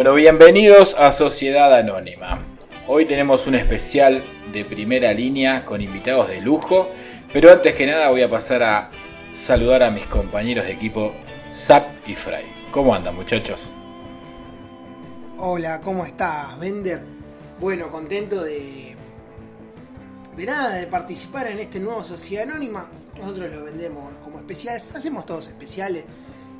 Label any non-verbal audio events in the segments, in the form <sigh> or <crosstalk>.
Bueno, bienvenidos a Sociedad Anónima. Hoy tenemos un especial de primera línea con invitados de lujo, pero antes que nada voy a pasar a saludar a mis compañeros de equipo Zap y Fry. ¿Cómo andan muchachos? Hola, ¿cómo estás, Bender? Bueno, contento de. de nada, de participar en este nuevo Sociedad Anónima. Nosotros lo vendemos como especiales, hacemos todos especiales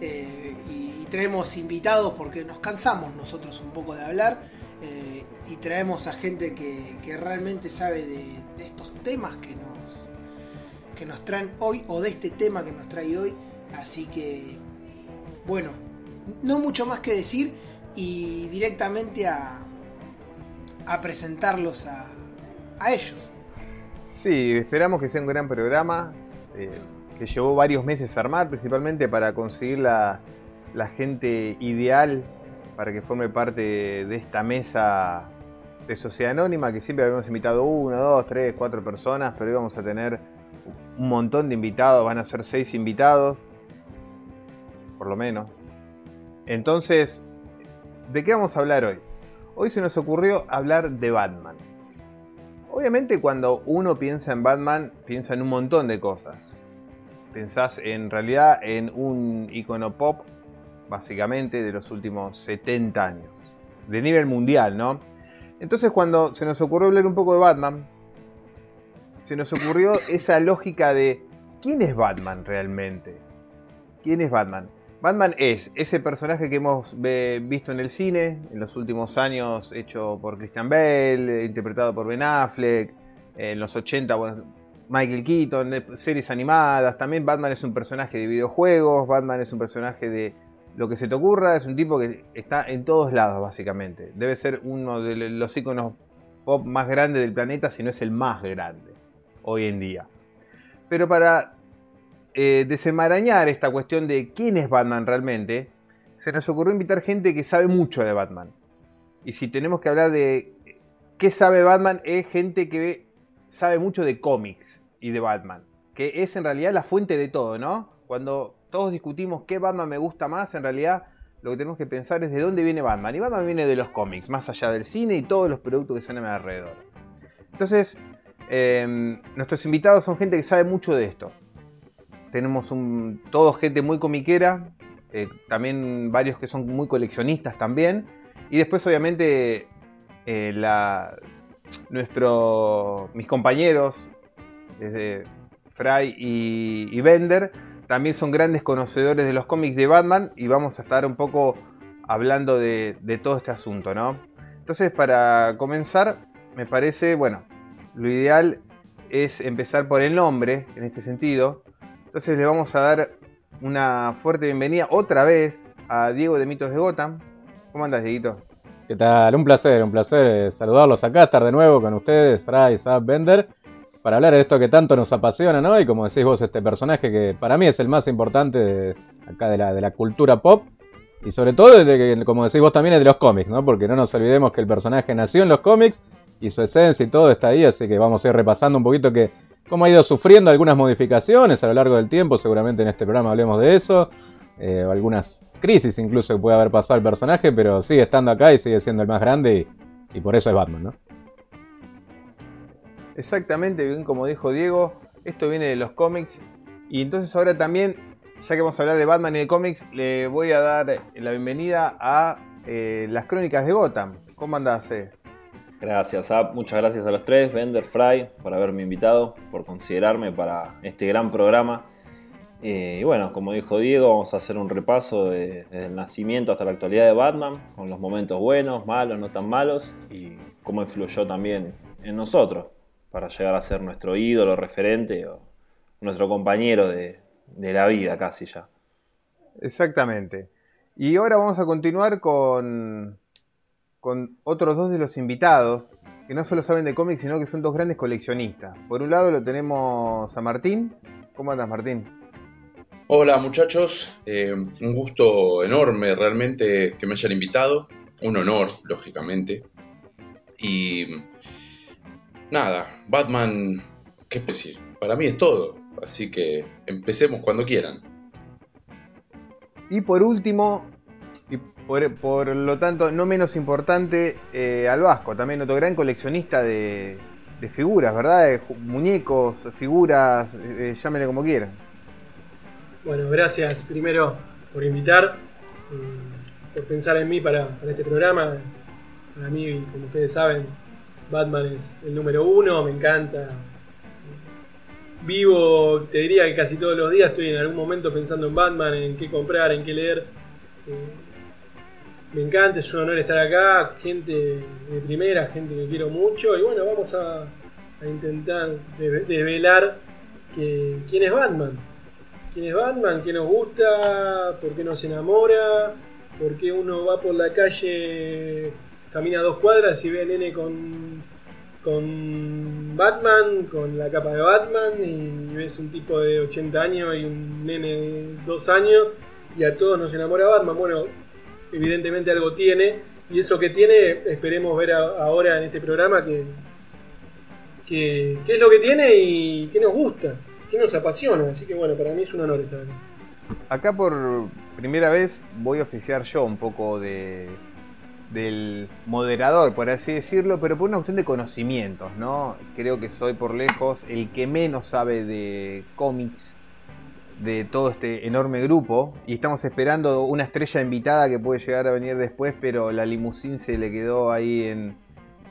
eh, y, traemos invitados porque nos cansamos nosotros un poco de hablar eh, y traemos a gente que, realmente sabe de, estos temas que nos, que nos traen hoy o de este tema que nos trae hoy. Así que, bueno, no mucho más que decir y directamente a, a presentarlos a, a ellos. Sí, esperamos que sea un gran programa. Eh, que llevó varios meses armar, principalmente para conseguir la, gente ideal para que forme parte de esta mesa de Sociedad Anónima, que siempre habíamos invitado uno, dos, tres, cuatro personas, pero hoy vamos a tener un montón de invitados, van a ser seis invitados, por lo menos. Entonces, ¿de qué vamos a hablar hoy? Hoy se nos ocurrió hablar de Batman. Obviamente cuando uno piensa en Batman, piensa en un montón de cosas pensás en realidad en un icono pop, básicamente, de los últimos 70 años, de nivel mundial, ¿no? Entonces cuando se nos ocurrió hablar un poco de Batman, se nos ocurrió <coughs> esa lógica de ¿quién es Batman realmente? ¿Quién es Batman? Batman es ese personaje que hemos visto en el cine en los últimos años, hecho por Christian Bale, interpretado por Ben Affleck, en los 80, bueno, Michael Keaton, series animadas, también Batman es un personaje de videojuegos, Batman es un personaje de lo que se te ocurra, es un tipo que está en todos lados básicamente. Debe ser uno de los iconos pop más grandes del planeta, si no es el más grande hoy en día. Pero para eh, desenmarañar esta cuestión de quién es Batman realmente, se nos ocurrió invitar gente que sabe mucho de Batman. Y si tenemos que hablar de qué sabe Batman, es gente que sabe mucho de cómics y de Batman, que es en realidad la fuente de todo, ¿no? Cuando todos discutimos qué Batman me gusta más, en realidad lo que tenemos que pensar es de dónde viene Batman. Y Batman viene de los cómics, más allá del cine y todos los productos que salen alrededor. Entonces, em, nuestros invitados son gente que sabe mucho de esto. Tenemos un, todos gente muy comiquera, eh, también varios que son muy coleccionistas también. Y después, obviamente, eh, nuestro, mis compañeros, desde Fry y, Bender, también son grandes conocedores de los cómics de Batman y vamos a estar un poco hablando de, todo este asunto, ¿no? Entonces, para comenzar, me parece, bueno, lo ideal es empezar por el nombre, en este sentido. Entonces le vamos a dar una fuerte bienvenida otra vez a Diego de Mitos de Gotham. ¿Cómo andas, Dieguito? ¿Qué tal? Un placer, un placer saludarlos acá, estar de nuevo con ustedes, Fry, Zap, Bender para hablar de esto que tanto nos apasiona, ¿no? Y como decís vos, este personaje que para mí es el más importante de, acá de la, de cultura pop. Y sobre todo, que, como decís vos también, es de los cómics, ¿no? Porque no nos olvidemos que el personaje nació en los cómics y su esencia y todo está ahí, así que vamos a ir repasando un poquito que cómo ha ido sufriendo algunas modificaciones a lo largo del tiempo, seguramente en este programa hablemos de eso, eh, algunas crisis incluso que puede haber pasado el personaje, pero sigue estando acá y sigue siendo el más grande y por eso es Batman, ¿no? Exactamente, bien como dijo Diego, esto viene de los cómics. Y entonces ahora también, ya que vamos a hablar de Batman y de cómics, le voy a dar la bienvenida a eh, las crónicas de Gotham. ¿Cómo andás? Eh? Gracias, Muchas gracias a los tres, Bender, Fry, por haberme invitado, por considerarme para este gran programa. Eh, y bueno, como dijo Diego, vamos a hacer un repaso desde el nacimiento hasta la actualidad de Batman, con los momentos buenos, malos, no tan malos, y cómo influyó también en nosotros para llegar a ser nuestro ídolo, referente o nuestro compañero de, la vida casi ya. Exactamente. Y ahora vamos a continuar con, con otros dos de los invitados, que no solo saben de cómics, sino que son dos grandes coleccionistas. Por un lado lo tenemos a Martín. ¿Cómo andas, Martín? Hola muchachos, eh, un gusto enorme realmente que me hayan invitado, un honor, lógicamente. Y nada, Batman, ¿qué decir? Para mí es todo, así que empecemos cuando quieran. Y por último, Y por, por lo tanto, no menos importante, eh, al Vasco, también otro gran coleccionista de, de figuras, ¿verdad? De muñecos, figuras, eh, llámenle como quieran. Bueno, gracias primero por invitar, eh, por pensar en mí para, para este programa. Para mí, como ustedes saben, Batman es el número uno, me encanta. Vivo, te diría que casi todos los días estoy en algún momento pensando en Batman, en qué comprar, en qué leer. Eh, me encanta, es un honor estar acá, gente de primera, gente que quiero mucho. Y bueno, vamos a, a intentar de- desvelar que, quién es Batman quién es Batman, qué nos gusta, por qué nos enamora, por qué uno va por la calle, camina dos cuadras y ve a nene con, con Batman, con la capa de Batman, y ves un tipo de 80 años y un nene de 2 años, y a todos nos enamora Batman. Bueno, evidentemente algo tiene, y eso que tiene, esperemos ver ahora en este programa que, que- qué es lo que tiene y qué nos gusta, qué nos apasiona. Así que bueno, para mí es un honor estar aquí. Acá por primera vez voy a oficiar yo un poco de del moderador, por así decirlo, pero por una cuestión de conocimientos, ¿no? Creo que soy por lejos el que menos sabe de cómics de todo este enorme grupo y estamos esperando una estrella invitada que puede llegar a venir después, pero la limusín se le quedó ahí en,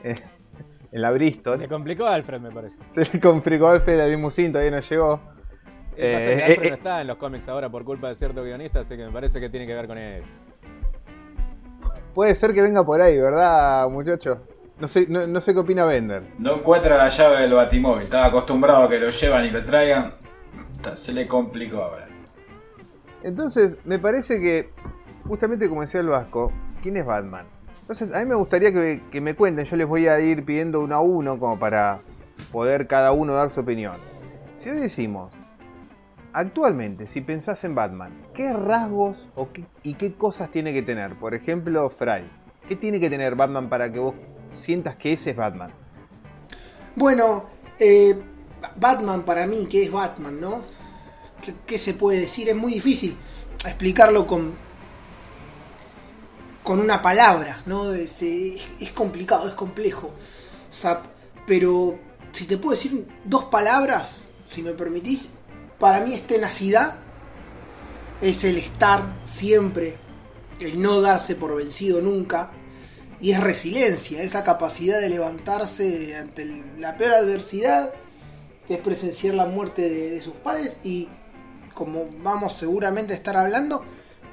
en, <laughs> en la Bristol. Le complicó a Alfred, me parece. Se le complicó al Alfred la limusín, todavía no llegó. Eh, pasa que Alfred eh, no está en los cómics ahora por culpa de cierto guionista, así que me parece que tiene que ver con eso. Puede ser que venga por ahí, ¿verdad, muchachos? No sé, no, no sé qué opina Bender. No encuentra la llave del batimóvil. Estaba acostumbrado a que lo llevan y lo traigan. Se le complicó ahora. Entonces, me parece que, justamente como decía el Vasco, ¿quién es Batman? Entonces, a mí me gustaría que, que me cuenten, yo les voy a ir pidiendo uno a uno como para poder cada uno dar su opinión. Si hoy decimos, actualmente, si pensás en Batman, ¿qué rasgos y qué cosas tiene que tener? Por ejemplo, Fry. ¿Qué tiene que tener Batman para que vos sientas que ese es Batman? Bueno, eh, Batman para mí, ¿qué es Batman, no? ¿Qué, se puede decir? Es muy difícil explicarlo con, con una palabra, ¿no? Es, es complicado, es complejo. Pero si te puedo decir dos palabras, si me permitís, para mí es tenacidad, es el estar siempre, el no darse por vencido nunca, y es resiliencia, esa capacidad de levantarse ante la peor adversidad, que es presenciar la muerte de, sus padres y, como vamos seguramente a estar hablando,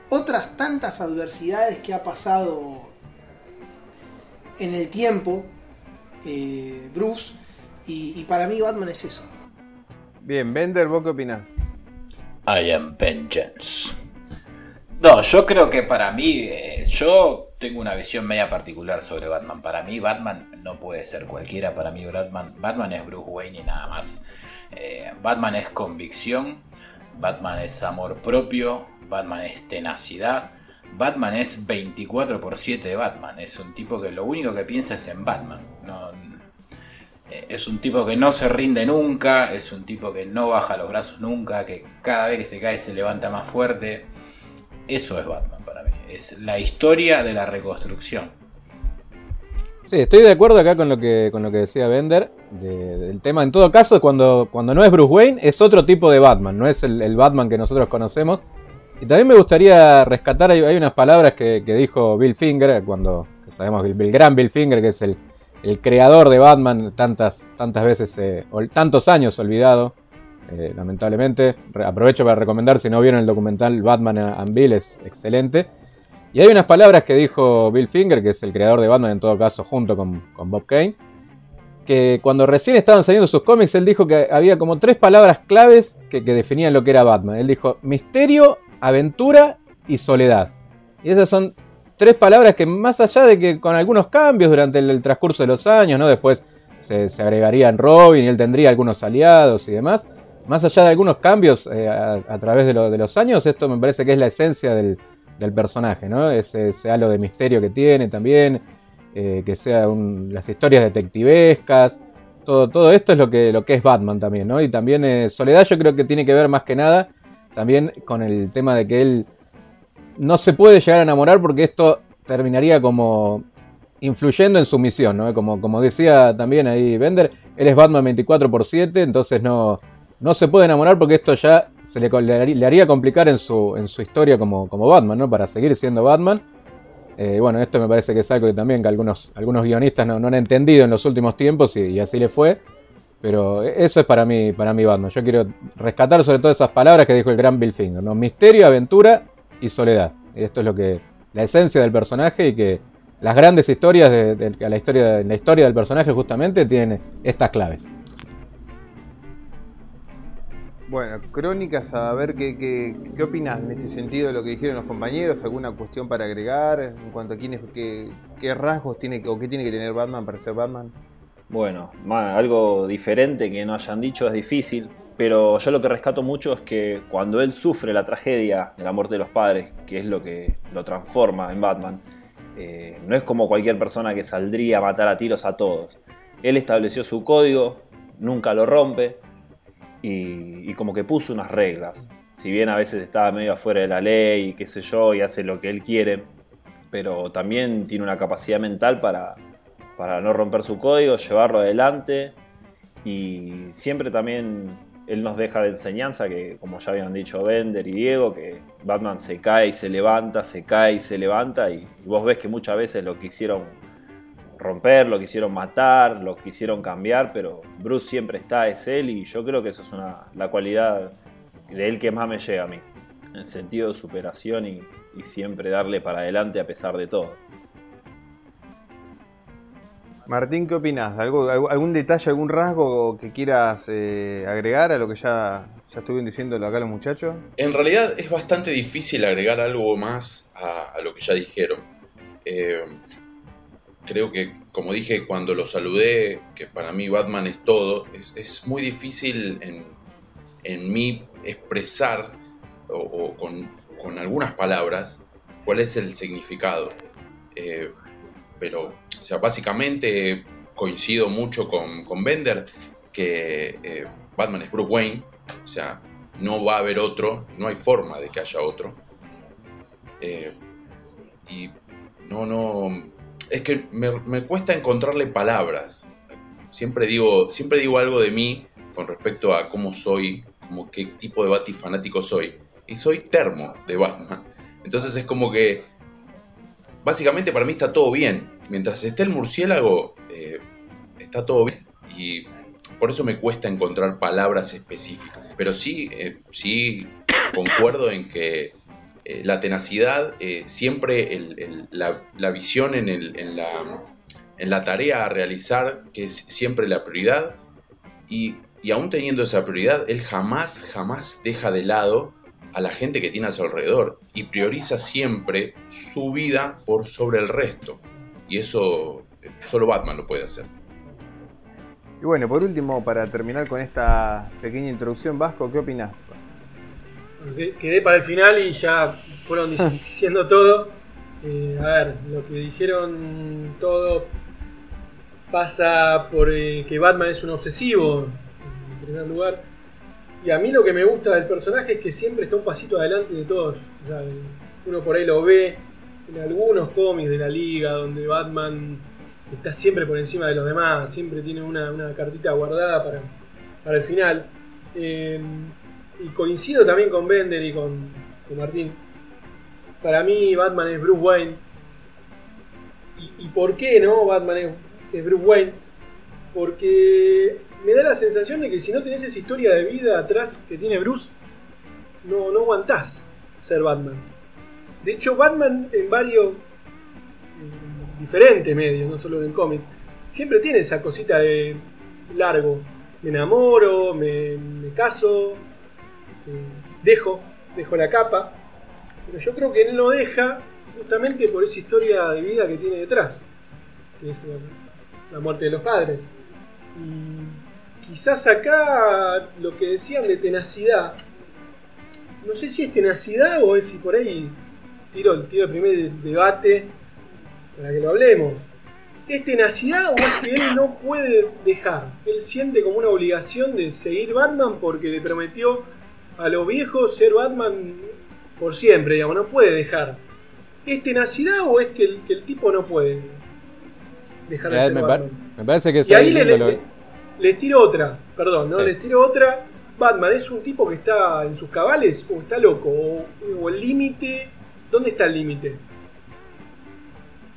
otras tantas adversidades que ha pasado en el tiempo eh, Bruce, y para mí Batman es eso. Bien, Bender, ¿vos qué opinás? I am vengeance. No, yo creo que para mí, eh, yo tengo una visión media particular sobre Batman. Para mí, Batman no puede ser cualquiera. Para mí, Batman, Batman es Bruce Wayne y nada más. Eh, Batman es convicción. Batman es amor propio. Batman es tenacidad. Batman es 24 por 7 de Batman. Es un tipo que lo único que piensa es en Batman. No, es un tipo que no se rinde nunca, es un tipo que no baja los brazos nunca, que cada vez que se cae se levanta más fuerte. Eso es Batman para mí. Es la historia de la reconstrucción. Sí, estoy de acuerdo acá con lo que, con lo que decía Bender. de- del tema, en todo caso, cuando, cuando no es Bruce Wayne, es otro tipo de Batman, no es el, Batman que nosotros conocemos. Y también me gustaría rescatar, hay, unas palabras que, dijo Bill Finger, cuando sabemos que el gran Bill Finger, que es el, el creador de Batman, tantas, tantas veces, eh, tantos años olvidado, eh, lamentablemente. Aprovecho para recomendar, si no vieron el documental Batman and Bill, es excelente. Y hay unas palabras que dijo Bill Finger, que es el creador de Batman en todo caso, junto con, con Bob Kane, que cuando recién estaban saliendo sus cómics, él dijo que había como tres palabras claves que, que definían lo que era Batman. Él dijo misterio, aventura y soledad. Y esas son tres palabras que más allá de que con algunos cambios durante el, transcurso de los años, ¿no? Después se, se agregarían Robin y él tendría algunos aliados y demás. Más allá de algunos cambios eh, a, través de, de los años, esto me parece que es la esencia del, del personaje, ¿no? Ese, ese halo de misterio que tiene también, eh, que sea un- las historias detectivescas, todo, todo esto es lo que, lo que es Batman también, ¿no? Y también eh, Soledad yo creo que tiene que ver más que nada también con el tema de que él no se puede llegar a enamorar porque esto terminaría como influyendo en su misión, ¿no? Como, como decía también ahí Bender, él es Batman 24 x 7, entonces no, no se puede enamorar porque esto ya se le, le, haría complicar en su, en su historia como, como Batman, ¿no? Para seguir siendo Batman. Eh, bueno, esto me parece que es algo que también que algunos, algunos guionistas no, han entendido en los últimos tiempos y, así le fue. Pero eso es para mí, para mí Batman. Yo quiero rescatar sobre todo esas palabras que dijo el gran Bill Finger. Misterio, aventura y soledad. Esto es lo que. la esencia del personaje y que las grandes historias de, la historia, la historia del personaje justamente tienen estas claves. Bueno, crónicas, a ver qué, qué, qué, opinas en este sentido de lo que dijeron los compañeros, alguna cuestión para agregar en cuanto a quién qué, qué rasgos tiene o qué tiene que tener Batman para ser Batman. Bueno, algo diferente que no hayan dicho es difícil, pero yo lo que rescato mucho es que cuando él sufre la tragedia de la muerte de los padres, que es lo que lo transforma en Batman, eh, no es como cualquier persona que saldría a matar a tiros a todos. Él estableció su código, nunca lo rompe y, como que puso unas reglas. Si bien a veces estaba medio afuera de la ley, qué sé yo, y hace lo que él quiere, pero también tiene una capacidad mental para, para no romper su código, llevarlo adelante y siempre también él nos deja de enseñanza que, como ya habían dicho Bender y Diego, que Batman se cae y se levanta, se cae y se levanta, y, vos ves que muchas veces lo quisieron romper, lo quisieron matar, lo quisieron cambiar, pero Bruce siempre está, es él, y yo creo que eso es una, la cualidad de él que más me llega a mí, el sentido de superación y siempre darle para adelante a pesar de todo. Martín, ¿qué opinas? ¿Algún detalle, algún rasgo que quieras eh, agregar a lo que ya, ya estuvieron diciendo acá los muchachos? En realidad es bastante difícil agregar algo más a, lo que ya dijeron. Eh, creo que, como dije cuando lo saludé, que para mí Batman es todo, es, muy difícil en, mí expresar o, con, algunas palabras cuál es el significado. Eh, pero o sea, básicamente coincido mucho con, con Bender que eh, Batman es Bruce Wayne, o sea, no va a haber otro, no hay forma de que haya otro. Eh, y no, no, es que me, cuesta encontrarle palabras. Siempre digo, siempre digo algo de mí con respecto a cómo soy, como qué tipo de Batifanático soy. Y soy termo de Batman. Entonces es como que, básicamente para mí está todo bien mientras esté el murciélago, eh, está todo bien. Y por eso me cuesta encontrar palabras específicas. Pero sí, eh, sí concuerdo en que eh, la tenacidad, siempre la, visión en, la, en, la, tarea a realizar, que es siempre la prioridad, y, y aún teniendo esa prioridad, él jamás, jamás deja de lado a la gente que tiene a su alrededor y prioriza siempre su vida por sobre el resto. Y eso solo Batman lo puede hacer. Y bueno, por último, para terminar con esta pequeña introducción, Vasco, ¿qué opinas? Quedé para el final y ya fueron <laughs> diciendo todo. Eh, a ver, lo que dijeron todo pasa por eh, que Batman es un obsesivo, en primer lugar. Y a mí lo que me gusta del personaje es que siempre está un pasito adelante de todos. uno por ahí lo ve en algunos cómics de la liga donde Batman está siempre por encima de los demás, siempre tiene una, cartita guardada para, el final. Eh, y coincido también con Bender y con, Martín. Para mí Batman es Bruce Wayne. ¿Y, por qué no Batman es, Bruce Wayne? Porque me da la sensación de que si no tenés esa historia de vida atrás que tiene Bruce, no, no aguantás ser Batman. De hecho, Batman en varios diferentes medios, no solo en el cómic, siempre tiene esa cosita de largo. Me enamoro, me, caso, eh, dejo, dejo la capa. Pero yo creo que él no deja justamente por esa historia de vida que tiene detrás, que es la muerte de los padres. Quizás acá lo que decían de tenacidad, no sé si es tenacidad o es si por ahí tiro, el primer debate para que lo hablemos. ¿Es tenacidad o es que él no puede dejar? Él siente como una obligación de seguir Batman porque le prometió a los viejos ser Batman por siempre, digamos, no puede dejar. ¿Es tenacidad o es que el, que el tipo no puede dejar de Eh, ser me, Batman? me parece que Y ahí le, le- les tiro otra, perdón, ¿no? Sí. Les tiro otra. Batman es un tipo que está en sus cabales o está loco o, o el límite. ¿Dónde está el límite?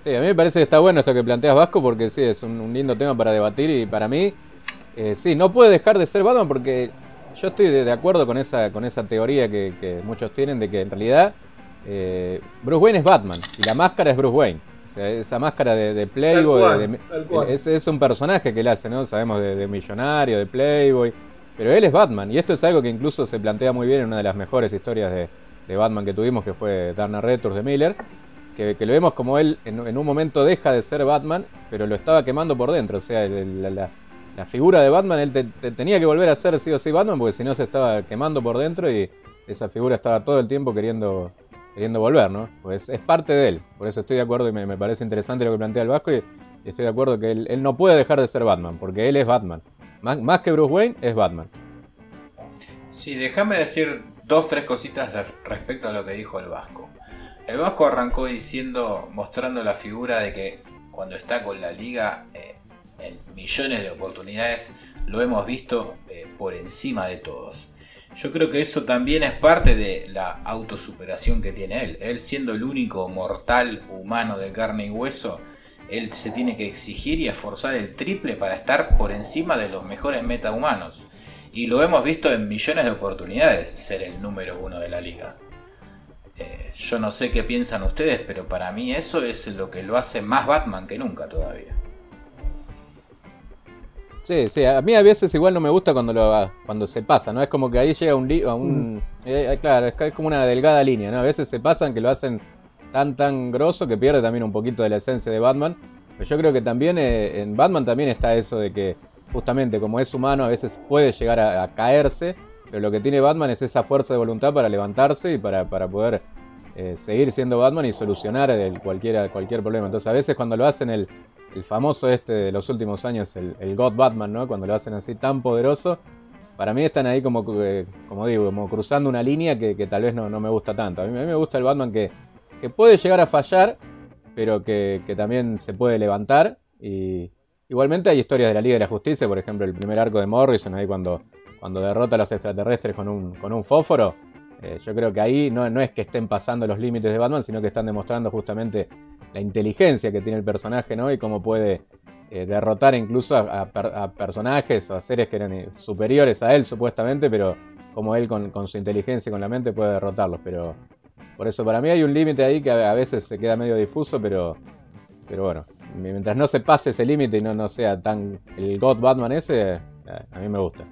Sí, a mí me parece que está bueno esto que planteas Vasco porque sí, es un, un lindo tema para debatir y para mí, eh, sí, no puede dejar de ser Batman porque yo estoy de, de acuerdo con esa, con esa teoría que, que muchos tienen de que en realidad eh, Bruce Wayne es Batman y la máscara es Bruce Wayne. O sea, esa máscara de, de Playboy, cual, de- de- es, es un personaje que él hace, ¿no? Sabemos de, millonario, de Playboy, pero él es Batman y esto es algo que incluso se plantea muy bien en una de las mejores historias de, de Batman que tuvimos, que fue Knight Returns de Miller que, que lo vemos como él en, en un momento deja de ser Batman, pero lo estaba quemando por dentro. O sea, el- la, la- la figura de Batman, él te- te- tenía que volver a ser sí o sí Batman, porque si no se estaba quemando por dentro y esa figura estaba todo el tiempo queriendo, queriendo volver, ¿no? Pues es parte de él. Por eso estoy de acuerdo y me, parece interesante lo que plantea el Vasco y, estoy de acuerdo que él, no puede dejar de ser Batman, porque él es Batman. Más, que Bruce Wayne, es Batman. Sí, déjame decir dos, tres cositas respecto a lo que dijo el Vasco. El Vasco arrancó diciendo, mostrando la figura de que cuando está con la liga eh, en millones de oportunidades, lo hemos visto eh, por encima de todos. Yo creo que eso también es parte de la autosuperación que tiene él. Él siendo el único mortal humano de carne y hueso, él se tiene que exigir y esforzar el triple para estar por encima de los mejores metahumanos. Y lo hemos visto en millones de oportunidades ser el número uno de la liga. Eh, yo no sé qué piensan ustedes, pero para mí eso es lo que lo hace más Batman que nunca todavía. Sí, sí, a mí a veces igual no me gusta cuando lo cuando se pasa, ¿no? Es como que ahí llega un, li- a un eh, eh, claro, es, como una delgada línea, ¿no? A veces se pasan que lo hacen tan tan grosso que pierde también un poquito de la esencia de Batman. Pero yo creo que también eh, en Batman también está eso de que justamente como es humano a veces puede llegar a, a caerse, pero lo que tiene Batman es esa fuerza de voluntad para levantarse y para, para poder eh, seguir siendo Batman y solucionar el, cualquier, cualquier problema. Entonces a veces cuando lo hacen el, el famoso este de los últimos años, el, God Batman, ¿no? Cuando lo hacen así tan poderoso, para mí están ahí como, como digo, como cruzando una línea que, tal vez no, no me gusta tanto. A mí, a mí me gusta el Batman que, que puede llegar a fallar, pero que, que también se puede levantar. Y igualmente hay historias de la Liga de la Justicia, por ejemplo, el primer arco de Morrison, ahí cuando, cuando derrota a los extraterrestres con un, con un fósforo. Eh, yo creo que ahí no, no es que estén pasando los límites de Batman, sino que están demostrando justamente la inteligencia que tiene el personaje, ¿no? Y cómo puede eh, derrotar incluso a, a per- a personajes o a seres que eran eh, superiores a él, supuestamente, pero como él con, su inteligencia y con la mente puede derrotarlos. Pero por eso para mí hay un límite ahí que a, a veces se queda medio difuso, pero, pero bueno, mientras no se pase ese límite y no, no sea tan el God Batman ese, eh, a mí me gusta.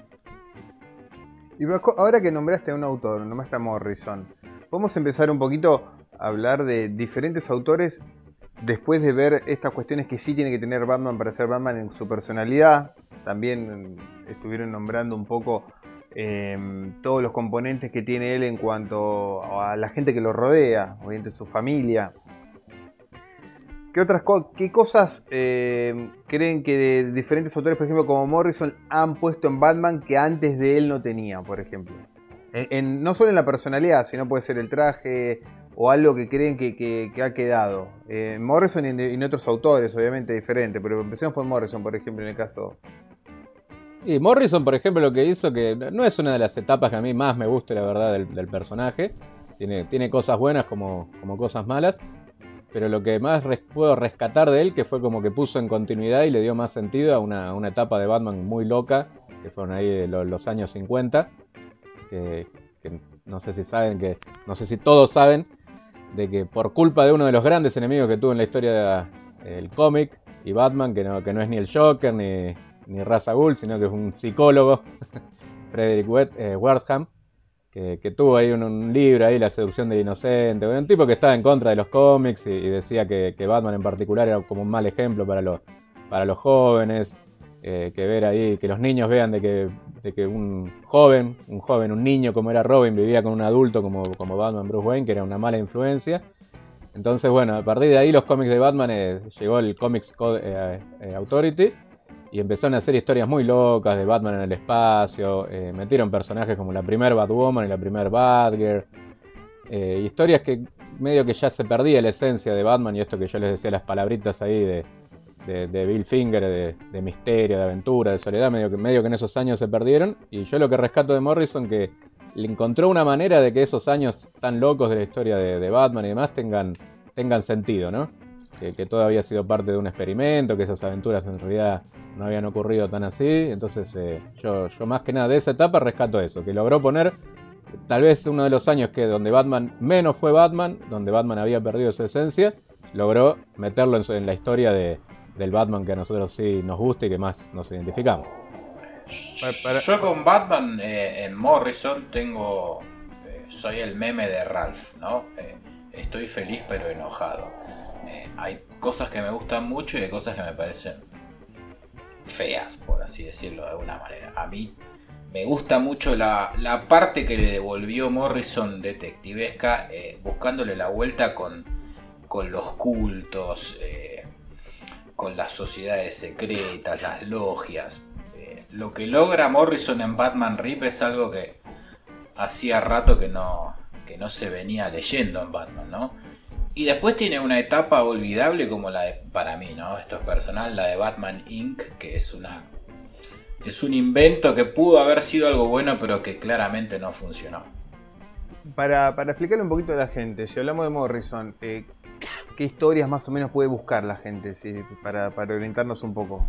Y ahora que nombraste a un autor, nombraste a Morrison, a empezar un poquito a hablar de diferentes autores después de ver estas cuestiones que sí tiene que tener Batman para ser Batman en su personalidad. También estuvieron nombrando un poco eh, todos los componentes que tiene él en cuanto a la gente que lo rodea, obviamente su familia. ¿Qué otras qué cosas eh, creen que diferentes autores, por ejemplo, como Morrison, han puesto en Batman que antes de él no tenía, por ejemplo? En- no solo en la personalidad, sino puede ser el traje o algo que creen que, que- ha quedado. Eh, Morrison y otros autores, obviamente diferente, pero empecemos por Morrison, por ejemplo, en el caso. Y Morrison, por ejemplo, lo que hizo, que no es una de las etapas que a mí más me guste, la verdad, del, personaje. Tiene, tiene cosas buenas como, como cosas malas. Pero lo que más puedo rescatar de él, que fue como que puso en continuidad y le dio más sentido a una, una etapa de Batman muy loca, que fueron ahí lo- los, años 50. Que, que no sé si saben, que no sé si todos saben, de que por culpa de uno de los grandes enemigos que tuvo en la historia del cómic y Batman, que no, que no es ni el Joker ni, ni al Ghul, sino que es un psicólogo, <laughs> Frederick Wet- eh, Wertham, que, que tuvo ahí un, libro, ahí La seducción del inocente, un tipo que estaba en contra de los cómics y, y decía que, que Batman en particular era como un mal ejemplo para los, para los jóvenes, eh, que ver ahí, que los niños vean de que, de que un joven, un joven, un niño como era Robin, vivía con un adulto como, como Batman Bruce Wayne, que era una mala influencia. Entonces, bueno, a partir de ahí los cómics de Batman eh, llegó el Comics eh, Authority y empezaron a hacer historias muy locas de Batman en el espacio. metieron personajes como la primer Batwoman y la primer Batgirl. historias que medio que ya se perdía la esencia de Batman y esto que yo les decía, las palabritas ahí de, de, Bill Finger, de, misterio, de aventura, de soledad, medio que, medio que en esos años se perdieron. Y yo lo que rescato de Morrison que le encontró una manera de que esos años tan locos de la historia de, Batman y demás tengan, tengan sentido, ¿no? Que, que, todo había sido parte de un experimento, que esas aventuras en realidad no habían ocurrido tan así. Entonces eh, yo, yo más que nada de esa etapa rescato eso, que logró poner tal vez uno de los años que donde Batman menos fue Batman, donde Batman había perdido su esencia, logró meterlo en, la historia de, del Batman que a nosotros sí nos gusta y que más nos identificamos. Yo con Batman eh, en Morrison tengo. Eh, soy el meme de Ralph, ¿no? Eh, estoy feliz pero enojado. hay cosas que me gustan mucho y hay cosas que me parecen feas, por así decirlo de alguna manera. A mí me gusta mucho la, parte que le devolvió Morrison detectivesca, buscándole la vuelta con, con los cultos, con las sociedades secretas, las logias lo que logra Morrison en Batman Rip es algo que hacía rato que no, que no se venía leyendo en Batman, ¿no? Y después tiene una etapa olvidable como la de, para mí, ¿no? Esto es personal, la de Batman Inc., que es una... Es un invento que pudo haber sido algo bueno, pero que claramente no funcionó. Para, explicarle un poquito a la gente, si hablamos de Morrison, eh, ¿qué historias más o menos puede buscar la gente para, orientarnos un poco?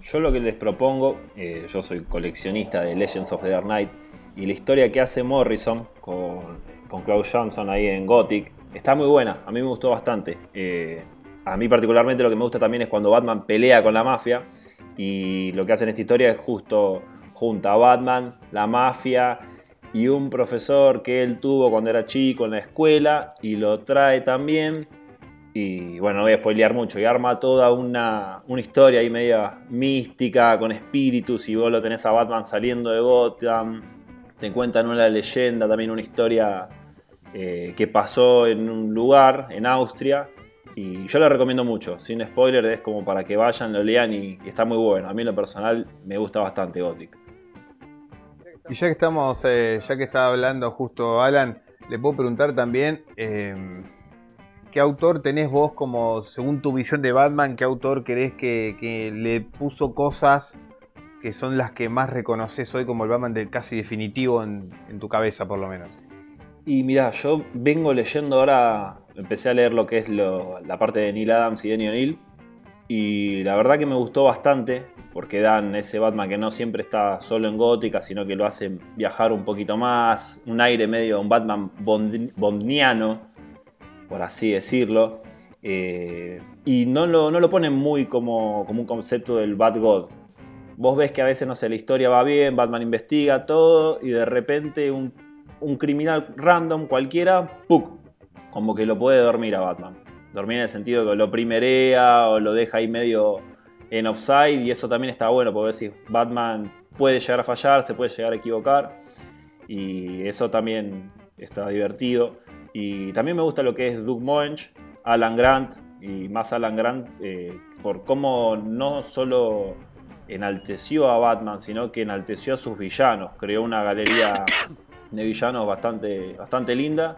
Yo lo que les propongo, eh, yo soy coleccionista de Legends of the Dark Knight, y la historia que hace Morrison con, con Klaus Johnson ahí en Gothic está muy buena, a mí me gustó bastante. Eh, a mí particularmente lo que me gusta también es cuando Batman pelea con la mafia, y lo que hace en esta historia es justo junta a Batman, la mafia y un profesor que él tuvo cuando era chico en la escuela, y lo trae también y bueno, no voy a spoilear mucho. Y arma toda una, historia ahí media mística, con espíritus. Y vos lo tenés a Batman saliendo de Gotham. Te cuentan una leyenda, también una historia eh, que pasó en un lugar, en Austria. Y yo la recomiendo mucho. Sin spoiler, es como para que vayan, lo lean y, está muy bueno. A mí en lo personal me gusta bastante Gothic. Y ya que estamos, eh, ya que estaba hablando justo Alan, le puedo preguntar también. Eh, ¿Qué autor tenés vos como, según tu visión de Batman, qué autor crees que, le puso cosas que son las que más reconoces hoy como el Batman del casi definitivo en, tu cabeza, por lo menos? Y mira, yo vengo leyendo ahora, empecé a leer lo que es la parte de Neil Adams y Denny O'Neill, y la verdad que me gustó bastante, porque dan ese Batman que no siempre está solo en gótica, sino que lo hacen viajar un poquito más, un aire medio, un Batman bondiano, por así decirlo. Eh, y no lo, no lo ponen muy como, como, un concepto del Bad God. Vos ves que a veces, no sé, la historia va bien, Batman investiga todo y de repente un, criminal random cualquiera, ¡puc! Como que lo puede dormir a Batman. Dormir en el sentido que lo primerea o lo deja ahí medio en offside y eso también está bueno porque decís, Batman puede llegar a fallar, se puede llegar a equivocar y eso también está divertido. Y también me gusta lo que es Doug Moench, Alan Grant y más Alan Grant eh, por cómo no solo enalteció a Batman, sino que enalteció a sus villanos. Creó una galería de villanos bastante, bastante linda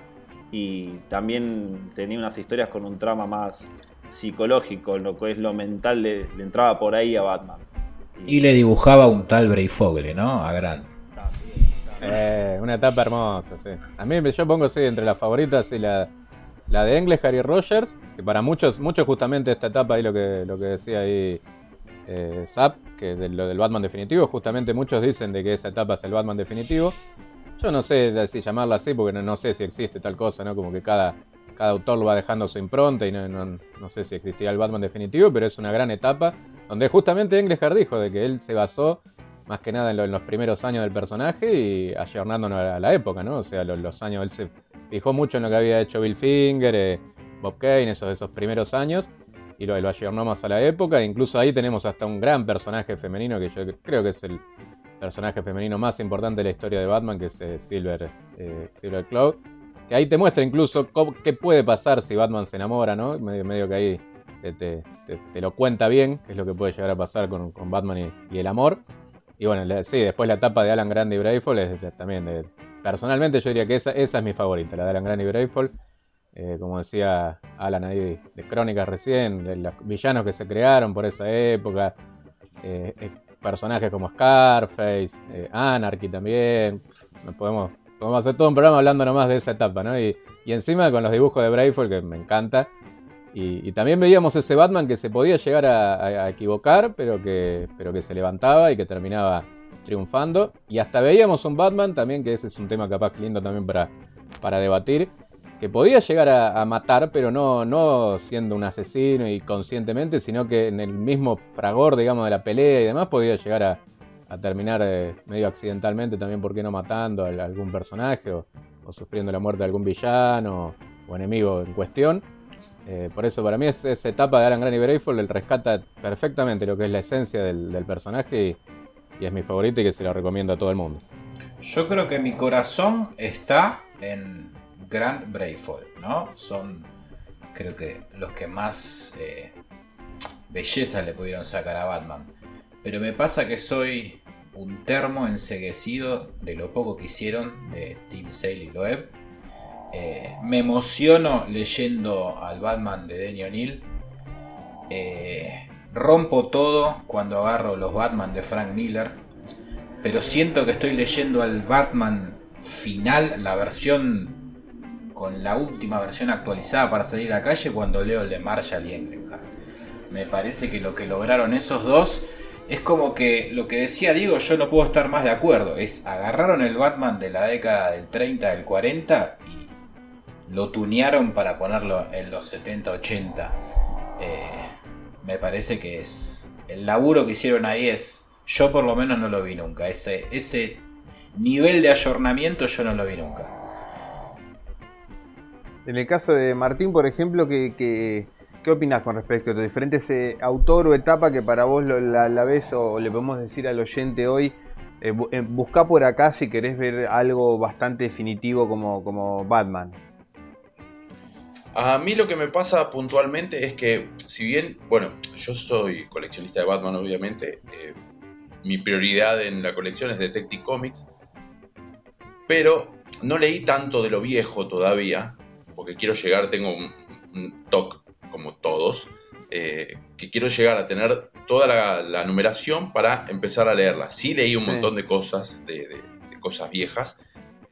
y también tenía unas historias con un trama más psicológico, lo que es lo mental, le, entraba por ahí a Batman. Y, le dibujaba un tal Bray Fogle, ¿no? A Grant. Eh, una etapa hermosa, sí. A mí yo pongo sí, entre las favoritas y la, la de English, Harry Rogers, que para muchos, muchos justamente esta etapa ahí lo que, lo que decía ahí eh, Zap, que de lo del Batman definitivo, justamente muchos dicen de que esa etapa es el Batman definitivo. Yo no sé si llamarla así porque no, no sé si existe tal cosa, ¿no? Como que cada, cada autor lo va dejando su impronta y no, no, no, sé si existirá el Batman definitivo, pero es una gran etapa donde justamente Englehart dijo de que él se basó más que nada en, los primeros años del personaje y ayornándonos a la, época, ¿no? O sea, los, años, él se fijó mucho en lo que había hecho Bill Finger, eh, Bob Kane, esos, esos primeros años, y lo, lo ayornó más a la época, incluso ahí tenemos hasta un gran personaje femenino, que yo creo que es el personaje femenino más importante de la historia de Batman, que es eh, Silver, eh, Silver Cloud, que ahí te muestra incluso qué puede pasar si Batman se enamora, ¿no? Medio, medio que ahí te, lo cuenta bien, qué es lo que puede llegar a pasar con, Batman y el amor. Y bueno, sí, después la etapa de Alan Grande y Brayfall es también personalmente yo diría que esa, esa es mi favorita, la de Alan Grant y Brayfall. Eh, como decía Alan ahí de Crónicas recién, de los villanos que se crearon por esa época, eh, eh, personajes como Scarface, Anarchy también, podemos, podemos hacer todo un programa hablando nomás de esa etapa, ¿no? Y, encima con los dibujos de Brayfall que me encanta. Y, también veíamos ese Batman que se podía llegar a, equivocar, pero que, pero que se levantaba y que terminaba triunfando. Y hasta veíamos un Batman también, que ese es un tema capaz lindo también para, para debatir, que podía llegar a, matar, pero no, no siendo un asesino y conscientemente, sino que en el mismo fragor, digamos, de la pelea y demás, podía llegar a, terminar eh, medio accidentalmente también, ¿por qué no matando a algún personaje o, sufriendo la muerte de algún villano o, enemigo en cuestión. Eh, por eso para mí esa etapa de Alan Grant y Brayford el rescata perfectamente lo que es la esencia del, personaje y, y, es mi favorito y que se lo recomiendo a todo el mundo. Yo creo que mi corazón está en, Grand Brayfall, ¿no? Son, creo que, los que más eh, belleza le pudieron sacar a Batman. Pero me pasa que soy un termo enseguecido de lo poco que hicieron de Team Sale y Loeb. Eh, me emociono leyendo al Batman de Denny O'Neill. Eh, rompo todo cuando agarro los Batman de Frank Miller. Pero siento que estoy leyendo al Batman final, la versión con la última versión actualizada para salir a la calle cuando leo el de Marshall y Engelhardt. Me parece que lo que lograron esos dos es como que lo que decía Diego, yo no puedo estar más de acuerdo. Es agarraron el Batman de la década del 30, del 40 y lo tunearon para ponerlo en los 70, 80. Eh, me parece que es. El laburo que hicieron ahí es. Yo por lo menos no lo vi nunca. Ese, ese nivel de ayornamiento yo no lo vi nunca. En el caso de Martín, por ejemplo, ¿qué, qué, opinas con respecto a diferentes eh, autor o etapa que para vos la, ves o le podemos decir al oyente hoy? Eh, eh, busca por acá si querés ver algo bastante definitivo como Batman. A mí lo que me pasa puntualmente es que, si bien, bueno, yo soy coleccionista de Batman, obviamente, mi prioridad en la colección es Detective Comics, pero no leí tanto de lo viejo todavía, porque quiero llegar, tengo un, un TOC como todos, eh, que quiero llegar a tener toda la, numeración para empezar a leerla. Sí leí un montón de cosas, de, cosas viejas,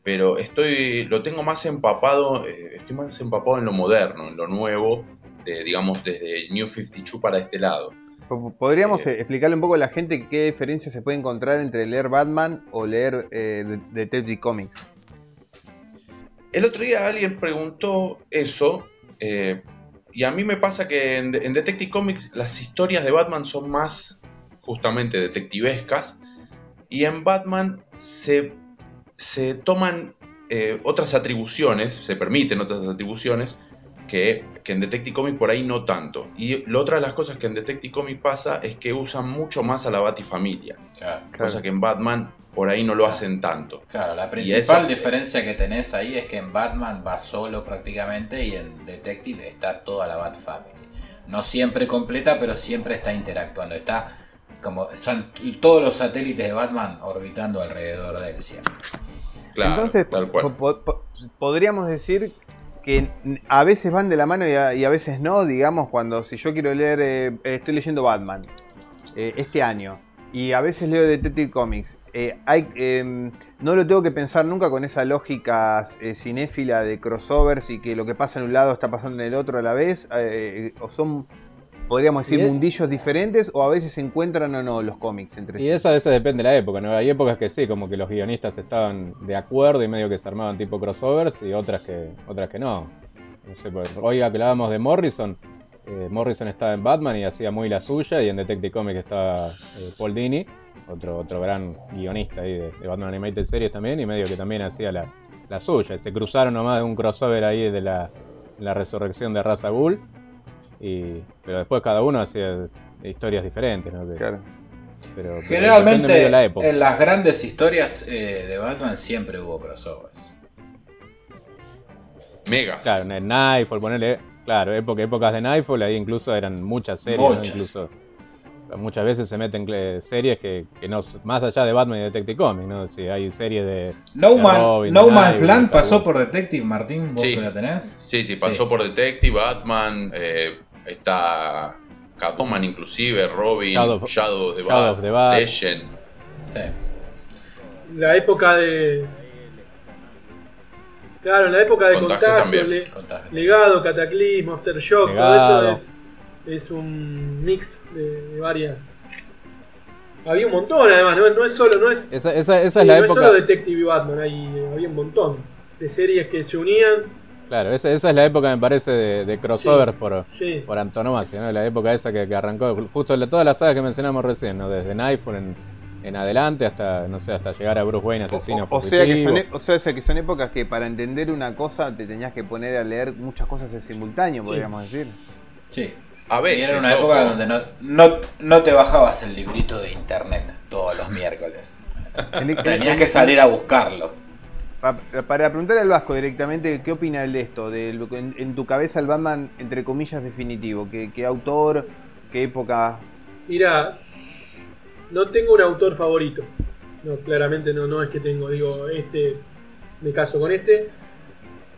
pero estoy, lo tengo más empapado, eh, estoy más empapado en lo moderno, en lo nuevo, digamos desde New 52 para este lado. ¿Podríamos eh, explicarle un poco a la gente qué diferencia se puede encontrar entre leer Batman o leer Detective Comics? El otro día alguien preguntó eso, eh, y a mí me pasa que en, Detective Comics las historias de Batman son más justamente detectivescas, y en Batman se, se toman eh, otras atribuciones, se permiten otras atribuciones, que, en Detective Comics por ahí no tanto. Y la otra de las cosas que en Detective Comics pasa es que usan mucho más a la Batifamilia. Claro, Cosa que en Batman por ahí no lo hacen tanto. Claro, la principal diferencia que tenés ahí es que en Batman va solo prácticamente y en Detective está toda la Bat Family. No siempre completa, pero siempre está interactuando. Está como son todos los satélites de Batman orbitando alrededor de él siempre. Claro, Entonces, tal cual. podríamos decir que a veces van de la mano y a, veces no, digamos, cuando si yo quiero leer, eh, estoy leyendo Batman eh, este año y a veces leo Detective Comics. Eh, em, no lo tengo que pensar nunca con esa lógica cinéfila de crossovers y que lo que pasa en un lado está pasando en el otro a la vez. O son, podríamos decir, mundillos diferentes o a veces se encuentran o no los cómics entre sí. Y eso a veces depende de la época, ¿no? Hay épocas que sí, como que los guionistas estaban de acuerdo y medio que se armaban tipo crossovers y otras que, otras que no. No sé, pues, hoy hablábamos de Morrison eh, Morrison estaba en Batman y hacía muy la suya, y en Detective Comics estaba eh, Paul Dini, otro, otro gran guionista ahí de, Batman Animated Series también, y medio que también hacía la, suya. se cruzaron nomás de un crossover ahí de la, resurrección de Raza Bull, y, pero después cada uno hacía historias diferentes. Generalmente en las grandes historias eh, de Batman siempre hubo crossovers. Megas. Claro, en Nightfall, ponerle Claro, épocas de Nightfall, ahí incluso eran muchas series, incluso muchas veces se meten eh, series que, que no más allá de Batman y Detective Comics, ¿no? Si hay series de No, de Man- Robin, no de Man's Land pasó por Detective, Martín, vos Sí. que lo tenés. Sí, sí, pasó Sí. por Detective, Batman, eh, está Catwoman inclusive, Robin, Shadow Shadow, of- de Shadow of the Bat. Legend. Sí. La época de. Claro, en la época de Contagio contagio, también. le- Contagio. legado, cataclismo, aftershock, Legado. todo eso es, es un mix de, de varias. Había un montón además, no, no es solo, no es, Esa, esa, esa sí, es la no es época. solo Detective y Batman, hay, había un montón de series que se unían. Claro, esa, esa es la época, me parece, de, de crossover Sí. por, Sí. por antonomasia, ¿no? La época esa que, que arrancó, justo la- todas las sagas que mencionamos recién, ¿no? Desde Nightfall en, en adelante hasta, no sé, hasta llegar a Bruce Wayne, asesino O, o sea que son, e- o sea, que son épocas que para entender una cosa te tenías que poner a leer muchas cosas en simultáneo, Sí. podríamos decir. Sí. A Y veces, era una ojo. época donde no, no, no te bajabas el librito de internet todos los miércoles. En- Tenías en- que salir a buscarlo. Pa- Para preguntarle al Vasco directamente, ¿qué opina él de esto? De en, en tu cabeza el Batman, entre comillas, definitivo. ¿Qué, autor? ¿Qué época? Mira, no tengo un autor favorito. No, claramente no, es que tengo, digo, este, me caso con este.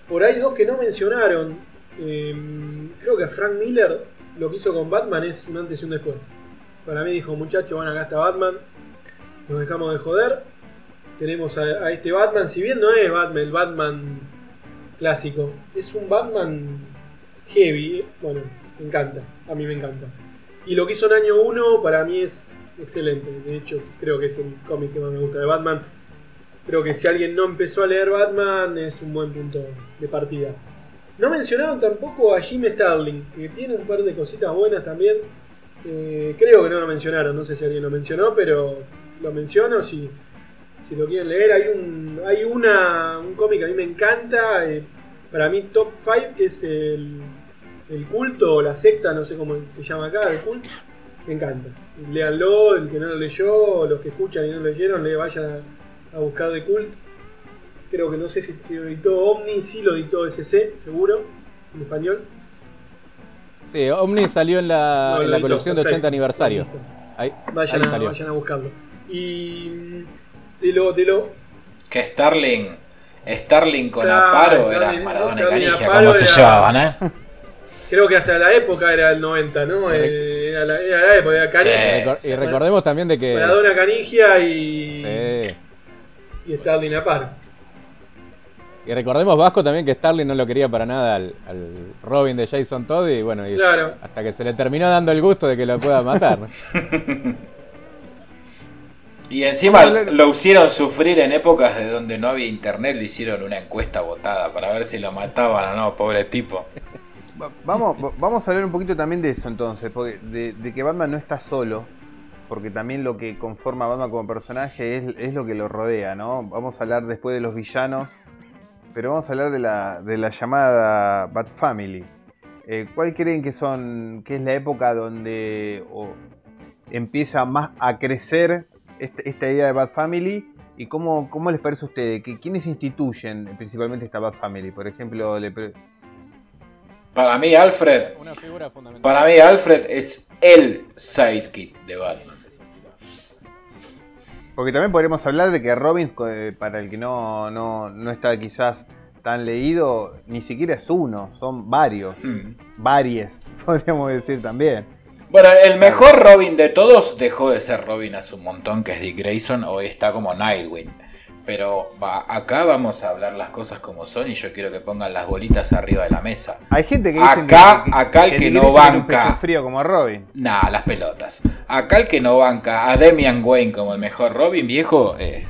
Por ahí dos que no mencionaron. Eh, creo que Frank Miller lo que hizo con Batman es un antes y un después. Para mí dijo, muchachos, van acá está Batman. Nos dejamos de joder. Tenemos a, este Batman, si bien no es Batman, el Batman clásico, es un Batman heavy. Bueno, me encanta, a mí me encanta. Y lo que hizo en año 1 para mí es excelente. De hecho, creo que es el cómic que más me gusta de Batman. Creo que si alguien no empezó a leer Batman es un buen punto de partida. No mencionaron tampoco a Jim Starling, que tiene un par de cositas buenas también. Eh, creo que no lo mencionaron, no sé si alguien lo mencionó, pero lo menciono si, si lo quieren leer. Hay un hay una, un cómic que a mí me encanta, eh, para mí top 5, que es el, el culto o la secta, no sé cómo se llama acá, el culto. Me encanta. Léanlo, el que no lo leyó, los que escuchan y no lo leyeron, le vayan a, a buscar de cult. Creo que no sé si, si lo editó Omni, sí lo editó SC, seguro, en español. Sí, Omni salió en la, No, en lo la editó, colección de 80 perfecto. aniversario. Ahí, Vayan, ahí a, salió. vayan a buscarlo. Y mm, de lo, de lo, Que Starling, Starling con Claro, Aparo era Maradona y Aparo ¿cómo se era- llevaban, eh? creo que hasta la época era el 90, ¿no? Era la, era la época, era Canigia. Sí. Y recordemos también de que. Maradona Canigia y, Sí. y Starling Apar. Y recordemos Vasco también que Starling no lo quería para nada al, al Robin de Jason Todd y bueno, y Claro. hasta que se le terminó dando el gusto de que lo pueda matar. <laughs> Y encima lo hicieron sufrir en épocas de donde no había internet, le hicieron una encuesta votada para ver si lo mataban o no, pobre tipo. Va- Vamos, va- vamos a hablar un poquito también de eso entonces, porque de, de que Batman no está solo, porque también lo que conforma a Batman como personaje es, es lo que lo rodea, ¿no? Vamos a hablar después de los villanos, pero vamos a hablar de la, de la llamada Bat Family. Eh, ¿Cuál creen que son, que es la época donde o, empieza más a crecer este- esta idea de Bat Family? ¿Y cómo, cómo les parece a ustedes? ¿Que, ¿Quiénes instituyen principalmente esta Bat Family? Por ejemplo, le pre- Para mí Alfred, Una figura fundamental. para mí Alfred es el sidekick de Batman. Porque también podríamos hablar de que Robin, eh, para el que no, no, no está quizás tan leído, ni siquiera es uno, son varios. Varias, <laughs> podríamos decir también. Bueno, el mejor Robin de todos dejó de ser Robin hace un montón, que es Dick Grayson, hoy está como Nightwing. Pero va, acá vamos a hablar las cosas como son y yo quiero que pongan las bolitas arriba de la mesa. Hay gente que dice Acá- acá el que Dick no banca. frío como Robin. Nah, las pelotas. Acá el que no banca a Demian Wayne como el mejor Robin, viejo, eh,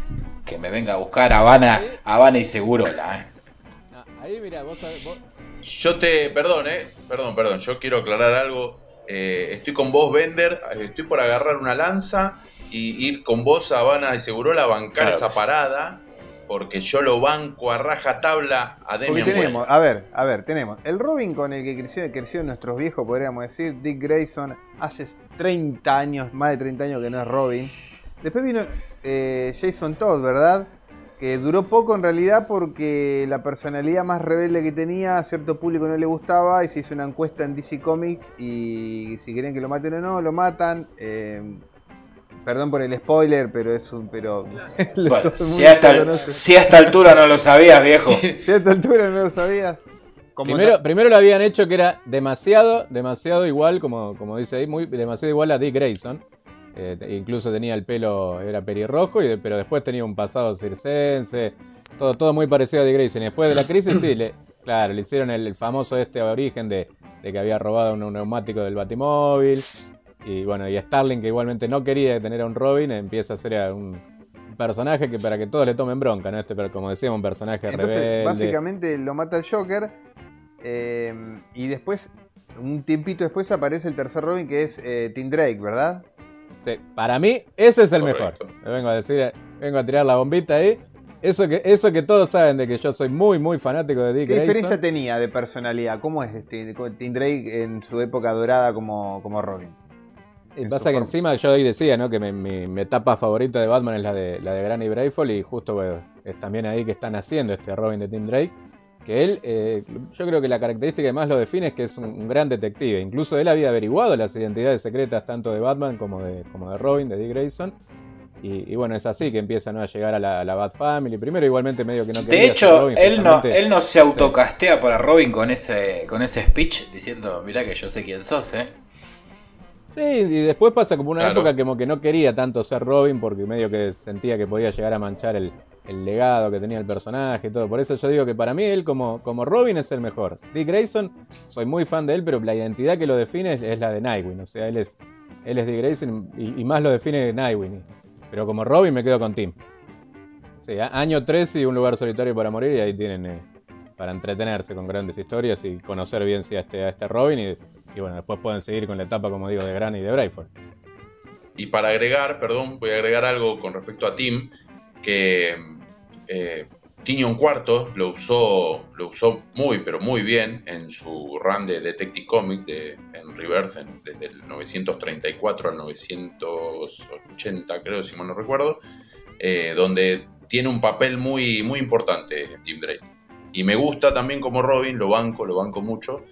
que me venga a buscar Habana, Habana y Segurola. Eh. Ah, ahí mira, vos, sabés- vos- Yo te. Perdón, eh. Perdón, perdón. Yo quiero aclarar algo. Eh, estoy con vos, Bender. eh, Estoy por agarrar una lanza y ir con vos a Habana y Segurola a bancar Claro esa sí. parada. Porque yo lo banco a raja tabla a Demian tenemos, a ver, a ver, tenemos el Robin con el que creció, crecieron nuestros viejos, podríamos decir, Dick Grayson, hace 30 años, más de 30 años que no es Robin. Después vino eh, Jason Todd, ¿verdad? Que duró poco en realidad porque la personalidad más rebelde que tenía a cierto público no le gustaba y se hizo una encuesta en DC Comics y si quieren que lo maten o no, lo matan. Eh, perdón por el spoiler, pero es un... Pero, <laughs> bueno, si, hasta, si a esta altura no lo sabías, viejo. <laughs> si a esta altura no lo sabías. Primero, primero lo habían hecho que era demasiado, demasiado igual, como, como dice ahí, muy, demasiado igual a Dick Grayson. Eh, incluso tenía el pelo, era pelirrojo, y, pero después tenía un pasado circense, todo, todo muy parecido a Dick Grayson. Y después de la crisis, sí, le, claro, le hicieron el, famoso este origen de, que había robado un, neumático del Batimóvil. Y bueno, y Starling, que igualmente no quería tener a un Robin, empieza a ser un, personaje que para que todos le tomen bronca, ¿no? Este, pero como decíamos, un personaje Entonces, Básicamente lo mata el Joker. Eh, y después, un tiempito después aparece el tercer Robin que es eh, Tim Drake, ¿verdad? Para mí, ese es el mejor. vengo a decir, vengo a tirar la bombita ahí. Eso que, eso que todos saben de que yo soy muy, muy fanático de Dick ¿Qué diferencia tenía de personalidad? ¿Cómo es este, Tim Drake en su época dorada como, como Robin? Y pasa que encima yo ahí decía, ¿no? Que mi, etapa favorita de Batman es la de, la de Granny Brayfall y justo es también ahí que están haciendo este Robin de Tim Drake que él, eh, yo creo que la característica que más lo define es que es un, gran detective. Incluso él había averiguado las identidades secretas tanto de Batman como de, como de Robin, de Dick Grayson. Y, bueno, es así que empiezan a llegar a la, a Bat Family. Primero igualmente medio que no quería De hecho, él, no, él no se autocastea para Robin con ese, con ese speech diciendo, mirá que yo sé quién sos, ¿eh? Sí, y después pasa como una época como que no quería tanto ser Robin porque medio que sentía que podía llegar a manchar el, el legado que tenía el personaje y todo. Por eso yo digo que para mí él como, como Robin es el mejor. Dick Grayson, soy muy fan de él, pero la identidad que lo define es, la de Nightwing. O sea, él es, él es Dick Grayson y, más lo define Nightwing. Pero como Robin me quedo con Tim. Año 13 y un lugar solitario para morir y ahí tienen eh, para entretenerse con grandes historias y conocer bien si a este, este Robin y, bueno, después pueden seguir con la etapa, como digo, de Gran y de Brayford. Y para agregar, perdón, voy a agregar algo con respecto a Tim, que eh, Tinion Cuarto lo usó, lo usó muy, pero muy bien en su run de Detective Comic de, en Rebirth desde el 934 al 980, creo, si mal no recuerdo, eh, donde tiene un papel muy, muy importante Tim Drake. Y me gusta también como Robin, lo banco, lo banco mucho,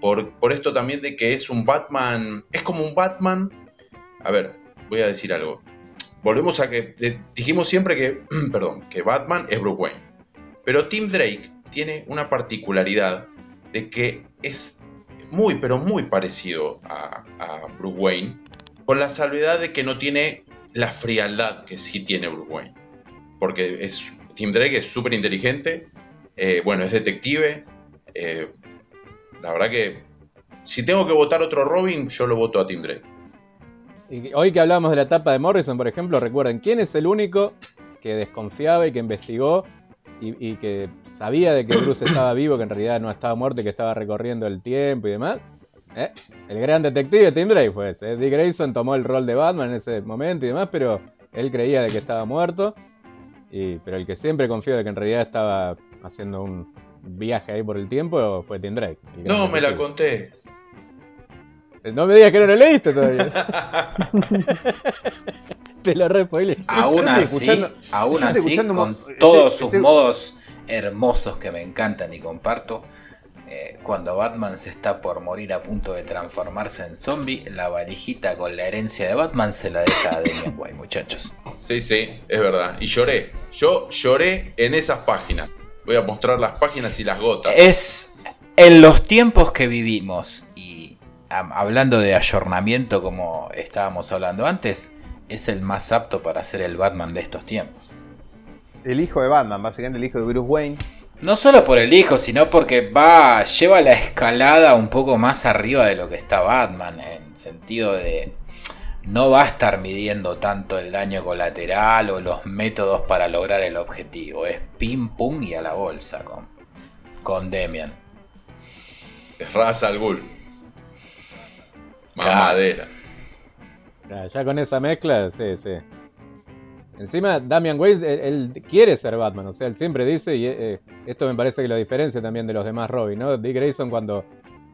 por, por esto también de que es un Batman, es como un Batman, a ver, voy a decir algo, volvemos a que dijimos siempre que, <clears throat> perdón, que Batman es Bruce Wayne. Pero Tim Drake tiene una particularidad de que es muy, pero muy parecido a, Bruce Wayne, con la salvedad de que no tiene la frialdad que sí tiene Bruce Wayne. Porque es, Tim Drake es súper inteligente, eh, bueno, es detective. Eh, la verdad que si tengo que votar otro Robin, yo lo voto a Tim Drake hoy que hablamos de la etapa de Morrison, por ejemplo, recuerden, ¿quién es el único que desconfiaba y que investigó y, que sabía de que Bruce estaba vivo, que en realidad no estaba muerto y que estaba recorriendo el tiempo y demás? ¿Eh? El gran detective Tim Drake fue ese. Dick Grayson tomó el rol de Batman en ese momento y demás, pero él creía de que estaba muerto. pero el que siempre confió de que en realidad estaba haciendo un viaje ahí por el tiempo fue Tim Drake. No me la conté. <laughs> No me digas que no lo leíste todavía. <laughs> Te lo re Aún así, aún así con todos sus modos hermosos que me encantan y comparto, eh, cuando Batman se está por morir a punto de transformarse en zombie, la valijita con la herencia de Batman se la deja a Damian <coughs> White, muchachos. Sí, sí, es verdad. Y lloré. Yo lloré en esas páginas. Voy a mostrar las páginas y las gotas. Es en los tiempos que vivimos hablando de ayornamiento como estábamos hablando antes, es el más apto para ser el Batman de estos tiempos. El hijo de Batman, básicamente el hijo de Bruce Wayne. No solo por el hijo, sino porque va, lleva la escalada un poco más arriba de lo que está Batman, en sentido de no va a estar midiendo tanto el daño colateral o los métodos para lograr el objetivo. Es pim pum y a la bolsa con, con Demian. Es raza al bull. Mamadera. Ya, con esa mezcla, sí, sí. Encima, Damian Wayne, él, quiere ser Batman, o sea, él siempre dice, y eh, esto me parece que lo diferencia también de los demás Robin, ¿no? Dick Grayson cuando,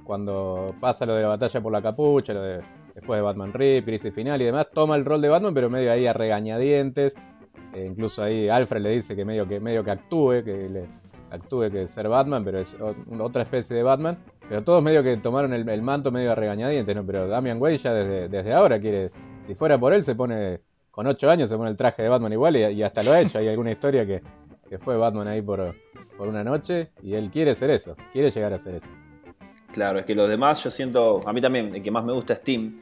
cuando pasa lo de la batalla por la capucha, lo de después de Batman Rip, crisis final y demás, toma el rol de Batman, pero medio ahí a regañadientes. Eh, incluso ahí Alfred le dice que medio que, medio que actúe, que le actúe que ser Batman, pero es otra especie de Batman. Pero todos medio que tomaron el, manto medio a regañadientes, ¿no? Pero Damian Wayne ya desde, desde ahora quiere, si fuera por él, se pone, con 8 años se pone el traje de Batman igual y, hasta lo ha hecho. Hay alguna historia que, que fue Batman ahí por, por una noche y él quiere ser eso, quiere llegar a ser eso. Claro, es que los demás yo siento, a mí también el que más me gusta es Tim.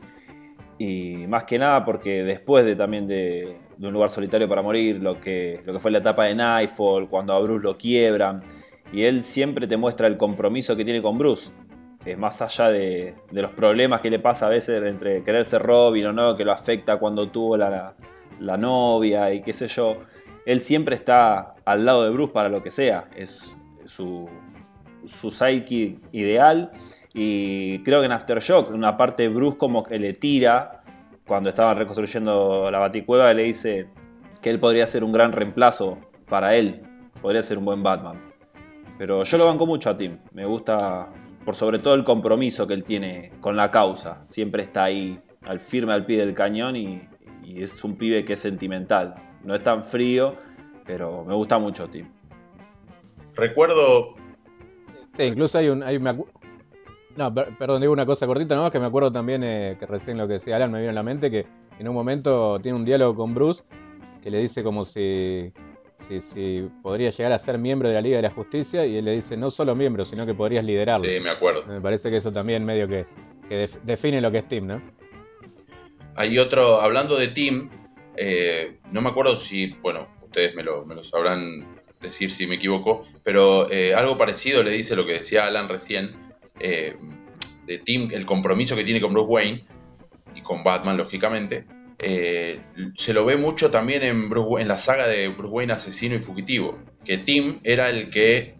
Y más que nada porque después de también de, un lugar solitario para morir, lo que, lo que fue la etapa de Nightfall, cuando a Bruce lo quiebran, y él siempre te muestra el compromiso que tiene con Bruce. Es más allá de, los problemas que le pasa a veces entre querer ser Robin o no, que lo afecta cuando tuvo la, la novia y qué sé yo. Él siempre está al lado de Bruce para lo que sea. Es su, su psyche ideal. Y creo que en Aftershock, una parte Bruce como que le tira cuando estaban reconstruyendo la baticueva, le dice que él podría ser un gran reemplazo para él. Podría ser un buen Batman. Pero yo lo banco mucho a Tim. Me gusta por sobre todo el compromiso que él tiene con la causa. Siempre está ahí al firme al pie del cañón y, es un pibe que es sentimental. No es tan frío, pero me gusta mucho Tim. Recuerdo Sí, incluso hay un. Hay, no, perdón, digo una cosa cortita nomás, que me acuerdo también eh, que recién lo que decía Alan me vino a la mente, que en un momento tiene un diálogo con Bruce que le dice como si, si, podría llegar a ser miembro de la Liga de la Justicia y él le dice no solo miembro, sino que podrías liderarlo. Sí, me acuerdo. Me parece que eso también medio que, define lo que es Team, ¿no? Hay otro, hablando de Team, eh, no me acuerdo si, bueno, ustedes me lo, me lo sabrán decir si me equivoco, pero eh, algo parecido le dice lo que decía Alan recién, eh, de Tim, el compromiso que tiene con Bruce Wayne y con Batman, lógicamente. Eh, se lo ve mucho también en, en la saga de Bruce Wayne asesino y fugitivo, que Tim era el que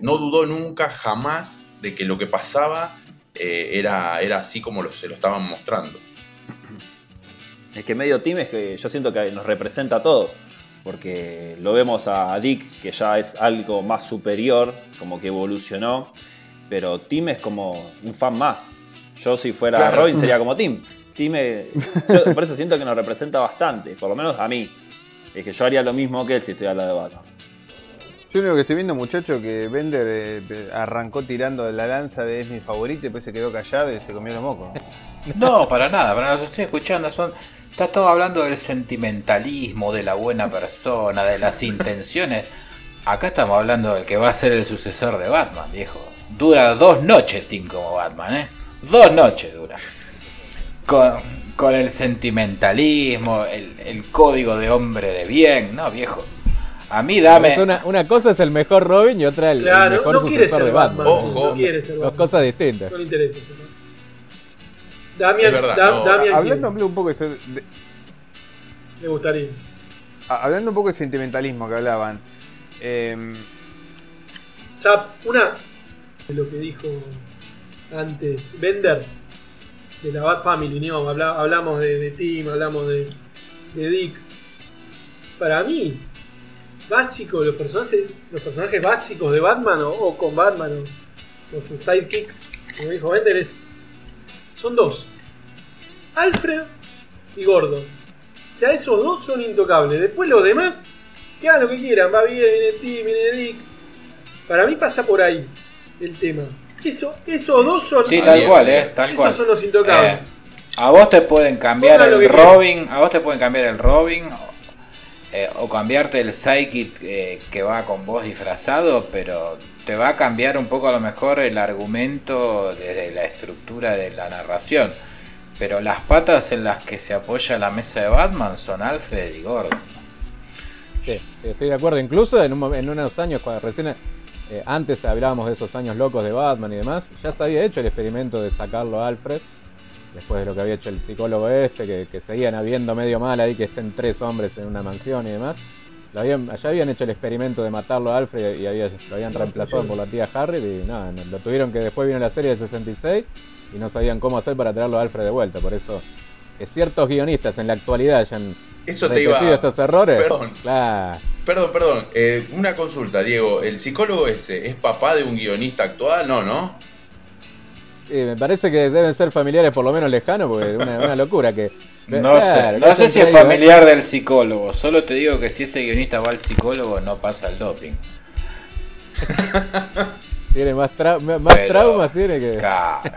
no dudó nunca, jamás, de que lo que pasaba era, era así como se lo estaban mostrando. Es que medio Tim es que yo siento que nos representa a todos porque lo vemos a Dick, que ya es algo más superior, como que evolucionó, pero Tim es como un fan más. Yo si fuera Robin sería <laughs> como Tim. Tim por eso siento que nos representa bastante, por lo menos a mí. Es que yo haría lo mismo que él si estoy al lado de Batman. Yo lo que estoy viendo, muchacho, que Bender eh, arrancó tirando de la lanza de es mi favorito y después se quedó callado y se comió los mocos. <laughs> No, para nada, para los estoy escuchando, son Estás todo hablando del sentimentalismo, de la buena persona, de las intenciones. Acá estamos hablando del que va a ser el sucesor de Batman, viejo. Dura dos noches Tim como Batman, ¿eh? Dos noches dura. Con, el sentimentalismo, el, código de hombre de bien, ¿no, viejo? A mí dame. Una, cosa es el mejor Robin y otra el, mejor sucesor de Batman. Ojo. No quiere ser Dos cosas distintas. No le interesa. Damian, hablando un poco de, Me gustaría. Hablando un poco de sentimentalismo que hablaban. Eh, una lo que dijo antes Bender de la Bat Family, ¿no? hablamos de, Tim, hablamos de, Dick. Para mí, básico, los personajes, los personajes básicos de Batman o, con Batman o, o, su sidekick, como dijo Bender, es son dos. Alfred y Gordon. O sea, esos dos son intocables. Después los demás, que hagan lo que quieran. Va bien, viene Tim, viene Dick. Para mí pasa por ahí el tema. Eso, esos dos son. Sí, tal cual, eh, tal esos son los intocables. Eh, a vos te pueden cambiar el Robin, a vos te pueden cambiar el Robin eh, o cambiarte el Psychic eh, que va con vos disfrazado, pero te va a cambiar un poco a lo mejor el argumento desde la estructura de la narración. Pero las patas en las que se apoya la mesa de Batman son Alfred y Gordon. Sí, estoy de acuerdo. Incluso en, unos años, cuando recién eh, antes hablábamos de esos años locos de Batman y demás, ya se había hecho el experimento de sacarlo a Alfred. Después de lo que había hecho el psicólogo este, que, que seguían habiendo medio mal ahí que estén tres hombres en una mansión y demás habían, allá habían hecho el experimento de matarlo a Alfred y lo habían reemplazado por la tía Harry y nada, lo tuvieron que después vino la serie del 66 y no sabían cómo hacer para traerlo a Alfred de vuelta. Por eso que ciertos guionistas en la actualidad hayan eso te iba... estos errores. Perdón. Perdón, perdón. Eh, una consulta, Diego. ¿El psicólogo ese es papá de un guionista actual? No, ¿no? me parece que deben ser familiares por lo menos lejanos, porque es una, locura que No Claro, sé, no sé si es ellos, familiar del psicólogo. Solo te digo que si ese guionista va al psicólogo, no pasa el doping. Tiene más, trau- más Pero- traumas, tiene que. Claro.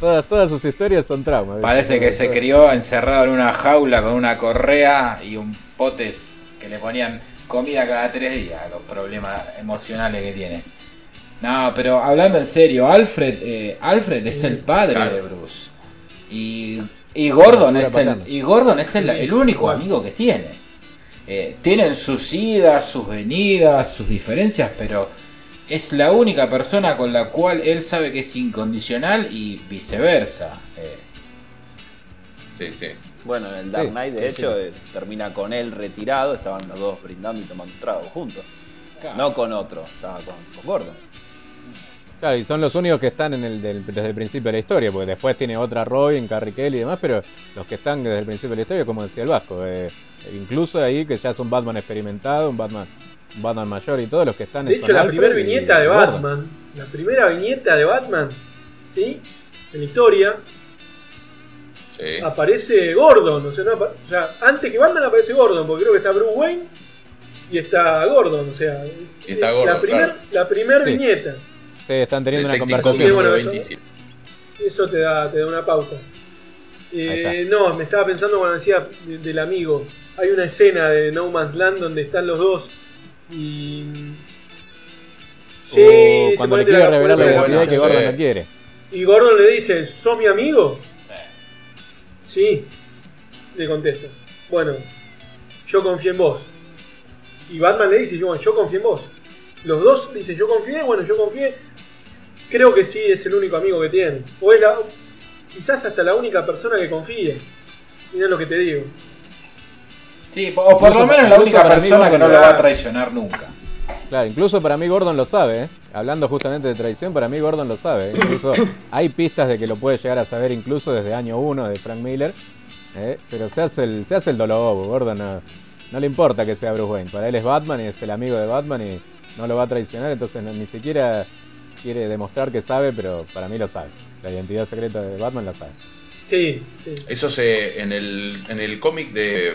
Todas, todas sus historias son traumas. ¿viste? Parece que se crió encerrado en una jaula con una correa y un potes que le ponían comida cada tres días. Los problemas emocionales que tiene. No, pero hablando en serio, Alfred, eh, Alfred es el padre Claro. de Bruce. Y, y Gordon es el, y Gordon es el, el único amigo que tiene. Eh, tienen sus idas, sus venidas, sus diferencias, pero es la única persona con la cual él sabe que es incondicional y viceversa. Eh, Sí, sí. Bueno, en el Dark Sí, Knight, de sí, hecho, sí. eh, termina con él retirado, estaban los dos brindando y tomando un trago juntos. claro. No con otro, estaba con, con Gordon. Claro, y son los únicos que están en el, del- desde el principio de la historia, porque después tiene otra Robin, Carrie Kelly y demás, pero los que están desde el principio de la historia, como decía el Vasco, eh, incluso ahí que ya es un Batman experimentado, un Batman, Batman mayor y todos los que están De son hecho, la primera viñeta de. Batman, la primera viñeta de Batman, ¿sí? En la historia, Sí. aparece Gordon. O sea, no apa- o sea, antes que Batman aparece Gordon, porque creo que está Bruce Wayne y está Gordon. O sea, es, Y está es Gordon, la primera claro. la primer Sí. viñeta. Sí, están teniendo una Detective conversación. Bueno, eso- 27. Eso te da, te da una pauta. Eh, no, me estaba pensando cuando decía de- del amigo. Hay una escena de No Man's Land donde están los dos y. Sí, se cuando le quiere la- revelar la identidad que. Gordon no quiere. Y Gordon le dice, ¿sos mi amigo? Sí. Le contesta. Bueno, yo confío en vos. Y Batman le dice, yo, yo confío en vos. Los dos dicen, yo confié, bueno, yo confié. Creo que sí es el único amigo que tiene. O es la, quizás hasta la única persona que confíe. Mirá lo que te digo. Sí, o por lo menos la única persona que no Gordon lo va a traicionar nunca. Claro, incluso para mí Gordon lo sabe, ¿eh? Hablando justamente de traición, para mí Gordon lo sabe. ¿eh? Incluso <laughs> hay pistas de que lo puede llegar a saber incluso desde año 1 de Frank Miller. ¿eh? Pero se hace el, se hace el dolobo, Gordon no, no le importa que sea Bruce Wayne. Para él es Batman y es el amigo de Batman y no lo va a traicionar, entonces no- ni siquiera quiere demostrar que sabe, pero para mí lo sabe. La identidad secreta de Batman la sabe. Sí, sí. Eso se. En el, en el cómic de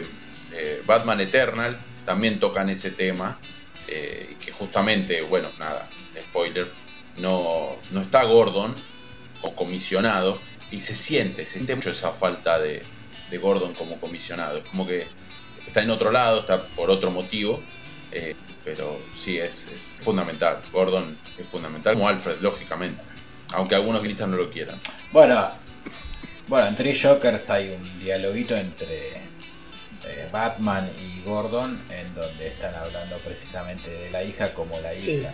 eh, Batman Eternal también tocan ese tema. eh, que justamente, bueno, nada, spoiler. No, no está Gordon como comisionado. Y se siente, se siente mucho esa falta de, de Gordon como comisionado. Es como que está en otro lado, está por otro motivo. eh, pero sí, es, es fundamental. Gordon es fundamental, como Alfred, lógicamente. Aunque algunos guionistas no lo quieran. Bueno, bueno, en Three Jokers hay un dialoguito entre eh, Batman y Gordon en donde están hablando precisamente de la hija como la Sí. hija.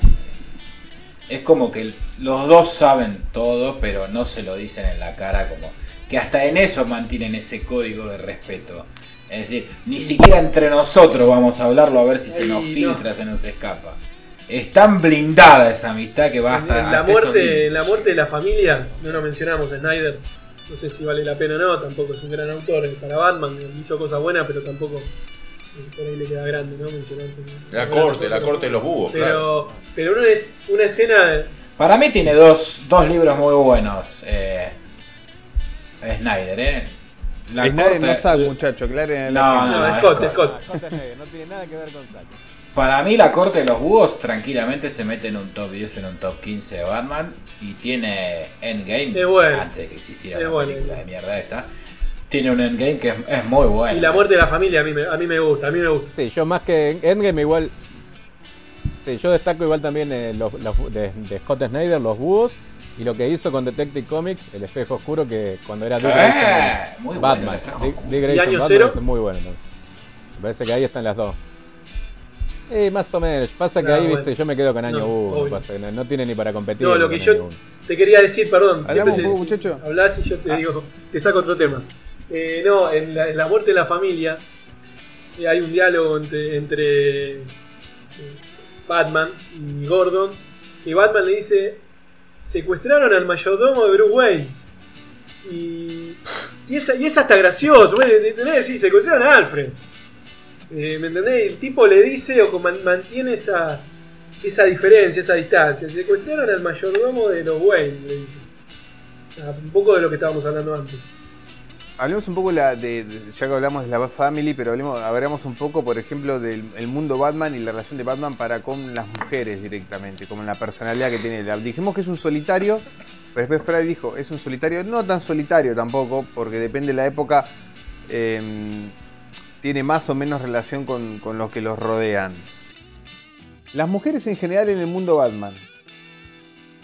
Es como que los dos saben todo, pero no se lo dicen en la cara, como que hasta en eso mantienen ese código de respeto. Es decir, ni siquiera entre nosotros vamos a hablarlo a ver si se nos Ay, no. filtra, se nos escapa. Es tan blindada esa amistad que va hasta, la hasta muerte, la muerte de la familia, no lo mencionamos, Snyder. No sé si vale la pena o no, tampoco es un gran autor para Batman, hizo cosas buenas, pero tampoco eh, por ahí le queda grande, ¿no? Mencionar La corte, la corte de los búhos, Pero, claro. pero una, es, una escena. Para mí tiene dos, dos libros muy buenos. Eh, Snyder, ¿eh? La Es corte- no sabe, muchacho, aclaren No, no, No, no, es es Scott, Scott. es Scott. Scott Snyder, no tiene nada que ver con Zack. Para mí la corte de los búhos tranquilamente se mete en un top 10, en un top 15 de Batman. Y tiene Endgame, Es bueno. antes de que existiera la bueno, película de bueno. mierda esa. Tiene un Endgame que es, es muy bueno. Y la muerte de la familia a mí, me, a mí me gusta, a mí me gusta. Sí, yo más que Endgame igual. Sí, yo destaco igual también eh, los, los- de, de Scott Snyder, los búhos, y lo que hizo con Detective Comics, el espejo oscuro, que cuando era Sí, Dick Grayson, muy bueno Batman. espejo Dick-. Dick ¿Y Grayson Año Batman Cero? es muy bueno. ¿no? Me parece que ahí están las dos. Eh, más o menos. Pasa que No, ahí, bueno. viste, yo me quedo con año No, 1. obvio. pasa que no, no tiene ni para competir. No, lo que yo- uno. Te quería decir, perdón. Hablamos siempre un te- poco, muchacho. Hablas y yo te digo, te saco otro tema. Eh, no, en la, en la muerte de la familia eh, hay un diálogo entre, entre eh, Batman y Gordon, que Batman le dice, secuestraron al mayordomo de Bruce Wayne. Y, y, es, y es hasta gracioso, ¿me entendés? Sí, secuestraron a Alfred. Eh, ¿Me entendés? El tipo le dice o man- mantiene esa, esa diferencia, esa distancia. Secuestraron al mayordomo de los Wayne, le dice. Ah, Un poco de lo que estábamos hablando antes. hablemos un poco la de, ya que hablamos de la Bat Family, pero hablemos, hablamos un poco, por ejemplo, del el mundo Batman y la relación de Batman para con las mujeres directamente, como la personalidad que tiene. Dijimos que es un solitario, pero después Fry dijo, es un solitario, no tan solitario tampoco, porque depende de la época, em, tiene más o menos relación con, con los que los rodean. Las mujeres en general en el mundo Batman.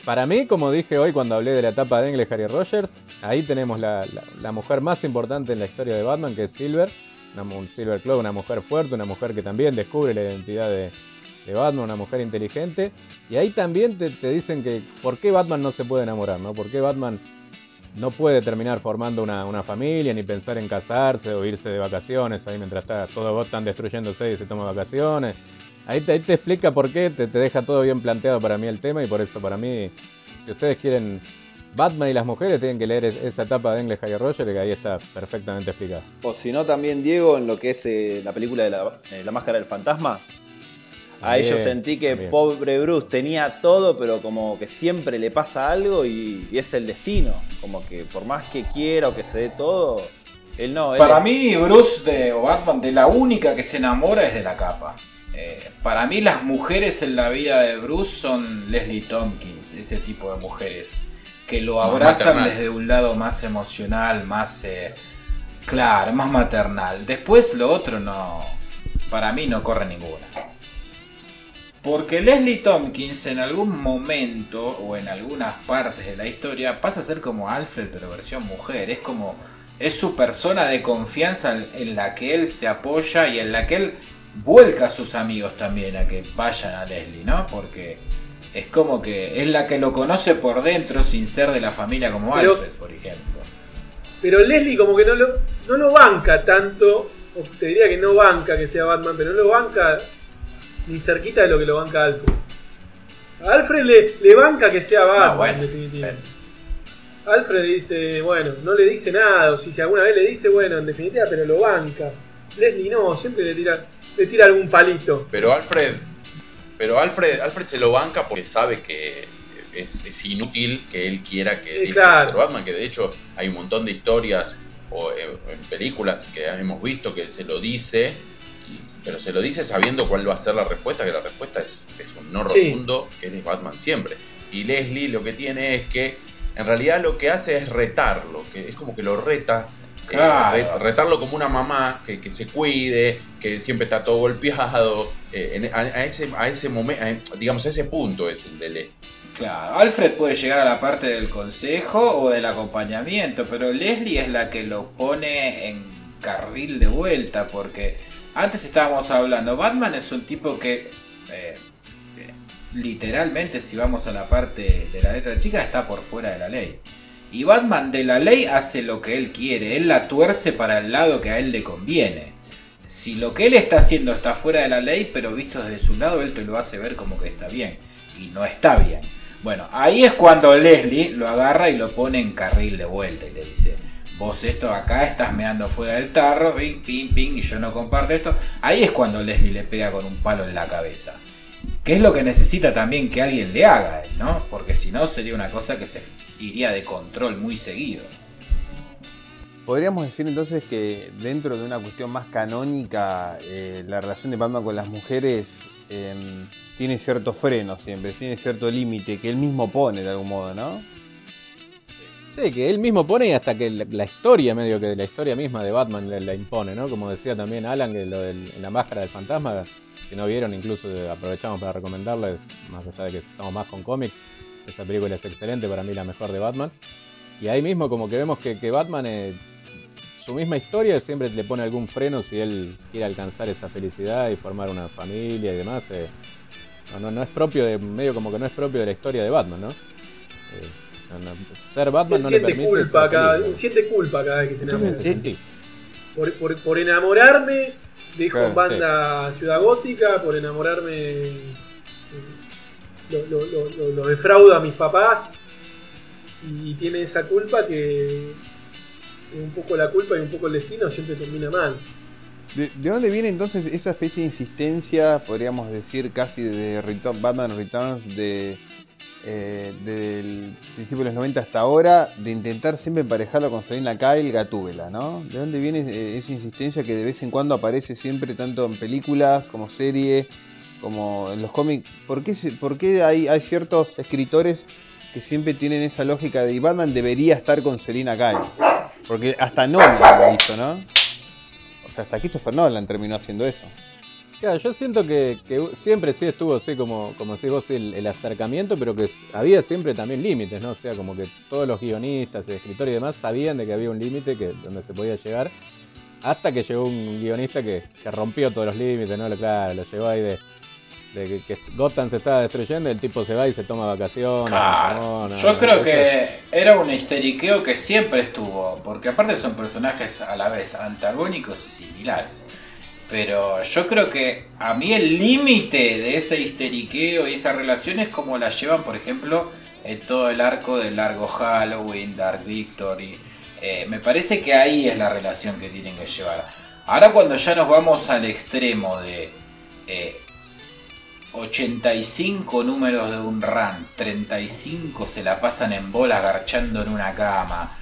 Para mí, como dije hoy cuando hablé de la etapa de Engle Harry Rogers, ahí tenemos la, mujer más importante en la historia de Batman, que es Silver. Una, Silver Claw, una mujer fuerte, una mujer que también descubre la identidad de, Batman, una mujer inteligente. Y ahí también te, dicen que por qué Batman no se puede enamorar, ¿no? ¿Por qué Batman no puede terminar formando una, familia, ni pensar en casarse o irse de vacaciones ahí mientras está, todo están destruyéndose y se toma vacaciones? Ahí te, explica por qué, te, deja todo bien planteado para mí el tema y por eso para mí, si ustedes quieren Batman y las mujeres, tienen que leer esa etapa de English Harry Roger que ahí está perfectamente explicado. O si no, también Diego, en lo que es eh, la película de eh, la, Máscara del Fantasma. Ahí yo sentí que pobre Bruce tenía todo, pero como que siempre le pasa algo y, es el destino. Como que por más que quiera o que se dé todo, él no. Para mí, Bruce de, o Batman, de la única que se enamora es de la capa. Eh, para mí las mujeres en la vida de Bruce son Leslie Tompkins, ese tipo de mujeres que lo abrazan desde un lado más emocional, más eh, claro, más maternal. Después lo otro no, para mí no corre ninguna. Porque Leslie Tompkins en algún momento o en algunas partes de la historia pasa a ser como Alfred pero versión mujer, es como es su persona de confianza en la que él se apoya y en la que él vuelca a sus amigos también a que vayan a Leslie, ¿no? Porque es como que es la que lo conoce por dentro sin ser de la familia como Alfred, por ejemplo. Pero Leslie como que no lo, no lo banca tanto, o te diría que no banca que sea Batman, pero no lo banca ni cerquita de lo que lo banca Alfred. A Alfred le, le banca que sea Batman, en definitiva. Alfred le dice, bueno, no le dice nada, o si alguna vez le dice, bueno, en definitiva, pero lo banca. Leslie no, siempre le tira le tira algún palito. Pero Alfred, pero Alfred, Alfred se lo banca porque sabe que es, inútil que él quiera que deje ser Batman, que de hecho hay un montón de historias o eh, en, películas que hemos visto que se lo dice, pero se lo dice sabiendo cuál va a ser la respuesta, que la respuesta es, es un no rotundo, que él es Batman siempre. Y Leslie lo que tiene es que en realidad lo que hace es retarlo, que es como que lo reta eh, retarlo como una mamá que, se cuide, que siempre está todo golpeado. Eh, a, ese, a ese momento, digamos, a ese punto es el de Leslie. Claro, Alfred puede llegar a la parte del consejo o del acompañamiento, pero Leslie es la que lo pone en carril de vuelta, porque antes estábamos hablando, Batman es un tipo que eh, literalmente, si vamos a la parte de la letra chica, está por fuera de la ley. Y Batman de la ley hace lo que él quiere, él la tuerce para el lado que a él le conviene. Si lo que él está haciendo está fuera de la ley, pero visto desde su lado, él te lo hace ver como que está bien. Y no está bien. Bueno, ahí es cuando Leslie lo agarra y lo pone en carril de vuelta y le dice, vos esto acá estás meando fuera del tarro, ping, ping, ping, y yo no comparto esto. Ahí es cuando Leslie le pega con un palo en la cabeza. Que es lo que necesita también que alguien le haga, ¿no? Porque si no sería una cosa que se iría de control muy seguido. Podríamos decir entonces que dentro de una cuestión más canónica, eh, la relación de Batman con las mujeres em, tiene cierto freno siempre, tiene cierto límite que él mismo pone de algún modo, ¿no? Sí, que él mismo pone hasta que la, historia, medio que la historia misma de Batman la, impone, ¿no? Como decía también Alan, que la máscara del fantasma si no vieron, incluso aprovechamos para recomendarles, más allá de que estamos más con cómics, esa película es excelente, para mí la mejor de Batman. Y ahí mismo como que vemos que, Batman, eh, su misma historia siempre le pone algún freno si él quiere alcanzar esa felicidad y formar una familia y demás. Eh, no, no, es propio de, medio como que no es propio de la historia de Batman, ¿no? Eh, ser Batman no le permite culpa cada, siente culpa cada vez que se enamora. Por, por, por enamorarme Dijo banda Ciudad Gótica por enamorarme. Lo, defrauda a mis papás y tiene esa culpa que un poco la culpa y un poco el destino siempre termina mal. ¿De, dónde viene entonces esa especie de insistencia, podríamos decir casi de Batman Returns, de eh, desde el principio de los 90 hasta ahora, de intentar siempre emparejarlo con Selina Kyle, Gatúbela, ¿no? ¿De dónde viene eh, esa insistencia que de vez en cuando aparece siempre tanto en películas como serie, como en los cómics? ¿Por qué, por qué hay, hay ciertos escritores que siempre tienen esa lógica de "Y Batman debería estar con Selina Kyle? Porque hasta Nolan lo hizo, ¿no? O sea, hasta Christopher Nolan terminó haciendo eso. Claro, yo siento que, que siempre sí estuvo así como, como decís vos, el, el acercamiento, pero que había siempre también límites, ¿no? O sea, como que todos los guionistas, escritores y demás sabían de que había un límite que donde se podía llegar, hasta que llegó un guionista que, que rompió todos los límites, ¿no? Claro, lo llevó ahí de, de que, que Gotham se estaba destruyendo, el tipo se va y se toma vacaciones. Claro. no, no, Yo no, creo que era un histeriqueo que siempre estuvo, porque aparte son personajes a la vez antagónicos y similares. Pero yo creo que a mí el límite de ese histeriqueo y esa relación es como la llevan, por ejemplo, en todo el arco del largo Halloween, Dark Victory. Eh, me parece que ahí es la relación que tienen que llevar. Ahora cuando ya nos vamos al extremo de eh, 85 números de un run, 35 se la pasan en bolas garchando en una cama.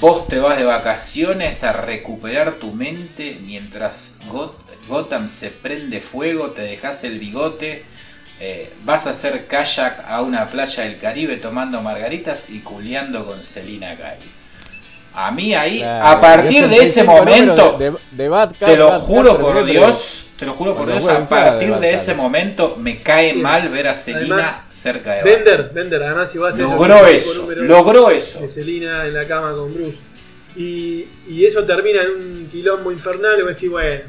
Vos te vas de vacaciones a recuperar tu mente mientras Got- Gotham se prende fuego, te dejas el bigote, eh, vas a hacer kayak a una playa del Caribe tomando margaritas y culeando con Selina Kyle. A mí ahí, Claro, a partir de ese 85 números momento, de, de- de Bad Cat, te lo Bad juro por Dios, te lo juro por Dios, a de partir de ese momento me cae Sí. mal ver a Selina cerca de Bender, Batman. Bender, además igual se Logró eso, logró eso. Selina en la cama con Bruce. Y, y eso termina en un quilombo infernal. Y vos decís, bueno,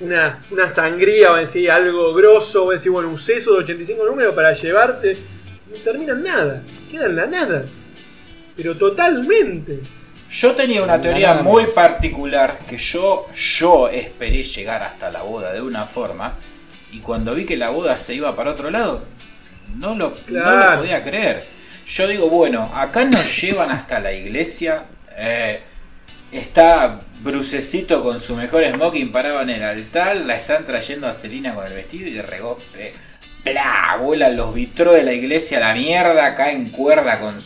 una, una sangría, vos decís algo grosso. Vos decís, bueno, un seso de 85 números para llevarte. No termina en nada, queda en la nada. Pero totalmente. Yo tenía una teoría muy particular que yo, yo esperé llegar hasta la boda de una forma y cuando vi que la boda se iba para otro lado, no lo, no lo podía creer. Yo digo, bueno, acá nos llevan hasta la iglesia, eh, está Brucecito con su mejor smoking parado en el altar, la están trayendo a Celina con el vestido y de regope, bla, vuelan los vitró de la iglesia a la mierda, caen cuerda con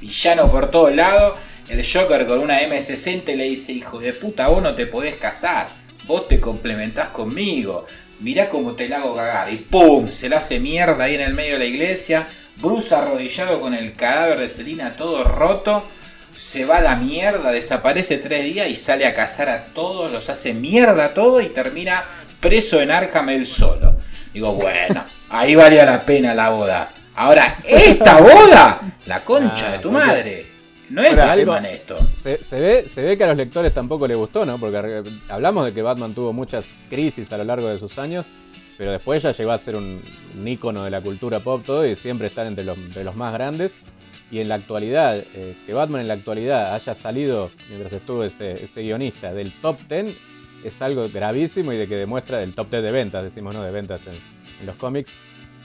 villano por todos lados. El Joker con una M60 le dice, hijo de puta, vos no te podés casar, vos te complementás conmigo, mirá cómo te la hago cagar. Y ¡pum! Se la hace mierda ahí en el medio de la iglesia. Bruce arrodillado con el cadáver de Selina todo roto. Se va a la mierda, desaparece tres días y sale a cazar a todos, los hace mierda a todos y termina preso en Arkham él solo. Digo, bueno, ahí valía la pena la boda. Ahora, esta <laughs> boda, la concha Ah, de tu madre. No es algo- Batman esto. Se, se ve, se ve que a los lectores tampoco le gustó, ¿no? Porque hablamos de que Batman tuvo muchas crisis a lo largo de sus años, pero después ya llegó a ser un, un ícono de la cultura pop todo y siempre estar entre los, entre los más grandes. Y en la actualidad, eh, que Batman en la actualidad haya salido, mientras estuvo ese, guionista, del top 10, es algo gravísimo y de que demuestra del top 10 de ventas, decimos, ¿no? De ventas en, los cómics.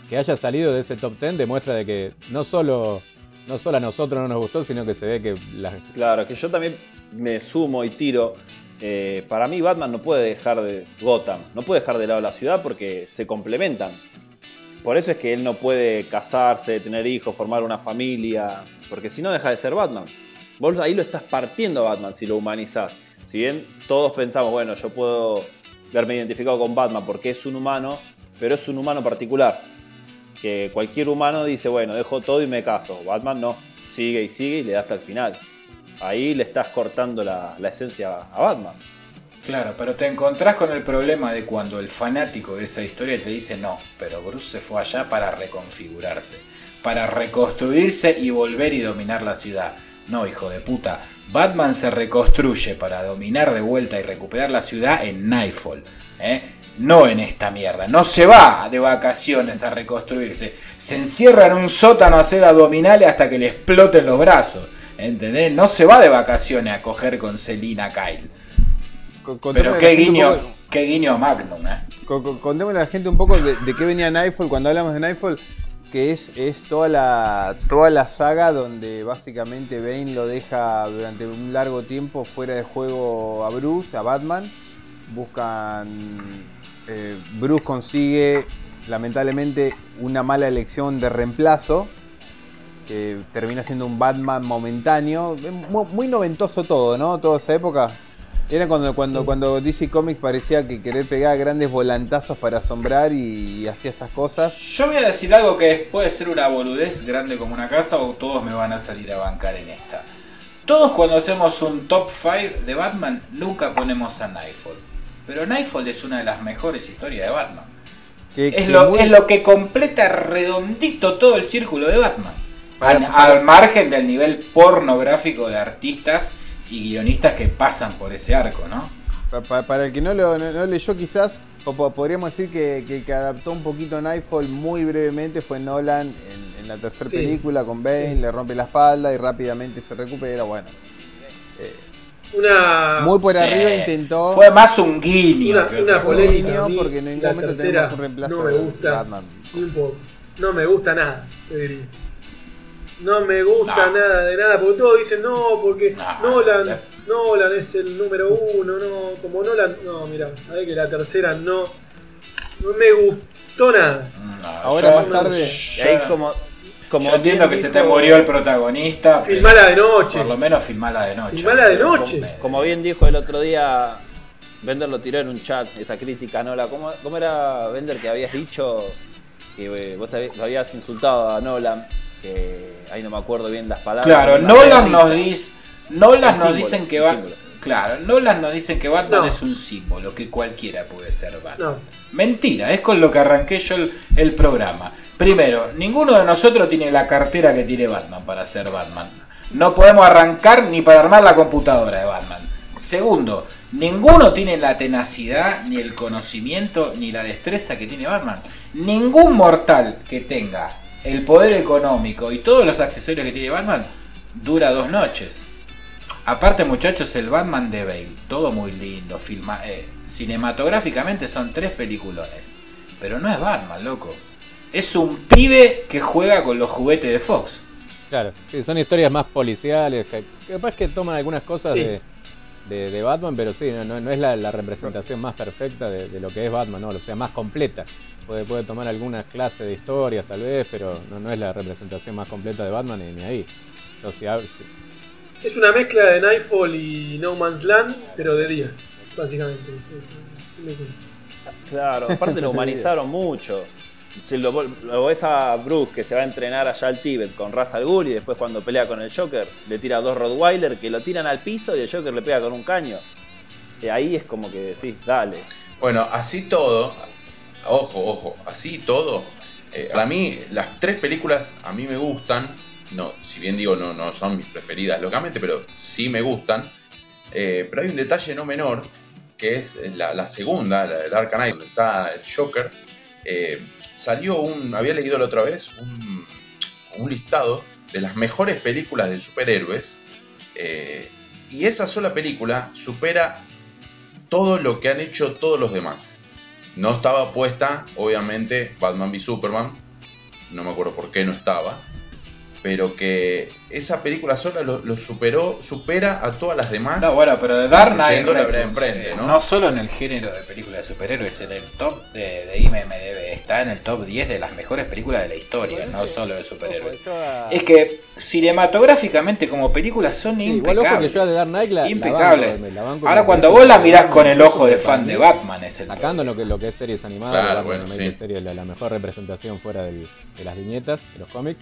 Que haya salido de ese top 10 demuestra de que no solo, no solo a nosotros no nos gustó, sino que se ve que las, Claro, que yo también me sumo y tiro. Eh, para mí Batman no puede dejar de Gotham, no puede dejar de lado la ciudad porque se complementan. Por eso es que él no puede casarse, tener hijos, formar una familia, porque si no deja de ser Batman. Vos ahí lo estás partiendo a Batman si lo humanizás. Si bien todos pensamos, bueno, yo puedo verme identificado con Batman porque es un humano, pero es un humano particular. Que cualquier humano dice, bueno, dejo todo y me caso. Batman no, sigue y sigue y le da hasta el final. Ahí le estás cortando la, la esencia a Batman. Claro, pero te encontrás con el problema de cuando el fanático de esa historia te dice no, pero Bruce se fue allá para reconfigurarse, para reconstruirse y volver y dominar la ciudad. No, hijo de puta, Batman se reconstruye para dominar de vuelta y recuperar la ciudad en Nightfall, ¿eh? no en esta mierda. No se va de vacaciones a reconstruirse, se encierra en un sótano a hacer abdominales hasta que le exploten los brazos, ¿entendés? No se va de vacaciones a coger con Selina Kyle. Pero qué guiño, poco- qué guiño a Magnum, ¿eh? co- co- Contémosle a la gente un poco de, de qué venía Nightfall cuando hablamos de Nightfall, que es, es toda, la, toda la saga donde básicamente Bane lo deja durante un largo tiempo fuera de juego a Bruce, a Batman. Buscan. eh, Bruce consigue lamentablemente una mala elección de reemplazo que termina siendo un Batman momentáneo. Muy, muy noventoso todo, ¿no? Toda esa época. Era cuando, cuando, Sí. cuando DC Comics parecía que querer pegar grandes volantazos para asombrar y, y hacía estas cosas. Yo voy a decir algo que puede ser una boludez grande como una casa o todos me van a salir a bancar en esta. Todos cuando hacemos un top 5 de Batman nunca ponemos a Nightfall. Pero Nightfall es una de las mejores historias de Batman. Que, Es que lo, muy- es lo que completa redondito todo el círculo de Batman. Para- Al, para- al margen del nivel pornográfico de artistas y guionistas que pasan por ese arco, ¿no? Pa- pa- para el que no lo no, no leyó quizás, o po- podríamos decir que, que el que adaptó un poquito Nightfall muy brevemente fue Nolan en, en la tercera Sí, película con Bane, sí. le rompe la espalda y rápidamente se recupera, bueno. Eh, Una. muy por Sí. arriba intentó Fue más un guiño Una- que una polémica. porque en ningún la momento tercera tenemos un reemplazo no me de gusta. Batman. Ni un poco. No me gusta nada, te diría. No me gusta No. nada de nada, porque todos dicen no, porque No, Nolan, la- Nolan es el número uno, no, como Nolan, no, mira, sabés que la tercera no, no me gustó nada. No, Ahora yo- más tarde- Y ahí como, como yo entiendo que se te murió el protagonista. Filmala de noche. Por lo menos filmala de noche. Filmala de noche. me- Como bien dijo el otro día, Bender lo tiró en un chat, esa crítica, Nola. ¿Cómo, cómo era Bender que habías dicho que eh, vos te hab- lo habías insultado a Nolan? Ahí no me acuerdo bien las palabras. Claro, Nolan nos dice. Nolan nos símbolo, dicen que va. Claro, Nolan nos dicen que Batman No. es un símbolo, que cualquiera puede ser Batman. No, Mentira, es con lo que arranqué yo el, el programa. Primero, ninguno de nosotros tiene la cartera que tiene Batman para ser Batman. No podemos arrancar ni para armar la computadora de Batman. Segundo, ninguno tiene la tenacidad, ni el conocimiento, ni la destreza que tiene Batman. Ningún mortal que tenga el poder económico y todos los accesorios que tiene Batman dura dos noches. Aparte, muchachos, el Batman de Bale, todo muy lindo, filma, eh, cinematográficamente son tres peliculones. Pero no es Batman, loco. Es un pibe que juega con los juguetes de Fox. Claro, sí, son historias más policiales. Capaz que toman algunas cosas Sí. de, de- de Batman, pero sí, no, no- no es la, la representación más perfecta de, de lo que es Batman, no, o sea, más completa. Puede, puede tomar algunas clases de historias tal vez, pero no, no es la representación más completa de Batman ni, ni ahí. Entonces, si si- es una mezcla de Nightfall y No Man's Land, pero de día, básicamente. Claro, aparte lo humanizaron mucho. Si lo, lo ves a Bruce que se va a entrenar allá al Tíbet con Ra's al Ghul y después cuando pelea con el Joker le tira a dos Rottweiler que lo tiran al piso y el Joker le pega con un caño. Y ahí es como que decís, dale. Bueno, así todo, ojo, ojo, así todo. eh, para mí, las tres películas a mí me gustan. No, si bien digo, no, no son mis preferidas, locamente, pero sí me gustan. Eh, pero hay un detalle no menor, que es la, segunda, la de Dark Knight, donde está el Joker. Eh, salió un, había leído la otra vez, un, listado de las mejores películas de superhéroes. y esa sola película supera todo lo que han hecho todos los demás. No estaba puesta, obviamente, Batman v Superman. No me acuerdo por qué no estaba. Pero que esa película sola lo, lo superó, supera a todas las demás. No, bueno, pero de Dark Knight enfrente, eh, ¿no? ¿no? solo en el género de películas de superhéroes, en el top de, de IMDB, está en el top 10 de las mejores películas de la historia, no solo de superhéroes. Es que cinematográficamente como películas son Sí, igual ojo impecables. que yo Dark Knight la- la impecables. la banco Ahora cuando vos la de mirás con el ojo de fan de Batman es el Sacando lo que, lo que es series animadas, Claro, bueno, sí. Series, la, la mejor representación fuera del- de las viñetas, de los cómics.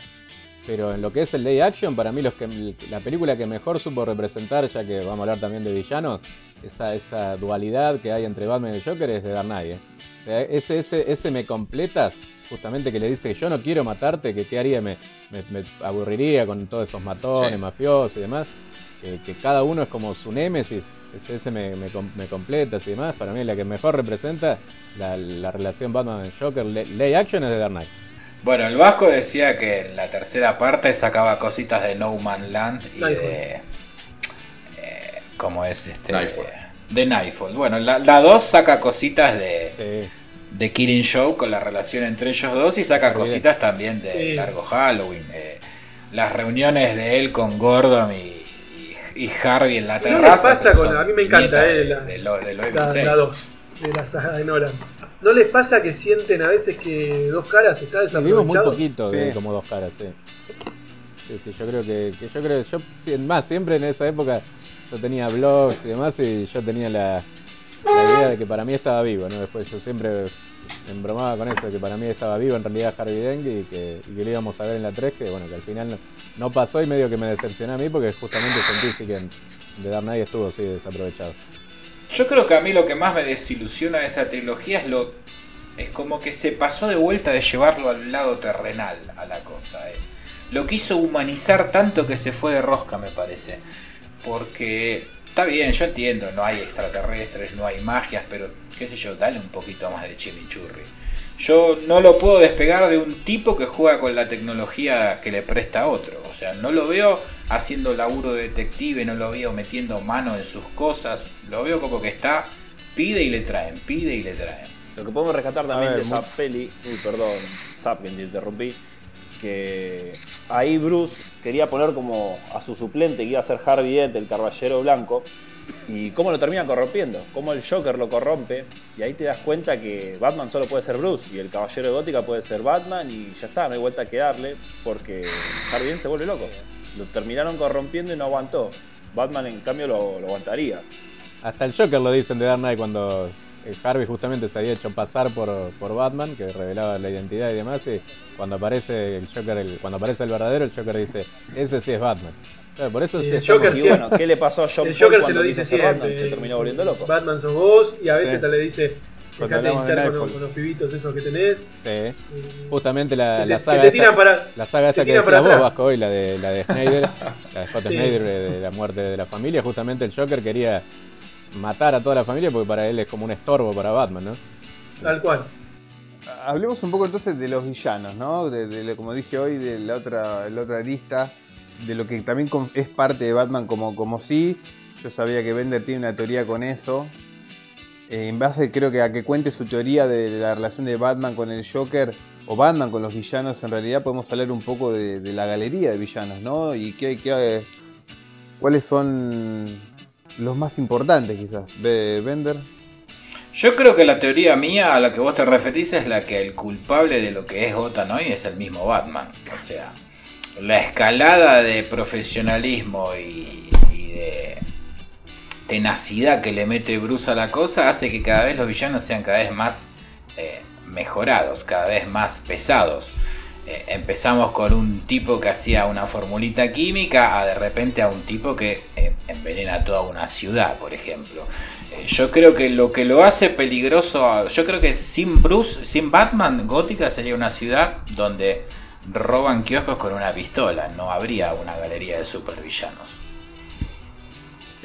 Pero en lo que es el Day Action, para mí los que, la película que mejor supo representar, ya que vamos a hablar también de villanos, esa, esa dualidad que hay entre Batman y el Joker es de Dark Knight. ¿eh? O sea, ese, ese, ese me completas, justamente que le dice yo no quiero matarte, que qué haría, me, me- me aburriría con todos esos matones, Sí. mafiosos y demás. Que, que cada uno es como su némesis, ese, ese me, me, me completas y demás. Para mí la que mejor representa la, la relación Batman-Joker, Lay Action es de Dark Knight. Bueno, el Vasco decía que en la tercera parte sacaba cositas de No Man Land y Nightfall. de. eh, ¿Cómo es este? Nightfall. De Nightfall. Bueno, la 2 saca cositas de, Sí. de Killing Show con la relación entre ellos dos y saca Muy bien. cositas también de Sí. Largo Halloween. eh, las reuniones de él con Gordon y, y- y Harvey en la ¿Qué le terraza. pasa que con- a mí me encanta, eh, de, la- de lo- de lo La, MC. la 2 de la saga de Nolan. ¿No les pasa que sienten a veces que dos caras está Vimos muy desaprovechado? poquito de como dos caras, sí. Sí, sí, yo creo que, que yo creo yo sí, más siempre en esa época yo tenía blogs y demás y yo tenía la, la idea de que para mí estaba vivo, ¿no? Después yo siempre me embromaba con eso, de que para mí estaba vivo en realidad Harvey Dent y que, y que lo íbamos a ver en la 3, que bueno, que al final no, no pasó y medio que me decepcioné a mí porque justamente sentí sí que en- de Dark Knight estuvo sí desaprovechado. Yo creo que a mí lo que más me desilusiona de esa trilogía es lo. Es como que se pasó de vuelta de llevarlo al lado terrenal a la cosa. Es. Lo quiso humanizar tanto que se fue de rosca, me parece. Porque. Está bien, yo entiendo, no hay extraterrestres, no hay magias, pero qué sé yo, dale un poquito más de chimichurri. Yo no lo puedo despegar de un tipo que juega con la tecnología que le presta a otro. O sea, no lo veo haciendo laburo de detective, no lo veo metiendo mano en sus cosas. Lo veo como que está, pide y le traen, pide y le traen. Lo que podemos rescatar también ver, de esa peli, uy, perdón, Zap, que te interrumpí, que ahí Bruce quería poner como a su suplente que iba a ser Harvey Dent, el caballero blanco, y cómo lo termina corrompiendo, cómo el Joker lo corrompe, y ahí te das cuenta que Batman solo puede ser Bruce, y el caballero de Gótica puede ser Batman, y ya está, no hay vuelta que darle, porque Harvey Dent se vuelve loco. Lo terminaron corrompiendo y no aguantó. Batman, en cambio, lo, lo aguantaría. Hasta el Joker lo dicen de Dark Knight cuando eh, Harvey justamente se había hecho pasar por, por Batman, que revelaba la identidad y demás, y cuando aparece el Joker, el- cuando aparece el verdadero, el Joker dice, ese sí es Batman. Claro, por eso sí el Joker Y bueno, ¿qué le pasó a John El Paul Joker se cuando lo dice siempre. Batman? Se terminó volviendo loco. Batman sos vos y a veces Sí. hasta le dice, Cuando hablamos de hinchar con, con los pibitos esos que tenés. Sí, eh, justamente la, que la te, saga que te tiran esta, para... la saga esta que decías vos. Vasco, hoy, la de, la de Snyder, <laughs> la de Scott Sí. Snyder de, de la muerte de la familia, justamente el Joker quería matar a toda la familia porque para él es como un estorbo para Batman, ¿no? Tal cual. Hablemos un poco entonces de los villanos, ¿no? De, como dije hoy, de la otra, la otra lista, de lo que también es parte de Batman como, como sí. Yo sabía que Bender tiene una teoría con eso. En base creo que a que cuente su teoría de la relación de Batman con el Joker o Batman con los villanos, en realidad podemos hablar un poco de, la galería de villanos, ¿no? Y qué, qué, cuáles son los más importantes quizás. Bender. Yo creo que la teoría mía a la que vos te referís es la que el culpable de lo que es Gotham hoy es el mismo Batman. O sea, la escalada de profesionalismo y, y de tenacidad que le mete Bruce a la cosa hace que cada vez los villanos sean cada vez más eh, mejorados, cada vez más pesados. Eh, empezamos con un tipo que hacía una formulita química a de repente a un tipo que eh, envenena toda una ciudad, por ejemplo. Eh, yo creo que lo que lo hace peligroso, yo creo que sin Bruce, sin Batman, Gótica sería una ciudad donde roban kioscos con una pistola, no habría una galería de supervillanos.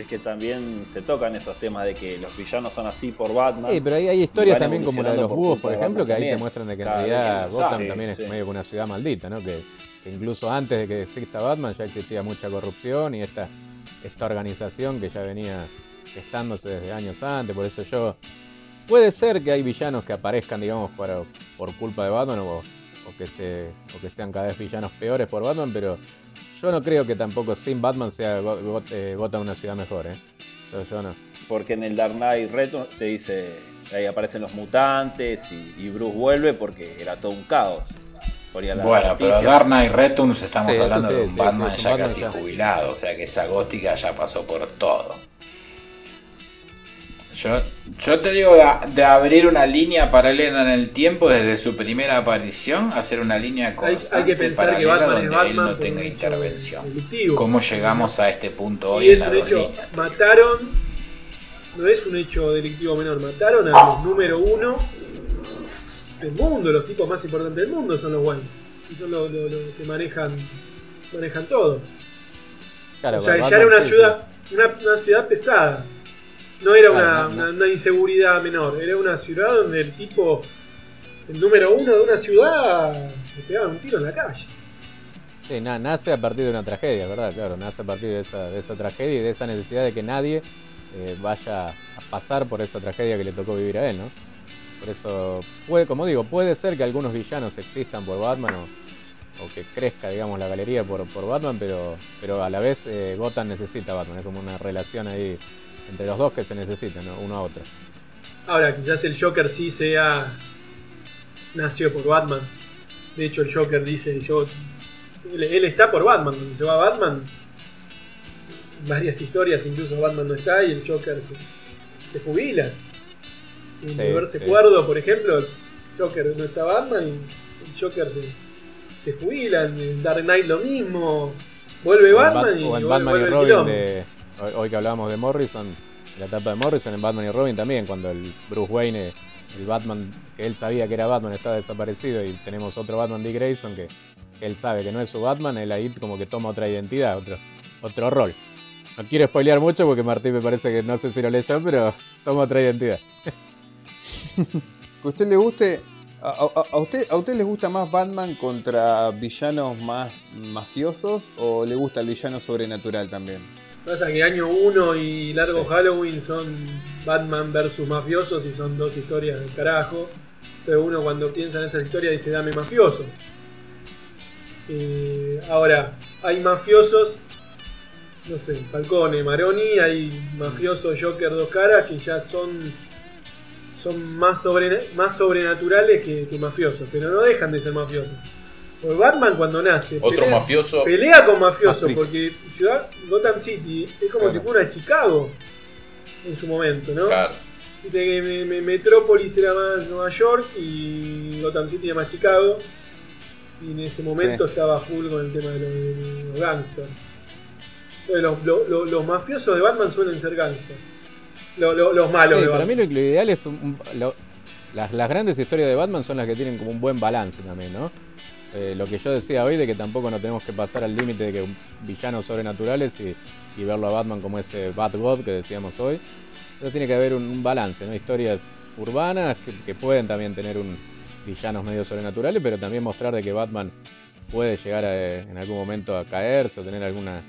Es que también se tocan esos temas de que los villanos son así por Batman. Sí, pero hay, hay historias también como la de los por búhos, por ejemplo, que ahí te muestran de que en realidad vez. Gotham Sí, también es sí. medio que una ciudad maldita, ¿no? Que, que incluso antes de que exista Batman ya existía mucha corrupción y esta, esta organización que ya venía gestándose desde años antes, por eso yo... Puede ser que hay villanos que aparezcan, digamos, para, por culpa de Batman o, o que se, o que sean cada vez villanos peores por Batman, pero yo no creo que tampoco sin Batman sea Go- Go- eh, Gotham una ciudad mejor, ¿eh? Yo, yo no. Porque en el Dark Knight Return te dice, ahí aparecen los mutantes y, y Bruce vuelve porque era todo un caos. Bueno, pero. Dark Knight Returns estamos Sí, hablando sí, de un sí, Batman sí, es un ya Batman casi ya. jubilado, o sea que esa gótica ya pasó por todo. Yo, yo te digo de, de abrir una línea paralela en el tiempo desde su primera aparición, hacer una línea constante hay que pensar paralela donde Batman él no tenga intervención. delictivo. ¿Cómo llegamos a este punto hoy Y en es un dos hecho, líneas? mataron, no es un hecho delictivo menor, mataron a los número uno del mundo, los tipos más importantes del mundo son los Wayne. Y son los, los- los que manejan, manejan todo. Claro, o sea, Batman, ya era una ciudad, una, una ciudad pesada. No era una, una- una inseguridad menor, era una ciudad donde el tipo, el número uno de una ciudad, le pegaban un tiro en la calle. Sí, na- nace a partir de una tragedia, ¿verdad? Claro, nace a partir de esa, de esa tragedia y de esa necesidad de que nadie eh, vaya a pasar por esa tragedia que le tocó vivir a él, ¿no? Por eso, puede, como digo, puede ser que algunos villanos existan por Batman o, o que crezca, digamos, la galería por, por Batman, pero, pero a la vez eh, Gotham necesita a Batman, es como una relación ahí entre los dos que se necesitan, ¿no? uno a otro. Ahora, quizás el Joker sí sea. nació por Batman. De hecho, el Joker dice: Yo Él, él está por Batman, cuando se va Batman, varias historias, incluso Batman no está y el Joker se, se jubila. Sin Sí, volverse sí. cuerdo, por ejemplo, el Joker no está Batman y el Joker se, se jubila. En Dark Knight lo mismo. Vuelve Batman Bat- y o en vuelve- Batman y vuelve el Robin de hoy, que hablábamos de Morrison, la etapa de Morrison en Batman y Robin también, cuando el Bruce Wayne, el Batman que él sabía que era Batman, estaba desaparecido y tenemos otro Batman Dick Grayson que, él sabe que no es su Batman, él ahí como que toma otra identidad, otro, otro rol. No quiero spoilear mucho porque Martín me parece que no sé si lo leyó, pero toma otra identidad. Que usted le guste. A, a- a usted, ¿A usted les gusta más Batman contra villanos más mafiosos o le gusta el villano sobrenatural también? Pasa que año 1 y largo Halloween son Batman versus mafiosos y son dos historias del carajo. Entonces uno cuando piensa en esas historias dice dame mafioso. Eh, ahora, hay mafiosos, no sé, Falcone, Maroni, hay mafiosos Joker dos caras que ya son son más, sobre, más sobrenaturales que, que mafiosos, pero no dejan de ser mafiosos. Porque Batman cuando nace Otro pelea- mafioso. Pelea con freak. porque Ciudad Gotham City es como Claro. si fuera Chicago en su momento, ¿no? Claro. Dice que me- me- Metrópolis era más Nueva York y Gotham City era más Chicago. Y en ese momento Sí. estaba full con el tema de los, de los gangsters. Los, lo- lo- los mafiosos de Batman suelen ser gangsters. Lo- lo- los malos Sí, de para mí lo, lo ideal es un- un- lo- las, las grandes historias de Batman son las que tienen como un buen balance también, ¿no? Eh, lo que yo decía hoy de que tampoco nos tenemos que pasar al límite de que villanos sobrenaturales y, y verlo a Batman como ese Bat God que decíamos hoy. Pero tiene que haber un, balance, ¿no? Historias urbanas que, pueden también tener un villanos medio sobrenaturales, pero también mostrar de que Batman puede llegar a, en algún momento a caerse o tener alguna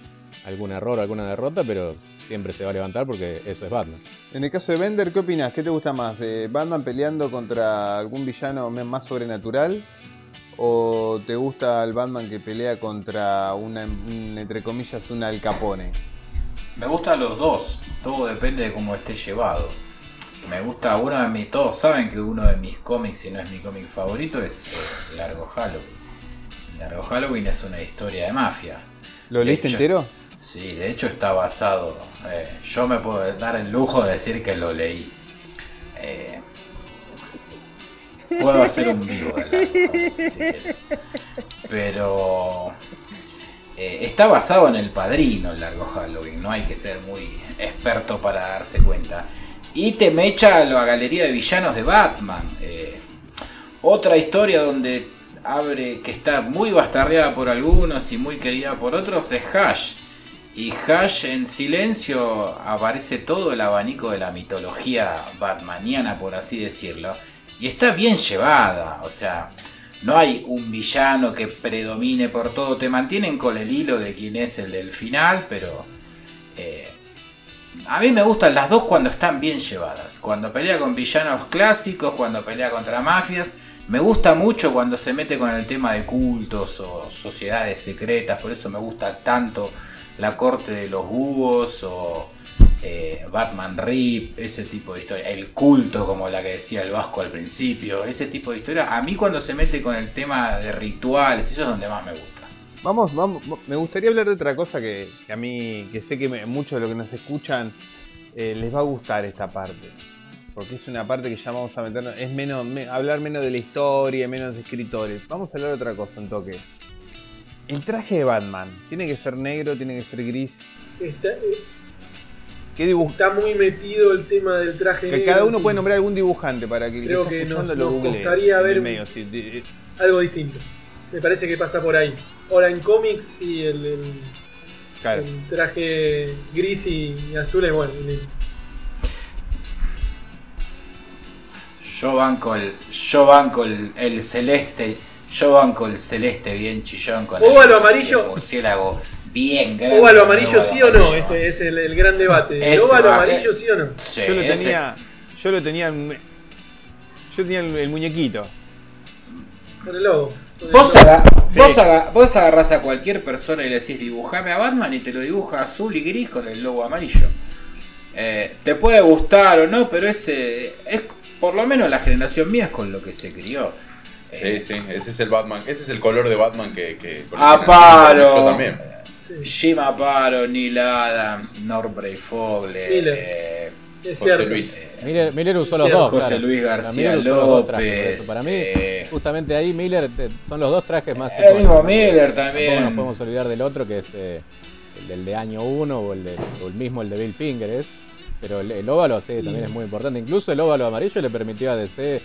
algún error alguna derrota, pero siempre se va a levantar porque eso es Batman. En el caso de Bender, ¿qué opinas? ¿Qué te gusta más? Eh, ¿Batman peleando contra algún villano más sobrenatural? ¿O te gusta el Batman que pelea contra una, un, entre comillas, un Al Capone? Me gustan los dos, todo depende de cómo esté llevado. Me gusta uno de mis, todos saben que uno de mis cómics, si no es mi cómic favorito, es eh, Largo Halloween. Largo Halloween es una historia de mafia. ¿Lo leíste entero? Sí, de hecho está basado. eh, yo me puedo dar el lujo de decir que lo leí. Eh, puedo hacer un vivo de Largo Halloween, si. Pero eh, está basado en el padrino el largo Halloween. No hay que ser muy experto para darse cuenta. Y te mecha a la galería de villanos de Batman. Eh, otra historia donde abre que está muy bastardeada por algunos y muy querida por otros es Hash. Y Hash en silencio aparece todo el abanico de la mitología batmaniana, por así decirlo. Y está bien llevada, o sea, no hay un villano que predomine por todo. Te mantienen con el hilo de quién es el del final, pero eh, a mí me gustan las dos cuando están bien llevadas. Cuando pelea con villanos clásicos, cuando pelea contra mafias. Me gusta mucho cuando se mete con el tema de cultos o sociedades secretas. Por eso me gusta tanto la corte de los búhos o eh, Batman Rip, ese tipo de historia. El culto, como la que decía el Vasco al principio. Ese tipo de historia. A mí cuando se mete con el tema de rituales, eso es donde más me gusta. Vamos, vamos, me gustaría hablar de otra cosa que, que a mí, que sé que me- muchos de los que nos escuchan eh, les va a gustar esta parte. Porque es una parte que ya vamos a meternos, es menos, me- hablar menos de la historia, menos de escritores. Vamos a hablar de otra cosa, un toque. El traje de Batman, ¿tiene que ser negro, tiene que ser gris? Está, eh, Está muy metido el tema del traje Que negro cada uno sí. puede nombrar algún dibujante para que el Creo que nos- nos googlee costaría el ver- medio, sí, de- algo distinto. Me parece que pasa por ahí. Ahora en cómics sí el, el- claro. el traje gris y, y azul es bueno. el- Yo banco el, yo banco el, el celeste, yo banco el celeste bien chillón con el, murci- amarillo. el murciélago bien grande. ¿Óvalo amarillo sí o no? Ese es el, el gran debate. ¿El Ese óvalo va, amarillo eh. sí o no? Sí, Yo lo ese- tenía, yo lo tenía, en- yo tenía el, el muñequito. Con el logo. Vos, aga- Sí. vos, aga- vos agarrás a cualquier persona y le decís dibujame a Batman y te lo dibuja azul y gris con el logo amarillo. Eh, te puede gustar o no, pero ese es por lo menos la generación mía es con lo que se crió. Sí, sí, ese es el Batman, ese es el color de Batman que... que con que Ah, Aparo. Yo también. Sí, Jim Aparo, Neil Adams, Norbrey Fogle, Miller. eh, es José cierto. Luis. Miller, Miller usó Es los dos. José claro. Luis García dos trajes, López. Para mí, eh, justamente ahí Miller eh, son los dos trajes más. El mismo. Miller también. nos podemos olvidar del otro que es eh, el del de año 1 o, el de- o el mismo el de Bill Finger es. Pero el, el óvalo sí, también es muy importante. Incluso el óvalo amarillo le permitió a DC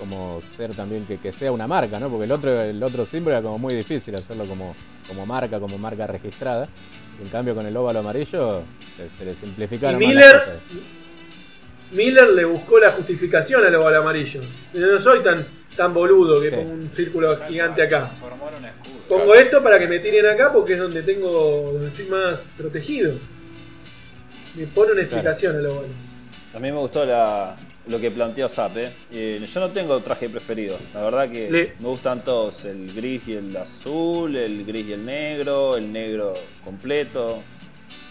como ser también que, que sea una marca, ¿no? Porque el otro, el otro símbolo era como muy difícil hacerlo como, como marca, como marca registrada. En cambio con el óvalo amarillo se, se le simplificaron Y más las Miller- cosas. Miller le buscó la justificación al oval amarillo. Yo no soy tan, tan boludo que Sí. pongo un círculo gigante acá. Un escudo. Pongo esto para que me tiren acá porque es donde tengo donde estoy más protegido. Me pone una explicación al oval. A mí me gustó la- lo que planteó Zap. ¿eh? Eh, yo no tengo traje preferido. La verdad que Le- me gustan todos: el gris y el azul, el gris y el negro, el negro completo.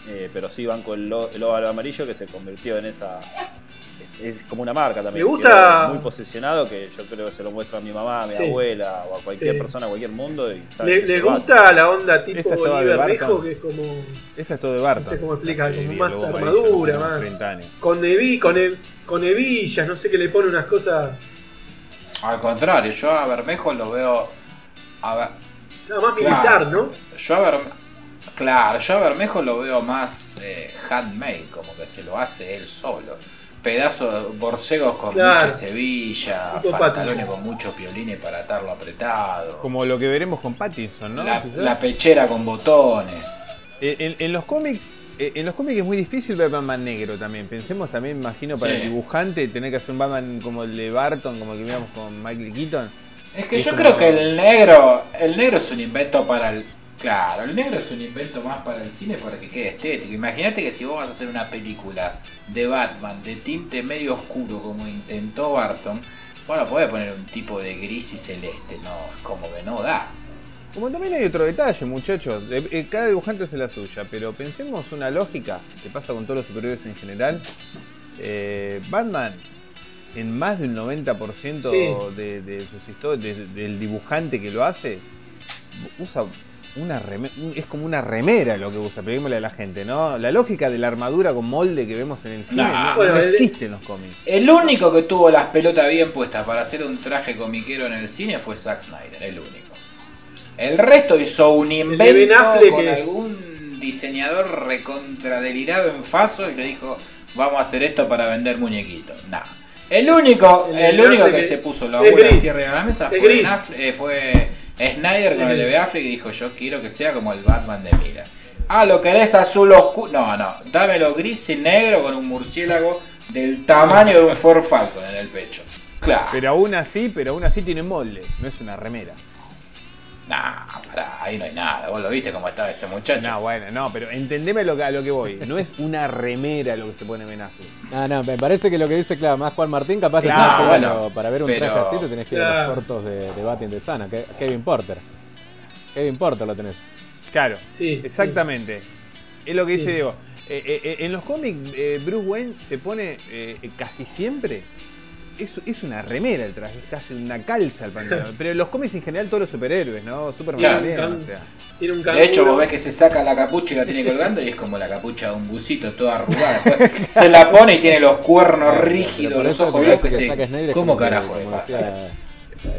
Eh, pero sí banco el, el óvalo amarillo que se convirtió en esa. Es como una marca también. Me gusta- Muy posicionado que yo creo que se lo muestro a mi mamá, a mi Sí. abuela o a cualquier Sí. persona, a cualquier mundo. Y sabe ¿Le, que es le el Batman. gusta la onda tipo de. Bermejo que es como Esa es todo de Barton. No sé cómo explica, como el más armadura, más. 30 años. con hebi- con, he- con hebillas, no sé qué le pone unas cosas Al contrario, yo a Bermejo lo veo. A ver, nada más Claro. militar, ¿no? yo a Bermejo. Claro, yo a Bermejo lo veo más eh, handmade, como que se lo hace él solo. Pedazos, borcegos con Claro. mucha sevilla, pantalones con muchos piolines para atarlo apretado. Como lo que veremos con Pattinson, ¿no? la, pechera con botones. Eh, En, en los cómics, eh, en los cómics es muy difícil ver Batman negro también. Pensemos también, imagino, para Sí. el dibujante tener que hacer un Batman como el de Barton, como el que miramos con Michael Keaton. Es que Es yo creo que el negro, el negro es un invento para el. Claro, el negro es un invento más para el cine para que quede estético. Imagínate que si vos vas a hacer una película de Batman de tinte medio oscuro como intentó Barton, bueno, podés poner un tipo de gris y celeste, no, es como que no da. Como también hay otro detalle, muchachos. Eh, Cada dibujante hace la suya, pero pensemos una lógica que pasa con todos los superhéroes en general. Eh, Batman, en más del 90% Sí. de, de sus historias, de- del dibujante que lo hace, usa una reme- un- es como una remera lo que usa, peguémosle a la gente, ¿no? La lógica de la armadura con molde que vemos en el cine Nah. no, Bueno, no el- existe en los cómics. El único que tuvo las pelotas bien puestas para hacer un traje comiquero en el cine fue Zack Snyder, el único. El resto hizo un invento con es- algún diseñador recontradelirado en Faso y le dijo, vamos a hacer esto para vender muñequitos. Nah. El único, El único que es- se puso la es bola cierre a la mesa Es fue, Affleck- eh, fue Snyder con el de Affleck dijo, yo quiero que sea como el Batman de Miller. Ah, lo querés azul oscuro. No, no, dámelo gris y negro con un murciélago del tamaño de un <laughs> Ford Falcon en el pecho. Claro. Pero aún así, pero aún así tiene molde, no es una remera. Nah, pará, ahí no hay nada. Vos lo viste cómo estaba ese muchacho. No, bueno, no, pero entendeme lo que, a lo que voy. No es una remera lo que se pone Ben Affleck. No, no, me parece que lo que dice, claro, más Juan Martín, capaz Claro, a bueno, para ver un pero- traje así, te tenés que ir a los cortos de, de Batting de Sana, Kevin Porter. Kevin Porter lo tenés. Claro, Sí. exactamente. Es lo que dice Sí. Diego. Eh, eh, eh, en los cómics, eh, Bruce Wayne se pone casi siempre. Es, es una remera el traje, es casi una calza el pantalón. <laughs> Pero en los cómics en general, todos los superhéroes, ¿no? Superman Claro. también, Can- o sea. Tiene un De hecho, vos ves que se saca la capucha y la tiene colgando y es como la capucha de un busito toda arrugada. Después se la pone y tiene los cuernos rígidos, los ojos blancos. es ¿Cómo como que- carajo como le pasa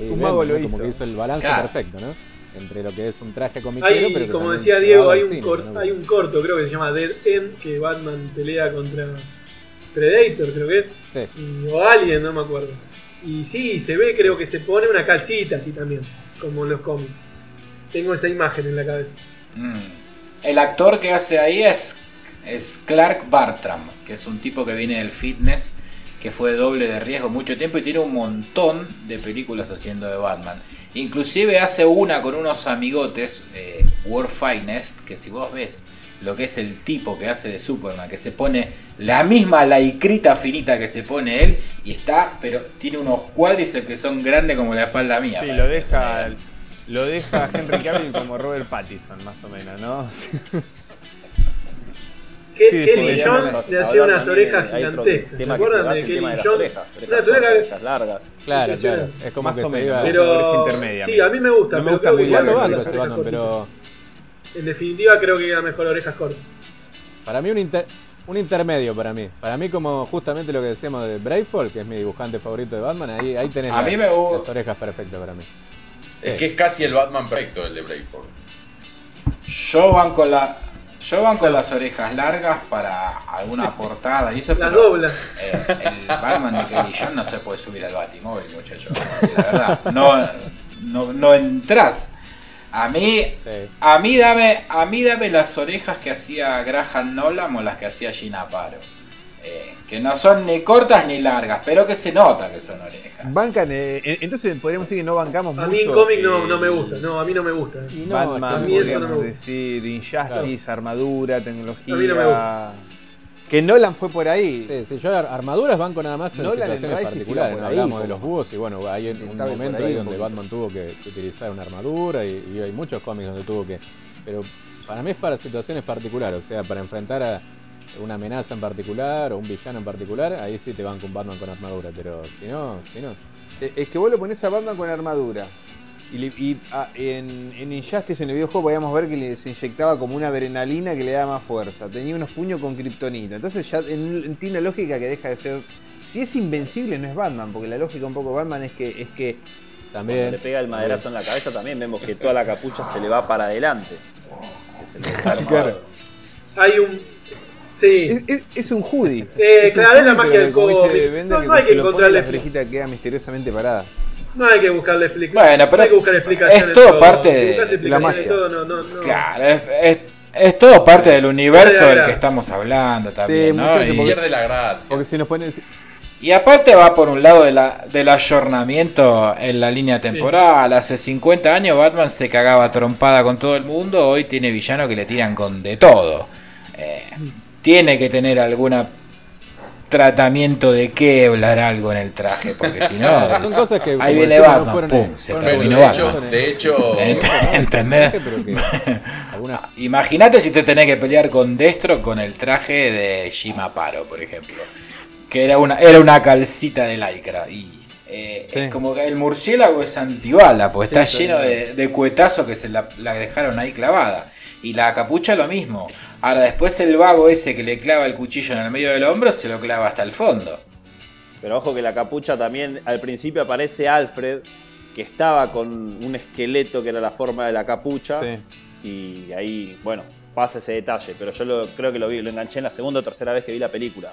Un mago lo ¿no? Como hizo. que hizo el balance Claro. perfecto, ¿no? Entre lo que es un traje comiquero, Hay, pero que como decía se Diego, hay un, cine, cor- ¿no? hay un corto, creo que se llama Dead End, que Batman pelea contra Predator, creo que es. Sí. y- o Alien, no me acuerdo. Y sí, se ve, creo que se pone una calcita así también, como en los cómics. Tengo esa imagen en la cabeza. Mm. El actor que hace ahí es, es Clark Bartram, que es un tipo que viene del fitness, que fue doble de riesgo mucho tiempo y tiene un montón de películas haciendo de Batman. Inclusive hace una con unos amigotes, eh, World Finest, que si vos ves lo que es el tipo que hace de Superman, que se pone la misma laicrita finita que se pone él, y está, pero tiene unos cuádriceps que son grandes como la espalda mía. Sí, lo deja, lo deja Henry Cavill como Robert Pattinson, más o menos, ¿no? <laughs> Sí, Kelly sí, Jones le hacía unas orejas gigantescas. ¿Se tema que se acuerdan de el Kelly Jones? orejas, orejas largas. Claro, claro. Es como Más que o menos. Pero oreja intermedia, sí, a mí me gusta. No me gusta muy cortitas. pero En definitiva creo que era mejor orejas cortas. para mí un, inter- un intermedio para mí. Para mí como justamente lo que decíamos de Brayfall, que es mi dibujante favorito de Batman, ahí, ahí tenés A la- mí me las orejas perfectas para mí. Es que es casi el Batman perfecto el de Brayford. Yo van con la. Yo van con las orejas largas para alguna <laughs> portada y eso, Las pero, dobla. eh, el Batman de Kelly Jones no se puede subir al Batimóvil, muchachos. La verdad, <laughs> no, no, no entras. A mí, Sí. a mí dame, a mí dame las orejas que hacía Graham Nolan o las que hacía Gina Paro. Eh, que no son ni cortas ni largas, pero que se nota que son orejas. Bancan, eh, entonces podríamos decir que no bancamos A mucho. mí en cómic no, eh, no me gusta. No, a mí no me gusta. Y no, Batman, a mí eso no me podríamos gusta. decir, Injustice, armadura, tecnología. A mí no me gusta. Que Nolan fue por ahí. Sí, sí, yo ar- armaduras banco nada más en Nolan en situaciones Rises particulares. Hablamos de los búhos y bueno, hay un, momento ahí donde poquito. Batman tuvo que, utilizar una armadura y, y hay muchos cómics donde tuvo que... Pero para mí es para situaciones particulares, o sea, para enfrentar a una amenaza en particular o un villano en particular, ahí sí te van con Batman con armadura, pero si no, si no... Es que vos lo ponés a Batman con armadura. Y, le- y, ah, en, en Injustice, en el videojuego, podíamos ver que le, se inyectaba como una adrenalina que le daba más fuerza. Tenía unos puños con kriptonita. Entonces ya en- en- tiene una lógica que deja de ser. Si es invencible, no es Batman, porque la lógica un poco de Batman es que, es que Cuando También... le pega el maderazo en la cabeza también vemos que toda la capucha se le va para adelante. <laughs> Claro. Hay un. Sí. es, es- es un hoodie. Eh, Es un claro, es la magia del cómic. No, que no hay se que lo pone, encontrarle La orejita queda misteriosamente parada. No hay que buscarle explicaciones. Bueno, pero no hay que buscar explicaciones. es todo parte de la magia. de todo, no, no, no. Claro, es, es- es todo parte del universo del que estamos hablando también, ¿no? muchachos, Y- porque- Pierde la gracia. Porque si nos ponen. Y aparte va por un lado de la, del ayornamiento en la línea temporal. Hace 50 años Batman se cagaba trompada con todo el mundo, hoy tiene villanos que le tiran con de todo. Eh, tiene que tener alguna tratamiento de Kevlar algo en el traje, porque si no... <laughs> Son cosas que... Ahí viene no pum, se terminó de Batman. hecho, de hecho, <laughs> Ent- ¿Entendés? <laughs> Pero que algunas Imagínate si te tenés que pelear con Destro con el traje de Shima Paro, por ejemplo. Que era una, era una calcita de lycra. Y eh, Sí. es como que el murciélago es antibala, Sí, está lleno de, de cuetazos que se la, la dejaron ahí clavada. Y la capucha lo mismo. Ahora después el vago ese que le clava el cuchillo en el medio del hombro se lo clava hasta el fondo. Pero ojo que la capucha también, al principio aparece Alfred, que estaba con un esqueleto que era la forma de la capucha. Sí. Y ahí, bueno, pasa ese detalle. Pero yo lo, creo que lo vi, lo enganché en la segunda o tercera vez que vi la película.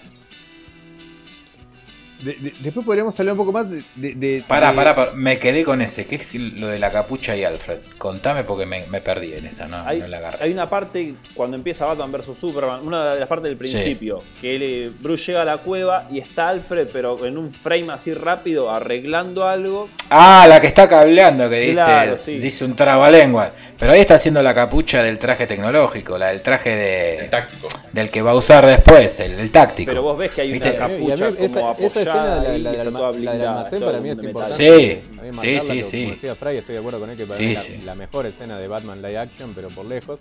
De- de- después podríamos hablar un poco más de. de, de- Pará, de- pará, pará, me quedé con ese. ¿Qué es lo de la capucha y Alfred? Contame porque me, me perdí en esa, no, Hay, no la agarré. hay una parte cuando empieza Batman vs Superman, una de las partes del principio, que él, eh, Bruce llega a la cueva y está Alfred, pero en un frame así rápido, arreglando algo. Ah, la que está cableando, que dice, Claro, sí. dice un trabalengua. Pero ahí está haciendo la capucha del traje tecnológico, la del traje el de, táctico. del que va a usar después, el, el táctico. Pero vos ves que hay una ¿Viste? capucha Y a mí como esa, esa escena de la, la toda la del almacén para mí es importante. Sí, sí, sí, sí. Como decía Fry, estoy de acuerdo con él que para Sí, mí es sí. la, la mejor escena de Batman live action, pero por lejos.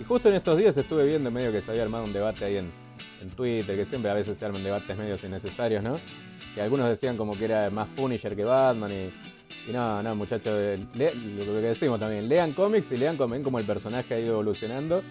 Y justo en estos días estuve viendo medio que se había armado un debate ahí en, en Twitter, que siempre a veces se arman debates medios innecesarios, ¿no? Que algunos decían como que era más Punisher que Batman y, y no, no, muchachos, le- lo que decimos también, lean cómics y lean también cómo el personaje ha ido evolucionando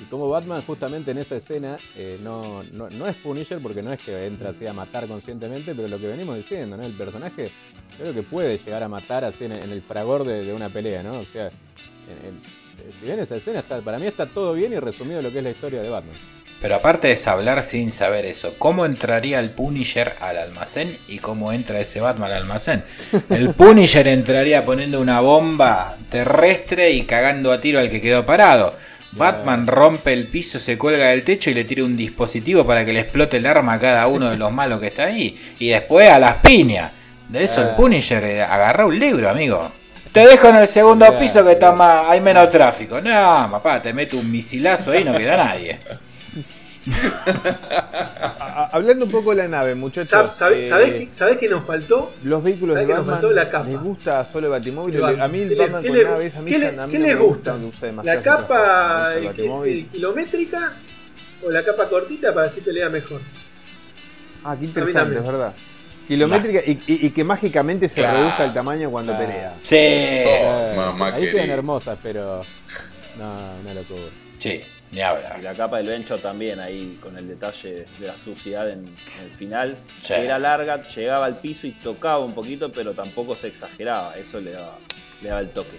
y cómo Batman justamente en esa escena eh, no, no, no es Punisher porque no es que entra así a matar conscientemente, pero lo que venimos diciendo, ¿no? El personaje creo que puede llegar a matar así en, en el fragor de, de una pelea, ¿no? O sea, en- en- si bien esa escena está, para mí está todo bien y resumido lo que es la historia de Batman. Pero aparte es hablar sin saber eso, ¿cómo entraría el Punisher al almacén y cómo entra ese Batman al almacén? El <laughs> Punisher entraría poniendo una bomba terrestre y cagando a tiro al que quedó parado. Batman rompe el piso, se cuelga del techo y le tira un dispositivo para que le explote el arma a cada uno de los <laughs> malos que está ahí. Y después a las piñas. De eso el Ah. Punisher eh, agarra un libro, amigo. Te dejo en el segundo piso que está más, hay menos tráfico. No, papá, te meto un misilazo ahí y no queda nadie. <laughs> A- hablando un poco de la nave, muchachos. Sab- ¿Sabés eh, sabés qué, sabés qué nos faltó? Los vehículos de ¿Sabés que nos Batman faltó la capa? les gusta solo el Batimóvil. El Batman. A mí el ¿Qué le- Batman qué con le- naves, a mí, qué le- a mí qué no le me gusta? no La capa cosas, eh, que es eh, kilométrica o la capa cortita para así pelea mejor. Ah, qué interesante, es verdad. Kilométrica y, y- y que mágicamente se Claro. reduzca el tamaño cuando Claro. pelea. Sí. Oh, Eh, mamá ahí querida. quedan hermosas, pero. No, una locura. Sí, ni Y la capa del Bencho también, ahí con el detalle de la suciedad en, en el final. Sí. Era larga, llegaba al piso y tocaba un poquito, pero tampoco se exageraba. Eso le daba, le daba el toque.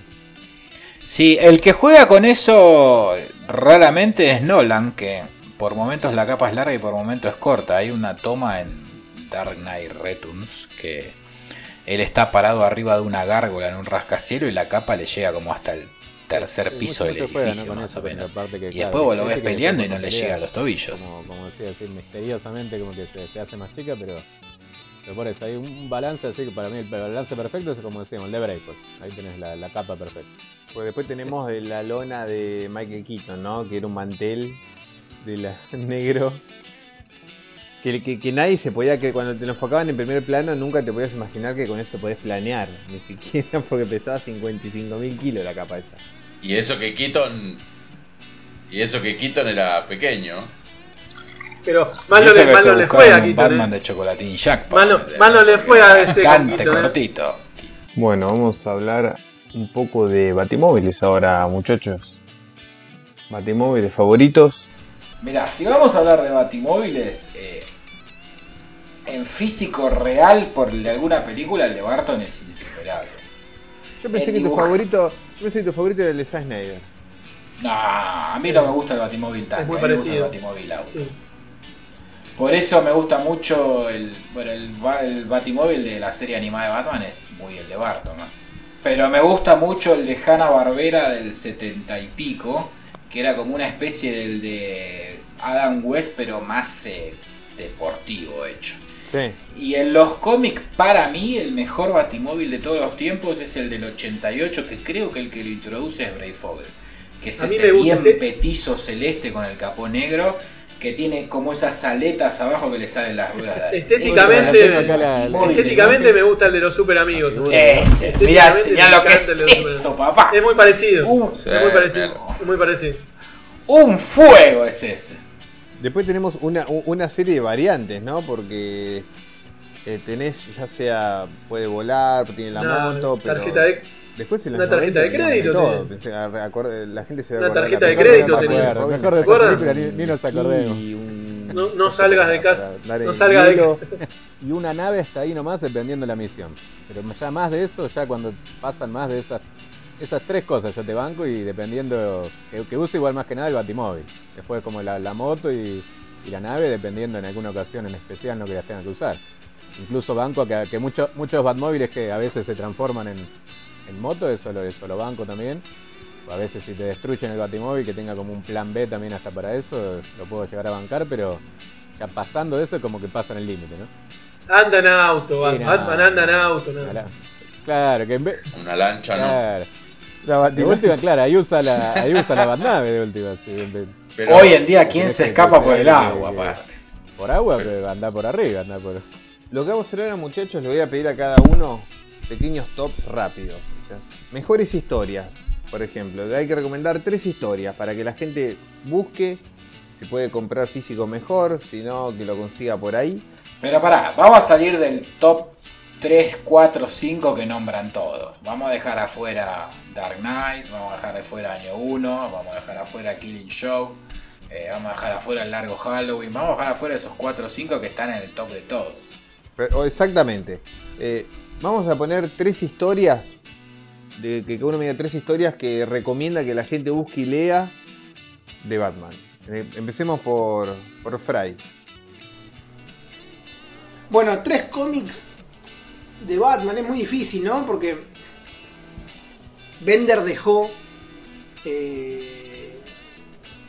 Sí, el que juega con eso raramente es Nolan, que por momentos la capa es larga y por momentos es corta. Hay una toma en Dark Knight Returns que él está parado arriba de una gárgola en un rascacielos y la capa le llega como hasta el tercer Sí, piso del edificio, más o menos. parte que, Y claro, después vos lo ves peleando y no le llega a los tobillos. Como, como decía, así misteriosamente como que se, se hace más chica, pero, pero por eso hay un balance así que para mí el balance perfecto es como decíamos, el de Breakfast. Ahí tenés la, la capa perfecta. Pues después tenemos de la lona de Michael Keaton, ¿no? Que era un mantel de la <laughs> negro. Que, que, que nadie se podía, que cuando te lo enfocaban en primer plano, nunca te podías imaginar que con eso podés planear. Ni siquiera <laughs> porque pesaba 55 mil kilos la capa esa. Y eso que Keaton. Y eso que Keaton era pequeño. Pero Y mal no eso le, que mal se no le buscaba fue a un Keaton, Batman eh. de chocolatín Jack. Mal no- para- mal no le fue a ese Cante Keaton, eh. cortito. Bueno, vamos a hablar un poco de batimóviles ahora, muchachos. Batimóviles favoritos. Mira, si vamos a hablar de batimóviles, eh, en físico real por el de alguna película, el de Barton es insuperable. Yo pensé El que tu favorito. Yo pensé que tu favorito era el de Zack Snyder. No, a mí no me gusta el batimóvil tanto, Es muy a mí me gusta el parecido. batimóvil auto. Sí. Por eso me gusta mucho el, bueno, el, el batimóvil de la serie animada de Batman, es muy el de Barton. ¿no? Pero me gusta mucho el de Hanna Barbera del 70 y pico, que era como una especie del de Adam West, pero más eh, deportivo hecho. Sí. Y en los cómics, para mí, el mejor batimóvil de todos los tiempos es el del 88, que creo que el que lo introduce es Bray Fogel. Que es A ese bien este- petizo celeste con el capó negro, que tiene como esas aletas abajo que le salen las ruedas de ahí. Estéticamente- es la- Estéticamente me gusta el de los super amigos. Ese, mirá, lo que es eso, papá. Es muy parecido. Es muy parecido. Es muy parecido. un fuego es ese. Después tenemos una, una serie de variantes, ¿no? Porque eh, tenés, ya sea, puede volar, tiene la moto, pero. tarjeta de- Después en una tarjeta 90 de crédito, todo. sí. La gente se va a Una acordar tarjeta la de crédito de tenía. Batman, Mejor de esa película ni- nos acordemos. un- No- no salgas de casa. <laughs> No salgas de hielo. <laughs> Y una nave hasta ahí nomás dependiendo de la misión. Pero ya más de eso, ya cuando pasan más de esas esas tres cosas, yo te banco y dependiendo, que, que uso igual más que nada el batimóvil. Después como la, la moto y, y la nave, dependiendo en alguna ocasión en especial no que las tenga que usar. Incluso banco a que, que muchos muchos batmóviles que a veces se transforman en, en moto, eso lo, eso lo banco también. O a veces si te destruyen el batimóvil, que tenga como un plan B también hasta para eso, lo puedo llegar a bancar, pero ya pasando de eso como que pasan el límite, ¿no? Anda en auto, Batman. Sí, no, Batman anda en auto. no. Claro, Claro, que en vez... Una lancha, ¿no? La De última, <laughs> claro, ahí usa la, ahí usa la bandnave de última. sí, de- Pero Hoy en día, ¿quién se escapa por el agua, aparte? por agua, pero anda por arriba, anda por. Lo que vamos a hacer ahora, muchachos, le voy a pedir a cada uno pequeños tops rápidos. O sea, mejores historias, por ejemplo. Hay que recomendar tres historias para que la gente busque. Si puede comprar físico mejor, si no, que lo consiga por ahí. Pero pará, vamos a salir del top 3, 4, 5 que nombran todos. Vamos a dejar afuera Dark Knight, vamos a dejar afuera Año 1, vamos a dejar afuera Killing Show, eh, vamos a dejar afuera el largo Halloween, vamos a dejar afuera esos 4 o 5 que están en el top de todos. Pero- exactamente. Eh, vamos a poner tres historias. De, que uno me diga tres historias que recomienda que la gente busque y lea de Batman. Eh, empecemos por, por Fry. Bueno, tres cómics de Batman es muy difícil, ¿no? Porque Bender dejó eh,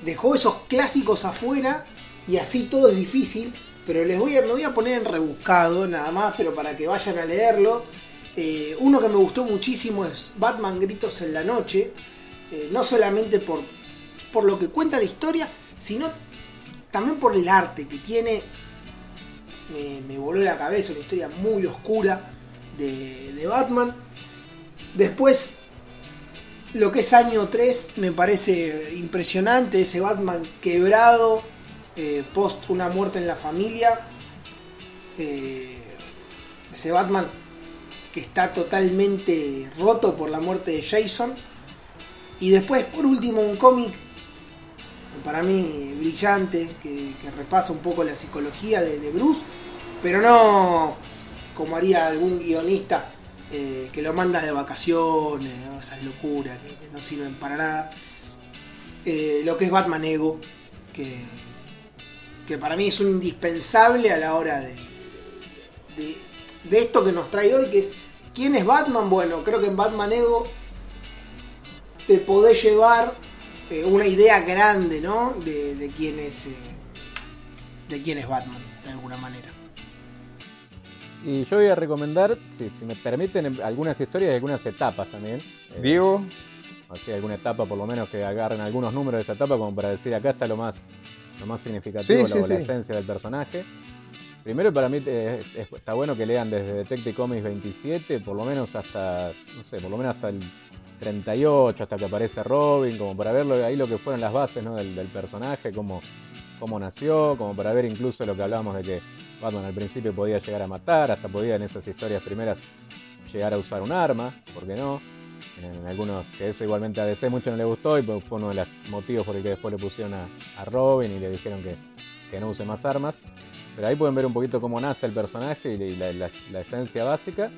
dejó esos clásicos afuera y así todo es difícil. Pero les voy a, me voy a poner en rebuscado nada más, pero para que vayan a leerlo. Eh, uno que me gustó muchísimo es Batman Gritos en la Noche. Eh, no solamente por, por lo que cuenta la historia, sino también por el arte que tiene me, me voló la cabeza, una historia muy oscura de, Batman. Después, lo que es año 3 me parece impresionante, ese Batman quebrado, eh, post una muerte en la familia. Eh, ese Batman que está totalmente roto por la muerte de Jason. Y después, por último, un cómic para mí brillante, que, que repasa un poco la psicología de, de Bruce, pero no como haría algún guionista eh, que lo manda de vacaciones, esas locuras que, no sirven para nada. Eh, lo que es Batman Ego, que, que para mí es un indispensable a la hora de, de, esto que nos trae hoy, que es ¿quién es Batman? Bueno, creo que en Batman Ego te podés llevar eh, una idea grande, ¿no? De, quién es de quién es Batman, de alguna manera. Y yo voy a recomendar, si, si me permiten, algunas historias y algunas etapas también. Eh, Diego, Así, alguna etapa, por lo menos, que agarren algunos números de esa etapa, como para decir, acá está lo más, lo más significativo, Sí, la, sí, la sí. esencia del personaje. Primero, para mí eh, es- está bueno que lean desde Detective Comics 27, por lo menos hasta, no sé, por lo menos hasta el 38, hasta que aparece Robin, como para ver lo- ahí lo que fueron las bases ¿no? del, del personaje, cómo, cómo nació, como para ver incluso lo que hablábamos de que Batman al principio podía llegar a matar, hasta podía en esas historias primeras llegar a usar un arma, ¿por qué no? En algunos, que eso igualmente a DC mucho no le gustó y fue uno de los motivos por el que después le pusieron a, a Robin y le dijeron que, que no use más armas. Pero ahí pueden ver un poquito cómo nace el personaje y la, la- esencia básica.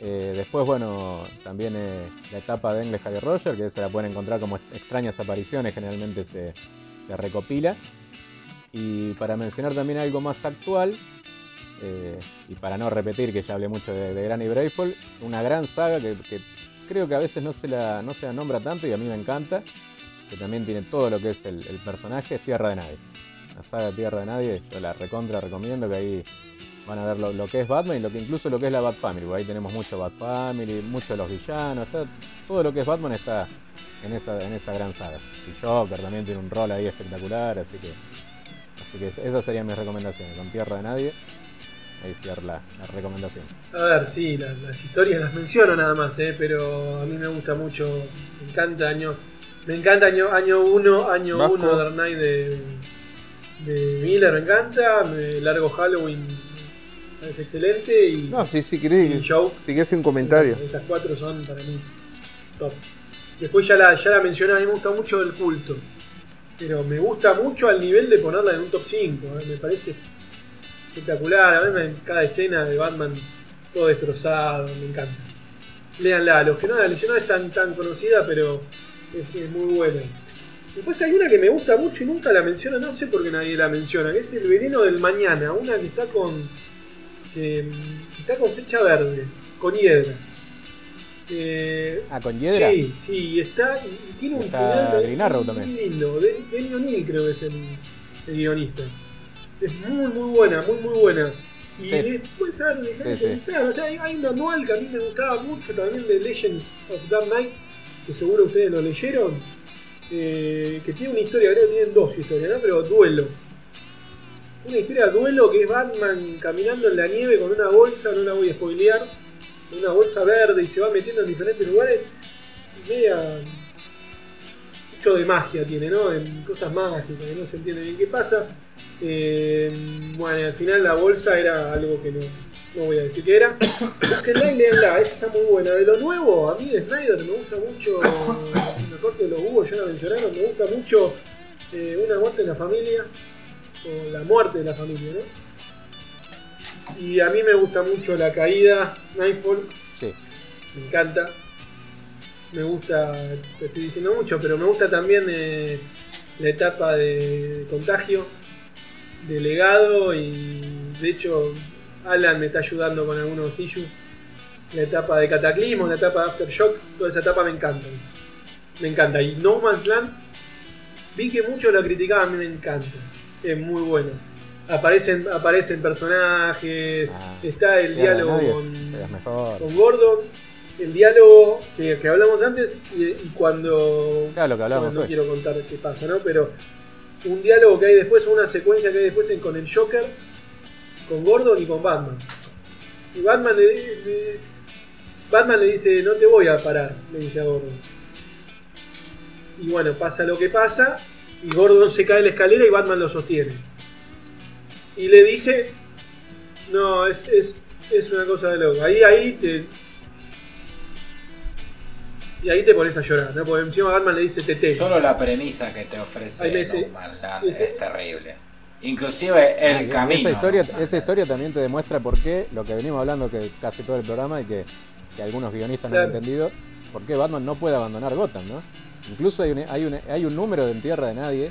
Eh, después, bueno, también eh, la etapa de English Harry Roger, que se la pueden encontrar como extrañas apariciones, generalmente se, se recopila. Y para mencionar también algo más actual, eh, y para no repetir que ya hablé mucho de, Granny Brayfall, una gran saga que, creo que a veces no se, la, no se la nombra tanto y a mí me encanta, que también tiene todo lo que es el, personaje, es Tierra de Nadie. La saga Tierra de Nadie, yo la recontra recomiendo, que ahí van a ver lo, que es Batman y lo que incluso lo que es la Bat Family, ahí tenemos mucho Bat Family, mucho de los villanos, todo lo que es Batman está en esa, en esa gran saga. Y Joker también tiene un rol ahí espectacular, así que, así que esas serían mis recomendaciones, con Tierra de Nadie, ahí cierra la, la recomendación. A ver, sí, la- las historias las menciono nada más, ¿eh? pero a mí me gusta mucho, me encanta año, me encanta año año 1, año Vasco. 1 Dark Knight de, de Miller, me encanta, me largo Halloween, es excelente y, no, sí, sí, querés, Joke, si querés un comentario. esas cuatro son para mí top. Después ya la, ya la mencioné, a mí me gusta mucho el culto, pero me gusta mucho al nivel de ponerla en un top 5, ¿eh? me parece espectacular. A mí me- cada escena de Batman todo destrozado, me encanta. Léanla, los que no la no es tan, tan conocida, pero es, muy buena. Después hay una que me gusta mucho y nunca la menciona, no sé por qué nadie la menciona, que es El Veneno del Mañana, una que está con. que está con fecha verde, con hiedra. Eh, Ah, con Hiedra. Sí, sí, y está. Y tiene un final Green Arrow muy también. lindo. De- Denny O'Neill creo que es el, el guionista. Es muy, muy buena, muy, muy buena. Y Sí. después, a ver, dejame Sí. O sea, hay, hay un anual que a mí me gustaba mucho también de Legends of Dark Knight, que seguro ustedes lo leyeron. eh, que tiene una historia, creo que tienen dos historias, ¿no? Pero duelo. Una historia de duelo que es Batman caminando en la nieve con una bolsa, no la voy a spoilear, una bolsa verde y se va metiendo en diferentes lugares. Media. mucho de magia tiene, ¿no? En cosas mágicas, que no se entiende bien qué pasa. Eh, bueno, al final la bolsa era algo que no, no voy a decir <coughs> que era. Léanla, esa está muy buena. De lo nuevo, a mí de Snyder me gusta mucho. La corte de los búhos ya la mencionaron, me gusta mucho eh, Una muerte en la familia. O la muerte de la familia, ¿no? Y a mí me gusta mucho la caída, Nightfall. Sí. Me encanta. Me gusta, te estoy diciendo mucho, pero me gusta también eh, la etapa de contagio, de legado y de hecho Alan me está ayudando con algunos issues. La etapa de Cataclismo, la etapa de Aftershock, toda esa etapa me encanta. Me encanta. Y No Man's Land, vi que muchos la criticaban, a mí me encanta. Es muy bueno. Aparecen, aparecen personajes, Ah, está el diálogo con, Gordon, el diálogo que, que hablamos antes y, y cuando... Claro, lo que hablábamos bueno, no hoy. quiero contar qué pasa, ¿no? Pero un diálogo que hay después, una secuencia que hay después en- con el Joker, con Gordon y con Batman. Y Batman le, le- Batman le dice, no te voy a parar, le dice a Gordon. Y bueno, pasa lo que pasa, Y Gordon se cae de la escalera y Batman lo sostiene. Y le dice, no, es, es, es una cosa de loco. Ahí, ahí te... Y ahí te pones a llorar, ¿no? Porque encima Batman le dice tete. Solo la premisa que te ofrece Norman Land ese- es terrible. Inclusive el Ah, camino. Esa historia, esa también te demuestra por qué, lo que venimos hablando que casi todo el programa y que, que algunos guionistas no han entendido, por qué Batman no puede abandonar Gotham, ¿no? Incluso hay un, hay un, hay un número de En Tierra de Nadie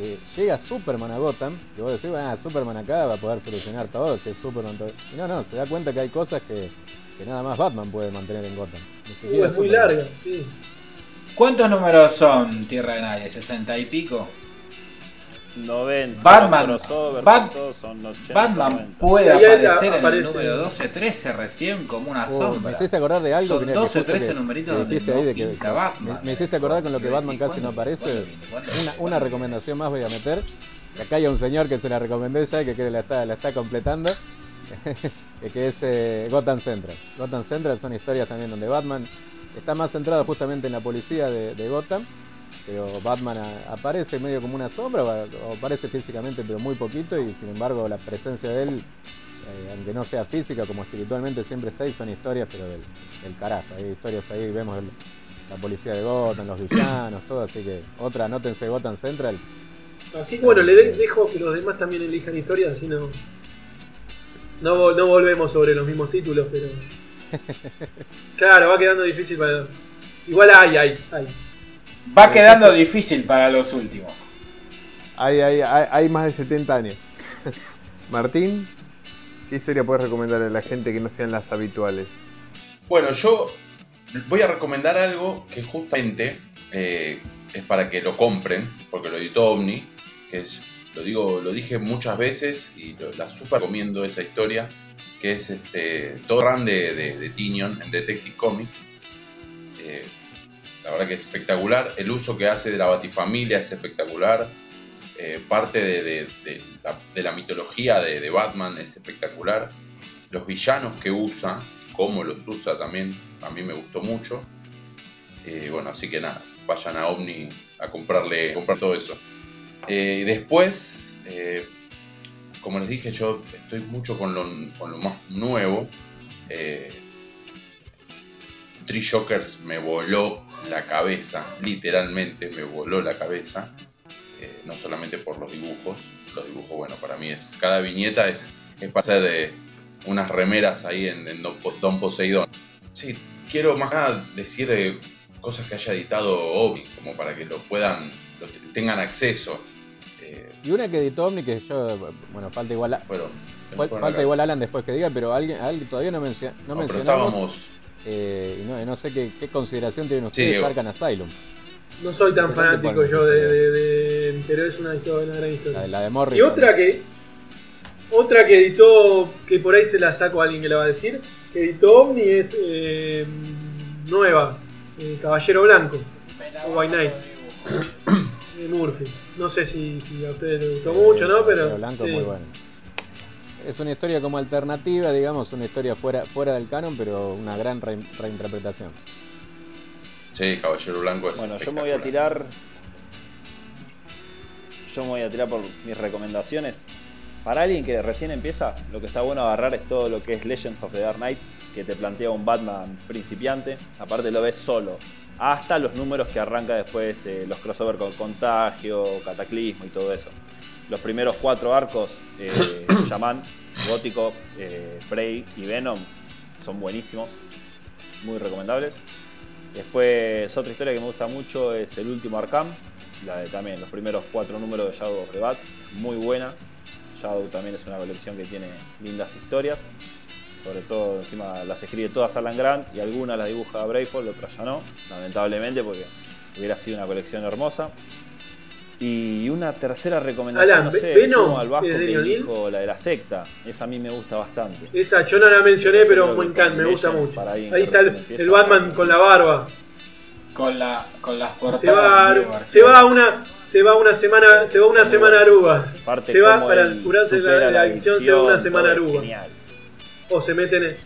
que llega Superman a Gotham, que vos decís, ah, Superman acá va a poder solucionar todo, si es Superman todo. Y no, no, se da cuenta que hay cosas que, que nada más Batman puede mantener en Gotham. Ni Uh, es muy sí. ¿Cuántos números son Tierra de Nadie? ¿60 y pico? 90. Batman- crossover, Bat- todos son 80, Batman 90. puede aparecer en el número 12-13 recién como una Oh, sombra. me hiciste acordar de algo Son que, mira, que 12 o justo 13 que- numeritos que donde no ahí de que- pinta Batman. me, me hiciste acordar con lo que Batman decía, casi no ¿cuándo- aparece. Una, ¿Cuándo una recomendación más voy a meter. Que acá hay un señor que se la recomendé ya y que, que la, está, la está completando. <laughs> que es eh, Gotham Central. Gotham Central son historias también donde Batman está más centrado justamente en la policía de, de Gotham. Pero Batman a- aparece medio como una sombra, o, aparece físicamente pero muy poquito y sin embargo la presencia de él, eh, aunque no sea física, como espiritualmente siempre está y son historias pero del, del carajo. Hay historias ahí, vemos el- la policía de Gotham, los villanos, todo, así que otra, anótense Gotham Central. Así que bueno, le de- dejo que los demás también elijan historias, así no. No, no volvemos sobre los mismos títulos, pero. <laughs> Claro, va quedando difícil para. Igual hay, hay, hay. Va quedando difícil para los últimos. Hay, hay, hay, hay más de 70 años. <laughs> Martín, ¿qué historia puedes recomendar a la gente que no sean las habituales? Bueno, yo voy a recomendar algo que justamente eh, es para que lo compren, porque lo editó Omni, que es, lo digo, lo dije muchas veces y lo- la super recomiendo esa historia, que es este todo run de, de, de Tinion en Detective Comics. Eh, la verdad que es espectacular, el uso que hace de la Batifamilia es espectacular, eh, parte de, de- la, mitología de, Batman es espectacular, los villanos que usa, cómo los usa también, a mí me gustó mucho. Eh, bueno, así que nada, vayan a Omni a comprarle, comprar todo eso. Eh, después, eh, como les dije, yo estoy mucho con lo, con lo más nuevo. Eh, Three Jokers me voló la cabeza, literalmente me voló la cabeza. Eh, no solamente por los dibujos, los dibujos, bueno, para mí es. Cada viñeta es, es para hacer eh, unas remeras ahí en, en Don, Po- Don Poseidón. Sí, quiero más nada decir eh, cosas que haya editado Obi, como para que lo puedan, lo tengan acceso. Eh, Y una que editó Omni que yo, bueno, falta igual, fueron. falta igual. Alan después que diga, pero alguien, alguien todavía no, mencio- no No, pero estábamos. Eh, no, no sé qué, qué consideración tienen Sí, ustedes Diego. Arkham Asylum. No soy tan fanático yo de, de- de- Pero es una, historia, una gran La, historia. de- la de Morrison. Y otra que. Otra que editó, que por ahí se la saco a alguien que la va a decir, que editó Omni es eh, nueva, eh, Caballero Blanco, White Knight. <coughs> de Murphy. No sé si, si a ustedes les gustó Sí, mucho, ¿no? Caballero Pero. Blanco sí. muy bueno. Es una historia como alternativa, digamos, una historia fuera, fuera del canon, pero una gran re- reinterpretación. Sí, Caballero Blanco es. Bueno, yo me voy a tirar. Yo me voy a tirar por mis recomendaciones. Para alguien que recién empieza, lo que está bueno agarrar es todo lo que es Legends of the Dark Knight, que te plantea un Batman principiante. Aparte lo ves solo. Hasta los números que arranca después, eh, los crossover con Contagio, Cataclismo y todo eso. Los primeros cuatro arcos, eh, <coughs> Shaman, Gótico, eh, Prey y Venom, son buenísimos. Muy recomendables. Después, otra historia que me gusta mucho es el último Arkham, la de también los primeros cuatro números de Shadow of the Bat, muy buena. Shadow también es una colección que tiene lindas historias, sobre todo encima las escribe todas Alan Grant y algunas las dibuja Brayfold, otras ya no, lamentablemente porque hubiera sido una colección hermosa. Y una tercera recomendación, Alan, no sé, Venom al Vasco que dijo la de la secta, esa a mí me gusta bastante. Esa yo no la mencioné, pero me encanta, me gusta mucho. Ahí está el, Batman con la barba. Con, la, con las portadas. Se va, de se va una, se va una semana, se va una Muy semana aruga. Aparte Se va para curarse la, la adicción, se va una semana aruga. Genial. O se meten en,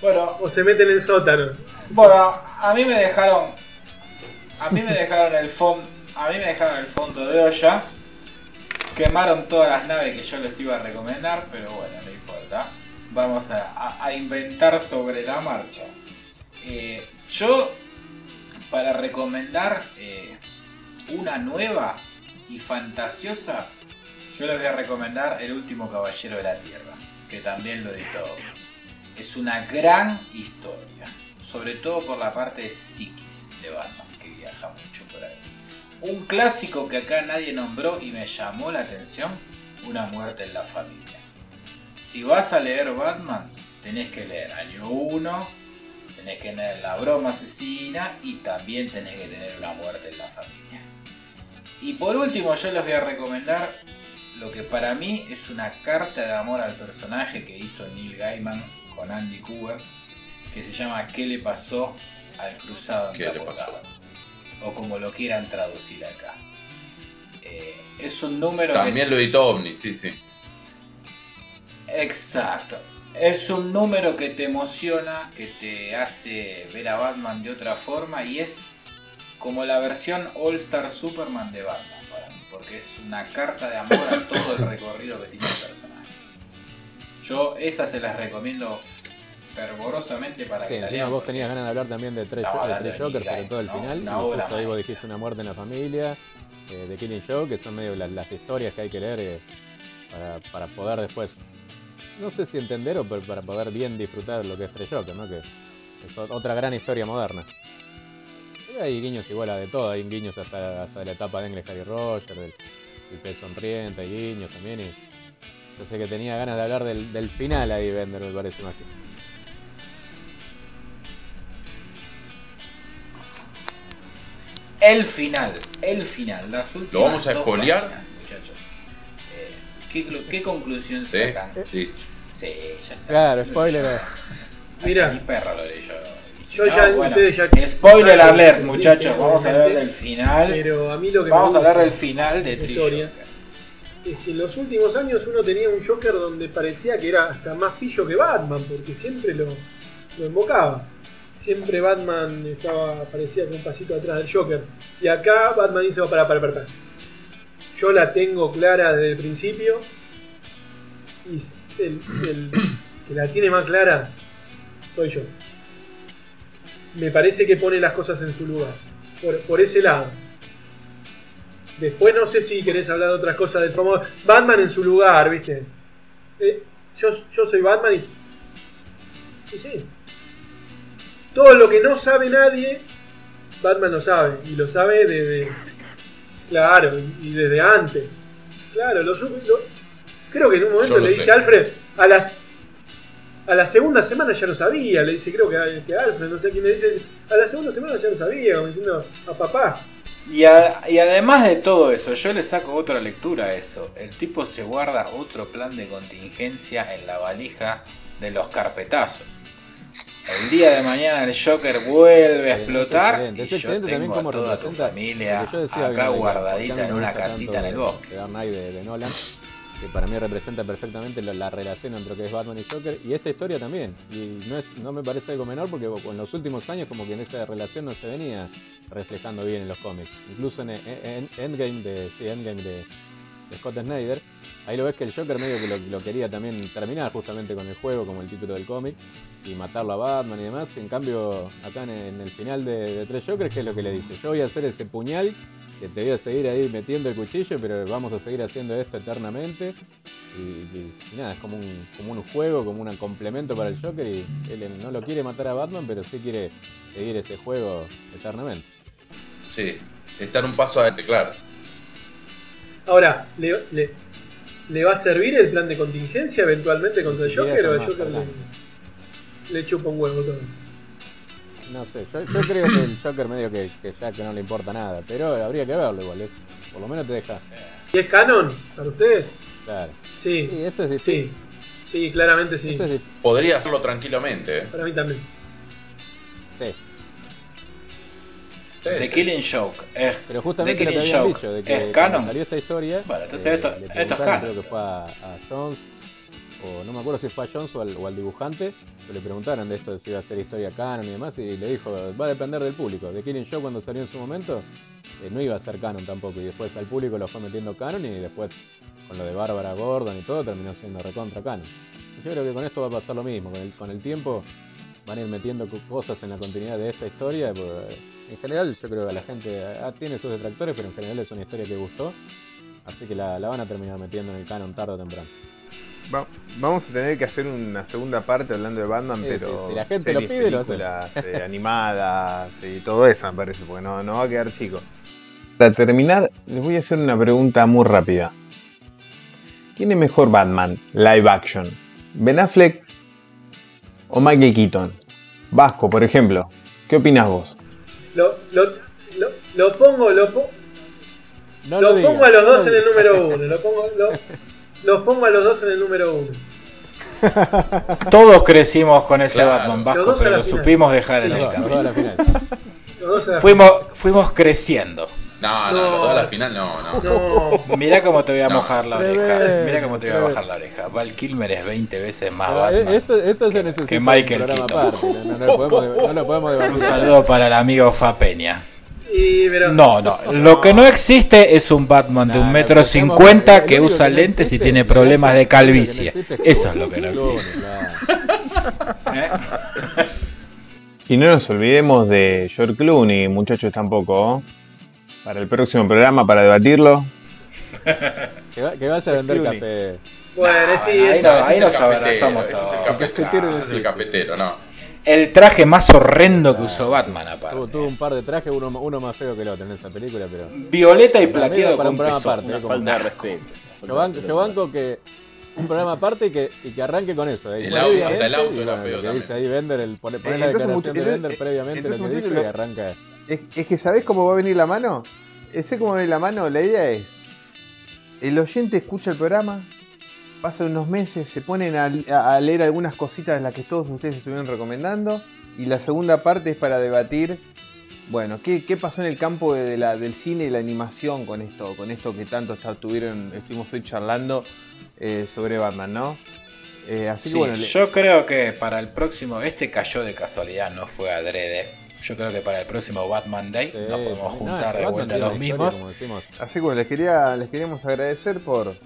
Bueno, o se meten en sótano. bueno, a mí me dejaron. A mí me dejaron el fondo. A mí me dejaron el fondo de olla. Quemaron todas las naves que yo les iba a recomendar, pero bueno, no importa. Vamos a, inventar sobre la marcha. Eh, yo, para recomendar eh, una nueva y fantasiosa, yo les voy a recomendar El último caballero de la Tierra, que también lo editó. Es una gran historia, sobre todo por la parte de psiquis de Batman, que viaja mucho por ahí. Un clásico que acá nadie nombró y me llamó la atención, Una muerte en la familia. Si vas a leer Batman, tenés que leer Año 1, tenés que tener La broma asesina y también tenés que tener Una muerte en la familia. Y por último yo les voy a recomendar lo que para mí es una carta de amor al personaje que hizo Neil Gaiman con Andy Cooper, que se llama ¿Qué le pasó al cruzado encapotado? O como lo quieran traducir acá. Eh, es un número... También lo editó Omni, sí, sí. Exacto. Es un número que te emociona, que te hace ver a Batman de otra forma y es como la versión All Star Superman de Batman para mí, porque es una carta de amor a todo el recorrido que tiene el personaje. Yo esas se las recomiendo fervorosamente para que la lean. Vos tenías ganas de hablar también de tres, Jokers, sobre todo el final. Una obra justo dijiste una muerte en la familia, eh, de Killing Joke, que son medio las, historias que hay que leer eh, para, para poder después no sé si entender o para poder bien disfrutar lo que es Tres Joker, ¿no? Que es otra gran historia moderna. hay guiños igual a de todo, hay guiños hasta, hasta de la etapa de English Harry Roger, del, del pez sonriente, hay guiños también. Y yo sé que tenía ganas de hablar del, del final ahí, Bender, me parece más que. El final, el final, las últimas. ¿Lo vamos a espolear? ¿Qué, conclusión sacan? Sí, sí, ya está. Claro, spoiler. Mira. Mi perro lo leyó. Yo ya, bueno, ya, spoiler alert, muchachos. Vamos a hablar del final. Pero a mí lo que Vamos a hablar del final de Three Es que en los últimos años uno tenía un Joker donde parecía que era hasta más pillo que Batman, porque siempre lo, lo invocaba. Siempre Batman estaba, parecía que un pasito atrás del Joker. Y acá Batman dice, para, para, para. Yo la tengo clara desde el principio. Y el, que la tiene más clara soy yo. Me parece que pone las cosas en su lugar. Por, ese lado. Después no sé si querés hablar de otras cosas del famoso Batman en su lugar, ¿viste? Eh, yo, yo soy Batman y. Y sí. Todo lo que no sabe nadie, Batman lo sabe. Y lo sabe desde. Claro, y, desde antes. Claro, lo, creo que en un momento le dice a Alfred, a las a la segunda semana ya lo sabía, le dice, creo que, que Alfred, no sé quién le dice, a la segunda semana ya lo sabía, como diciendo a papá. Y, y, además de todo eso, yo le saco otra lectura a eso. El tipo se guarda otro plan de contingencia en la valija de los carpetazos. El día de mañana el Joker vuelve a explotar y yo tengo a toda tu familia acá guardadita en una casita en el bosque. De, Nolan, que para mí representa perfectamente la, relación entre lo que es Batman y Joker y esta historia también. Y no, es, no me parece algo menor porque en los últimos años como que en esa relación no se venía reflejando bien en los cómics. Incluso en, Endgame de, sí, Endgame de, Scott Snyder, ahí lo ves que el Joker medio que lo, quería también terminar justamente con el juego como el título del cómic y matarlo a Batman y demás. En cambio, acá en, el final de, Tres Jokers, ¿qué es lo que le dice? Yo voy a hacer ese puñal, que te voy a seguir ahí metiendo el cuchillo, pero vamos a seguir haciendo esto eternamente. Y, nada, es como un, como un juego, como un complemento para el Joker y él no lo quiere matar a Batman, pero sí quiere seguir ese juego eternamente. Sí, estar un paso adelante, claro. Ahora, ¿le, le, va a servir el plan de contingencia eventualmente contra el Joker o el Joker le chupa un huevo todo. No sé, yo, creo que el Joker medio que, ya que no le importa nada, pero habría que verlo igual, es, por lo menos te deja. ¿Y es canon para ustedes? Claro. Sí. Sí, eso es difícil. Sí, claramente sí. Podría hacerlo tranquilamente. ¿eh? Para mí también. Sí. The Killing Joke es, Pero justamente lo que habían dicho, de que es canon. salió esta historia. Bueno, entonces esto, esto es canon. Creo que fue a, a Jones o no me acuerdo si fue a Jones o al, o al dibujante, pero le preguntaron de esto de si iba a ser historia canon y demás, y le dijo, va a depender del público. De Killing Show cuando salió en su momento, eh, no iba a ser canon tampoco, y después al público lo fue metiendo canon, y después con lo de Bárbara Gordon y todo, terminó siendo recontra canon. Y yo creo que con esto va a pasar lo mismo, con el, con el tiempo van a ir metiendo co- cosas en la continuidad de esta historia, porque en general yo creo que la gente ah, tiene sus detractores, pero en general es una historia que gustó, así que la, la van a terminar metiendo en el canon tarde o temprano. Va- vamos a tener que hacer una segunda parte hablando de Batman, Sí, pero. sí, si la gente lo series, pide, lo hacemos. películas, eh, <laughs> animadas y todo eso, me parece, porque no, no va a quedar chico. Para terminar, les voy a hacer una pregunta muy rápida. ¿Quién es mejor Batman live action? ¿Ben Affleck o Michael Keaton? Vasco, por ejemplo. ¿Qué opinas vos? Lo, lo, lo, lo pongo, lo, po- No lo pongo a los dos no en el número uno. Lo pongo, lo, los pongo a los dos en el número uno. <laughs> Todos crecimos con ese Claro. Batman Vasco, pero lo final. supimos dejar Sí, en el camino. Fuimos, fuimos creciendo. No, no, No. los dos a la final no, no. <laughs> No, Mirá cómo te voy a No. mojar la oreja. Mirá cómo te voy a bajar la oreja. Val Kilmer es 20 veces más Ah, Batman. eh, esto, esto se necesita que Michael Keaton. no, no, lo podemos, no lo podemos debatir. Un saludo para el amigo Fa Peña. y, pero, No, no. Lo que no existe es un Batman de un metro que cincuenta que usa lentes y tiene problemas que de existe calvicie. es Eso es lo que no existe. ¿eh? <laughs> Y no nos olvidemos de George Clooney, muchachos, tampoco. Para el próximo programa, para debatirlo. <laughs> Que, va- que vaya a vender Clooney. café. bueno, sí, ahí no- ahí nos cafetero, abrazamos ese es el todos. cafetero, es el no cafetero, no. El traje más horrendo que usó Batman, Tuvo, aparte. tuvo un par de trajes, uno, uno más feo que el otro en esa película, pero. Violeta y plateado para un con programa pezón. aparte, falta de un respeto. Yo banco, yo banco que un programa aparte y que, y que arranque con eso. ¿eh? El auto, hasta el auto y era bueno, feo lo que también. dice ahí Bender, el, pone, pone Eh, la declaración de mucho- Bender eh, previamente que dijo mucho- y arranca. Es, es que ¿sabés cómo va a venir la mano? Ese cómo va a venir la mano, la idea es, el oyente escucha el programa, pasa unos meses, se ponen a, a leer algunas cositas de las que todos ustedes estuvieron recomendando, y la segunda parte es para debatir, bueno, qué, qué pasó en el campo de la- del cine y la animación con esto, con esto que tanto está- tuvieron, estuvimos hoy charlando eh, sobre Batman, ¿no? Eh, así Sí, que bueno, le- yo creo que para el próximo, este cayó de casualidad, no fue adrede. Yo creo que para el próximo Batman Day Sí, nos podemos no, juntar de Batman vuelta los historia, mismos. Así que bueno, les, quería, les queríamos agradecer por,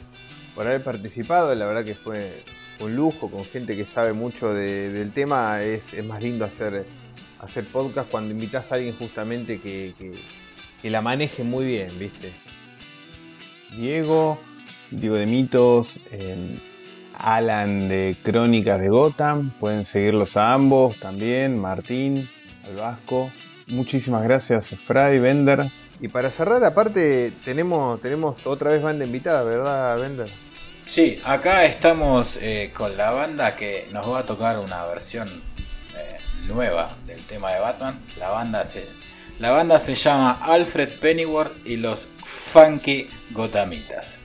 por haber participado. La verdad que fue un lujo con gente que sabe mucho de- del tema. Es, es más lindo hacer, hacer podcast cuando invitas a alguien justamente que, que- que la maneje muy bien, ¿viste? Diego, Diego de Mitos, eh, Alan de Crónicas de Gotham. Pueden seguirlos a ambos también. Martín, al Vasco. Muchísimas gracias, Fray, Bender. Y para cerrar, aparte, tenemos, tenemos otra vez banda invitada, ¿verdad, Bender? Sí, acá estamos eh, con la banda que nos va a tocar una versión eh, nueva del tema de Batman. La banda se, la banda se llama Alfred Pennyworth y los Funky Gotamitas.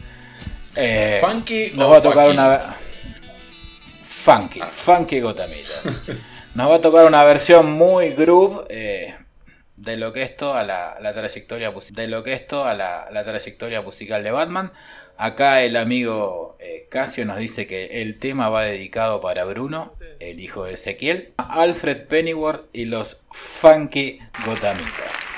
Eh, Funky nos o va a tocar fucking? una Funky, Funky Gotamitas. <laughs> Nos va a tocar una versión muy groove eh, de lo que es toda la, la trayectoria de lo que es toda la trayectoria musical de Batman. Acá el amigo eh, Casio nos dice que el tema va dedicado para Bruno, el hijo de Ezequiel, Alfred Pennyworth y los Funky Gotamitas.